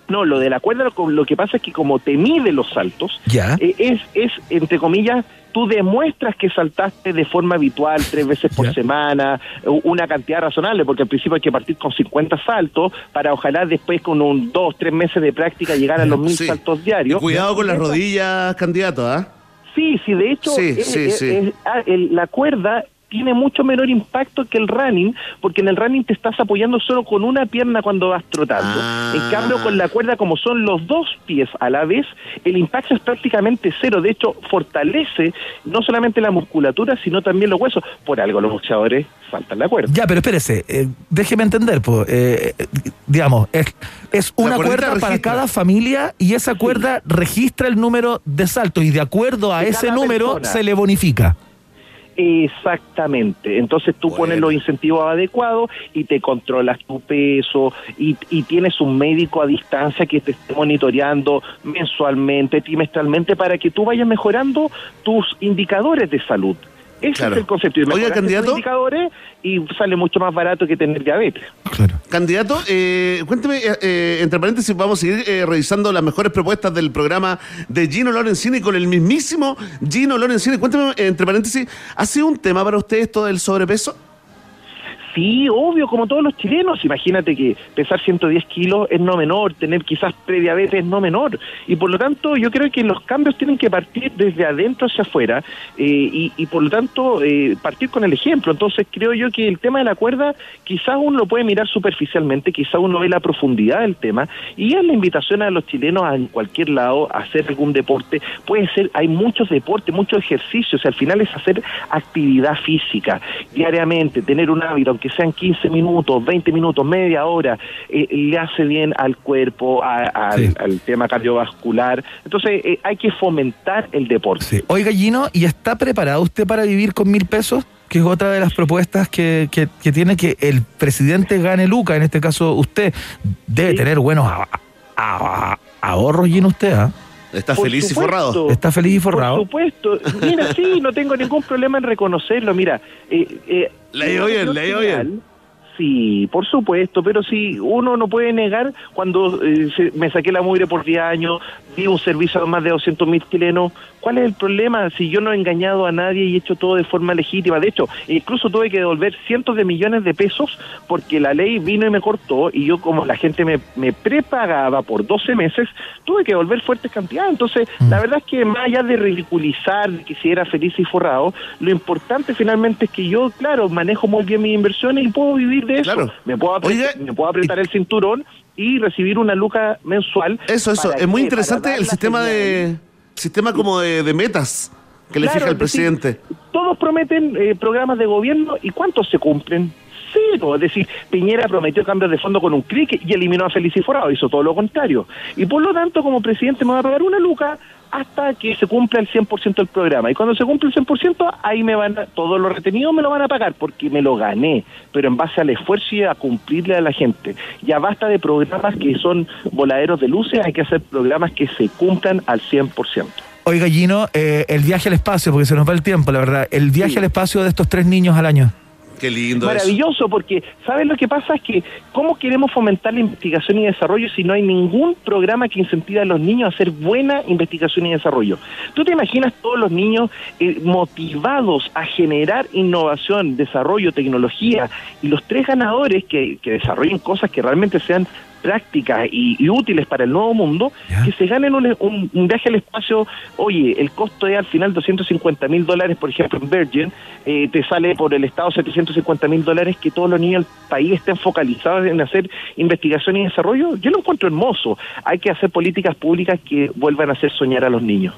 Speaker 18: No, lo de la cuerda lo, lo que pasa es que como te mide los saltos,
Speaker 1: Ya.
Speaker 18: eh, es, es, entre comillas, tú demuestras que saltaste de forma habitual tres veces por semana, una cantidad razonable, porque al principio hay que partir con 50 saltos para ojalá después con un dos, tres meses de práctica llegar a los mil
Speaker 2: Sí.
Speaker 18: saltos diarios.
Speaker 2: Cuidado con las rodillas, candidato, ¿ah?
Speaker 18: Sí, sí, de hecho,
Speaker 2: Sí,
Speaker 18: es-
Speaker 2: sí.
Speaker 18: es- ah, la cuerda tiene mucho menor impacto que el running, porque en el running te estás apoyando solo con una pierna cuando vas trotando.
Speaker 2: Ah.
Speaker 18: En cambio, con la cuerda, como son los dos pies a la vez, el impacto es prácticamente cero. De hecho, fortalece no solamente la musculatura, sino también los huesos. Por algo los boxeadores saltan la cuerda.
Speaker 1: Ya, pero espérese, eh, déjeme entender, pues, eh, digamos, es, una cuerda para cada familia y esa cuerda registra el número de saltos y de acuerdo a
Speaker 18: De
Speaker 1: ese número
Speaker 18: persona.
Speaker 1: se le bonifica.
Speaker 18: Exactamente. Entonces tú pones los incentivos adecuados y te controlas tu peso y, y tienes un médico a distancia que te esté monitoreando mensualmente, trimestralmente, para que tú vayas mejorando tus indicadores de salud. Ese
Speaker 2: Claro.
Speaker 18: es el concepto. Y
Speaker 2: Oiga, candidato.
Speaker 18: indicadores y sale mucho más barato que tener diabetes.
Speaker 2: Candidato, eh, cuénteme, eh, eh, entre paréntesis, vamos a seguir eh, revisando las mejores propuestas del programa de Gino Lorenzini con el mismísimo Gino Lorenzini. Cuénteme, entre paréntesis, ¿ha sido un tema para usted esto del sobrepeso?
Speaker 18: Sí, obvio, como todos los chilenos. Imagínate que pesar 110 kilos es no menor, tener quizás prediabetes es no menor. Y por lo tanto, yo creo que los cambios tienen que partir desde adentro hacia afuera eh, y, y por lo tanto eh, partir con el ejemplo. Entonces, creo yo que el tema de la cuerda quizás uno lo puede mirar superficialmente, quizás uno ve la profundidad del tema y es la invitación a los chilenos a en cualquier lado a hacer algún deporte. Puede ser, hay muchos deportes, muchos ejercicios. Al final es hacer actividad física diariamente, tener un hábito, aunque sean 15 minutos, 20 minutos, media hora, eh, le hace bien al cuerpo, a- a-
Speaker 1: Sí.
Speaker 18: al tema cardiovascular. Entonces eh, hay que fomentar el deporte.
Speaker 1: Oiga, Gino, ¿y está preparado usted para vivir con mil pesos? Que es otra de las propuestas que, que- que tiene que el presidente gane Luca, en este caso usted. Debe tener buenos a- a- a- ahorros, Gino, usted, ¿ah?
Speaker 2: Está
Speaker 18: Por
Speaker 2: feliz y forrado.
Speaker 1: Está feliz y forrado.
Speaker 18: Por supuesto. Mira, sí, no tengo ningún problema en reconocerlo. Mira, eh, eh,
Speaker 2: Le ha ido bien,
Speaker 18: lo
Speaker 2: le ha ido
Speaker 18: general,
Speaker 2: bien.
Speaker 18: Sí, por supuesto, pero si uno no puede negar cuando eh, se- me saqué la mugre por 10 años, di un servicio a más de 200 mil chilenos, ¿cuál es el problema si yo no he engañado a nadie y he hecho todo de forma legítima? De hecho, incluso tuve que devolver cientos de millones de pesos porque la ley vino y me cortó y yo como la gente me, me prepagaba por 12 meses, tuve que devolver fuertes cantidades. Entonces, la verdad es que más allá de ridiculizar de que si era feliz y forrado, lo importante finalmente es que yo, claro, manejo muy bien mis inversiones y puedo vivir de eso.
Speaker 2: Claro.
Speaker 18: Me, puedo apretar, me puedo apretar el cinturón y recibir una luca mensual.
Speaker 2: Eso, eso.
Speaker 18: ¿Para
Speaker 2: Es muy
Speaker 18: qué?
Speaker 2: Interesante el sistema de sistema como de, de metas que le fija el
Speaker 18: decir,
Speaker 2: presidente.
Speaker 18: Todos prometen eh, programas de gobierno y ¿cuántos se cumplen? Cero. Es decir, Piñera prometió cambios de fondo con un clic y eliminó a Feliz Forado, hizo todo lo contrario. Y por lo tanto, como presidente me va a pagar una luca hasta que se cumpla el 100% del programa. Y cuando se cumple el 100%, ahí me van a, todo lo retenido me lo van a pagar porque me lo gané, pero en base al esfuerzo y a cumplirle a la gente. Ya basta de programas que son voladeros de luces, hay que hacer programas que se cumplan al 100%.
Speaker 1: Oiga, Gino, eh, el viaje al espacio, porque se nos va el tiempo, la verdad. El viaje al espacio de estos tres niños al año.
Speaker 2: Qué lindo.
Speaker 18: Maravilloso, porque ¿sabes lo que pasa? Es que ¿cómo queremos fomentar la investigación y desarrollo si no hay ningún programa que incentive a los niños a hacer buena investigación y desarrollo? ¿Tú te imaginas todos los niños eh, motivados a generar innovación, desarrollo, tecnología y los tres ganadores que, que desarrollen cosas que realmente sean prácticas y, y útiles para el nuevo mundo, que se ganen un, un- un viaje al espacio, oye, el costo es al final 250 mil dólares, por ejemplo, en Virgin, eh, te sale por el Estado 750 mil dólares que todos los niños del país estén focalizados en hacer investigación y desarrollo, yo lo encuentro hermoso. Hay que hacer políticas públicas que vuelvan a hacer soñar a los niños.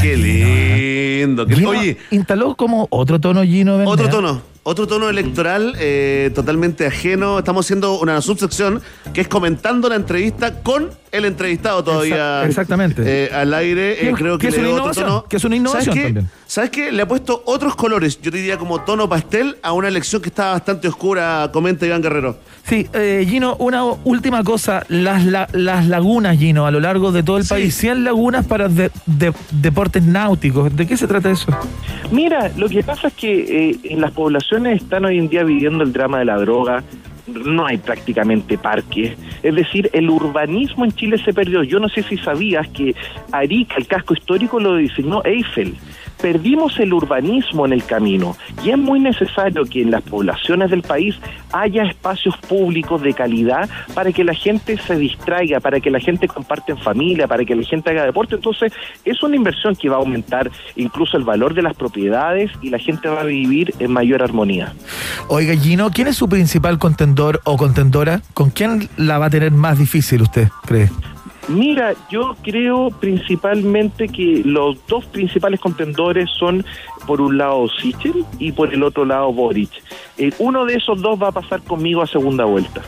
Speaker 2: Qué lindo. qué-
Speaker 1: Gino
Speaker 2: Oye,
Speaker 1: instaló como otro tono Gino.
Speaker 2: Otro tono, otro tono electoral eh, totalmente ajeno. Estamos haciendo una subsección que es comentando la entrevista con el entrevistado todavía.
Speaker 1: Exa- exactamente.
Speaker 2: eh, al aire, eh, creo que,
Speaker 1: que es
Speaker 2: le
Speaker 1: una
Speaker 2: otro
Speaker 1: innovación,
Speaker 2: tono.
Speaker 1: que es una innovación también.
Speaker 2: ¿Sabes qué? Le ha puesto otros colores, yo diría como tono pastel, a una elección que está bastante oscura. Comenta Iván Guerrero.
Speaker 1: Sí, eh, Gino, una última cosa. Las, la- las lagunas, Gino, a lo largo de todo el país. 100 lagunas para de- de- deportes náuticos. ¿De qué se trata eso?
Speaker 18: Mira, lo que pasa es que eh, en las poblaciones están hoy en día viviendo el drama de la droga, no hay prácticamente parques, es decir, el urbanismo en Chile se perdió. Yo no sé si sabías que Arica, el casco histórico, lo diseñó Eiffel. Perdimos el urbanismo en el camino y es muy necesario que en las poblaciones del país haya espacios públicos de calidad para que la gente se distraiga, para que la gente comparte en familia, para que la gente haga deporte. Entonces, es una inversión que va a aumentar incluso el valor de las propiedades y la gente va a vivir en mayor armonía.
Speaker 1: Oiga, Gino, ¿quién es su principal contendor o contendora? ¿Con quién la va a tener más difícil usted, cree?
Speaker 18: Mira, yo creo principalmente que los dos principales contendores son por un lado Sichel y por el otro lado Boric. Eh, uno de esos dos va a pasar conmigo a segunda vuelta.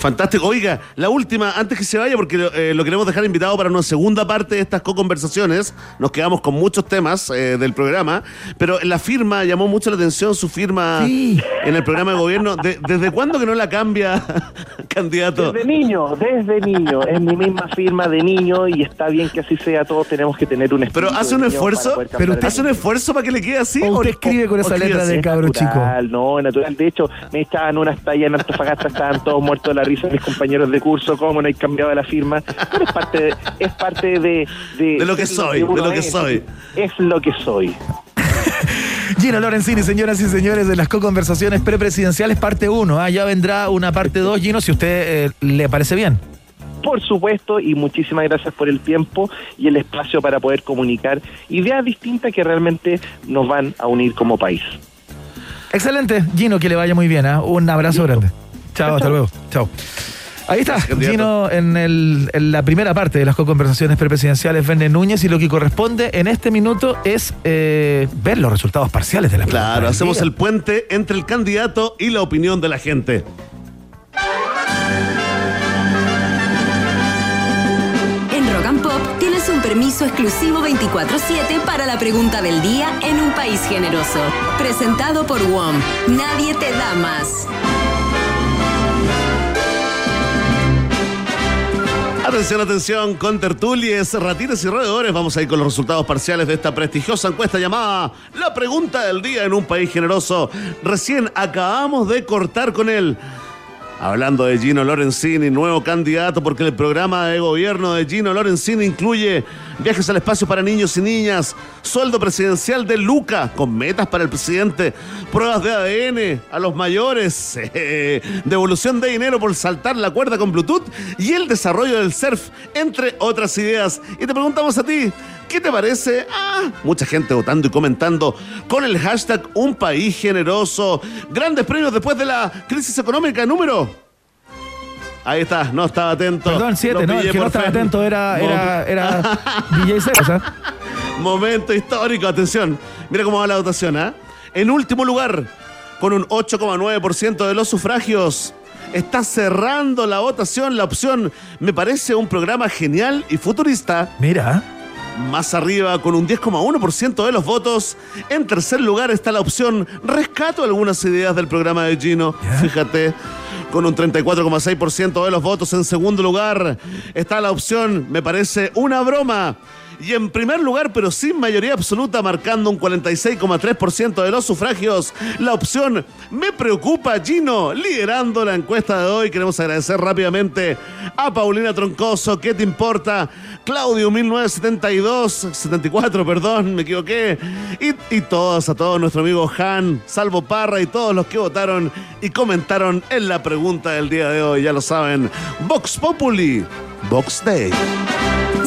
Speaker 2: Fantástico. Oiga, la última, antes que se vaya, porque eh, lo queremos dejar invitado para una segunda parte de estas co-conversaciones. Nos quedamos con muchos temas eh, del programa, pero la firma llamó mucho la atención, su firma en el programa de gobierno. De- ¿Desde cuándo que no la cambia, candidato?
Speaker 18: Desde niño, desde niño. Es mi misma firma de niño y está bien que así sea. Todos tenemos que tener un
Speaker 2: Pero hace un esfuerzo, pero usted hace un esfuerzo para que le quede así.
Speaker 1: ¿O usted escribe con esa
Speaker 2: o
Speaker 1: letra de cabro chico?
Speaker 18: natural, no, natural. De hecho, me echaban unas tallas en Antofagasta, estaban todos muertos de la risa mis compañeros de curso, cómo no hay cambiado la firma. Pero es parte de, es parte de, de,
Speaker 2: De lo que soy, de
Speaker 18: uno
Speaker 2: lo que
Speaker 18: es.
Speaker 2: soy.
Speaker 18: Es lo que soy.
Speaker 1: Gino Lorenzini, señoras y señores, de las co-conversaciones prepresidenciales, parte 1. Ya vendrá una parte 2, Gino, si usted eh, le parece bien.
Speaker 18: Por supuesto, y muchísimas gracias por el tiempo y el espacio para poder comunicar ideas distintas que realmente nos van a unir como país.
Speaker 1: Excelente, Gino, que le vaya muy bien. ¿ah? Un abrazo grande. Chao, hasta luego. Chao. Ahí está, Gino, en, el- en la primera parte de las co-conversaciones prepresidenciales, Verne Núñez, y lo que corresponde en este minuto es eh, ver los resultados parciales de la pregunta
Speaker 2: Claro, hacemos
Speaker 1: día.
Speaker 2: el puente entre el candidato y la opinión de la gente.
Speaker 5: En Rock and Pop tienes un permiso exclusivo 24-7 para la pregunta del día en un país generoso. Presentado por WOM. Nadie te da más.
Speaker 2: Atención, atención, con tertulies, ratines y roedores. Vamos a ir con los resultados parciales de esta prestigiosa encuesta llamada La Pregunta del Día en un País Generoso. Recién acabamos de cortar con él. Hablando de Gino Lorenzini, nuevo candidato, porque el programa de gobierno de Gino Lorenzini incluye viajes al espacio para niños y niñas, sueldo presidencial de Luca, con metas para el presidente, pruebas de ADN a los mayores, eh, devolución de dinero por saltar la cuerda con Bluetooth y el desarrollo del surf, entre otras ideas. Y te preguntamos a ti, ¿Qué te parece? Ah, mucha gente votando y comentando con el hashtag Un País Generoso. Grandes premios después de la crisis económica. Número. Ahí está, no estaba atento.
Speaker 1: Perdón, siete,
Speaker 2: Lo
Speaker 1: no, el que no estaba atento era, era, era DJ Ceros, ¿ah?
Speaker 2: Momento histórico, atención. Mira cómo va la votación, ¿ah? En último lugar, con un 8,9% de los sufragios, está cerrando la votación la opción, me parece un programa genial y futurista.
Speaker 1: Mira.
Speaker 2: Más arriba, con un 10,1% de los votos. En tercer lugar está la opción Rescato algunas ideas del programa de Gino. Fíjate. Con un 34,6% de los votos. En segundo lugar está la opción Me parece una broma. Y en primer lugar, pero sin mayoría absoluta, marcando un 46,3% de los sufragios, la opción Me preocupa Gino, liderando la encuesta de hoy. Queremos agradecer rápidamente a Paulina Troncoso, ¿qué te importa? Claudio 1972, 74, perdón, me equivoqué. Y, todos, a todos nuestro amigo Han, Salvo Parra y todos los que votaron y comentaron en la pregunta del día de hoy, ya lo saben. Vox Populi, Vox Day.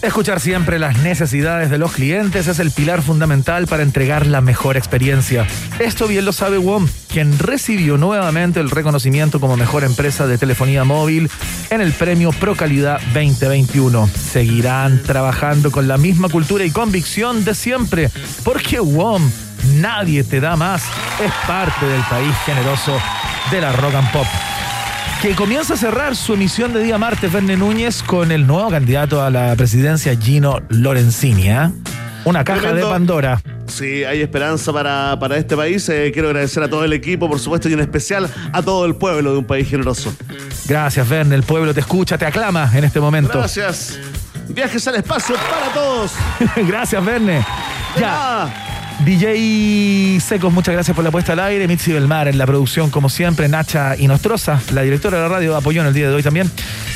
Speaker 1: Escuchar siempre las necesidades de los clientes es el pilar fundamental para entregar la mejor experiencia. Esto bien lo sabe WOM, quien recibió nuevamente el reconocimiento como mejor empresa de telefonía móvil en el premio Pro Calidad 2021. Seguirán trabajando con la misma cultura y convicción de siempre, porque WOM, nadie te da más, es parte del país generoso de la rock and pop que comienza a cerrar su emisión de día martes, Verne Núñez, con el nuevo candidato a la presidencia, Gino Lorenzini. ¿ah? Una caja
Speaker 2: Tremendo.
Speaker 1: de Pandora.
Speaker 2: Sí, hay esperanza para, para este país. Eh, quiero agradecer a todo el equipo, por supuesto, y en especial a todo el pueblo de un país generoso.
Speaker 1: Gracias, Verne. El pueblo te escucha, te aclama en este momento.
Speaker 2: Gracias. Viajes al espacio para todos.
Speaker 1: gracias, Verne. Ya. DJ Secos, muchas gracias por la puesta al aire. Mitzi Belmar en la producción, como siempre. Nacha Inostroza, la directora de la radio, apoyó en el día de hoy también.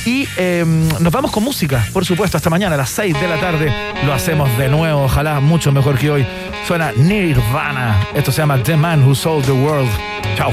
Speaker 1: Y eh, nos vamos con música, por supuesto, hasta mañana a las 6 de la tarde. Lo hacemos de nuevo, ojalá mucho mejor que hoy. Suena Nirvana. Esto se llama The Man Who Sold the World. Chao.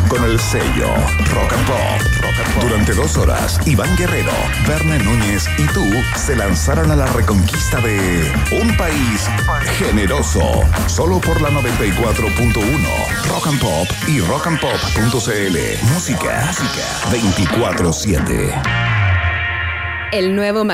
Speaker 3: con el sello Rock and Pop. Durante dos horas, Iván Guerrero, Verne Núñez y tú se lanzaron a la reconquista de un país generoso. Solo por la 94.1 Rock and Pop y rockandpop.cl. Música, música 24-7.
Speaker 5: El nuevo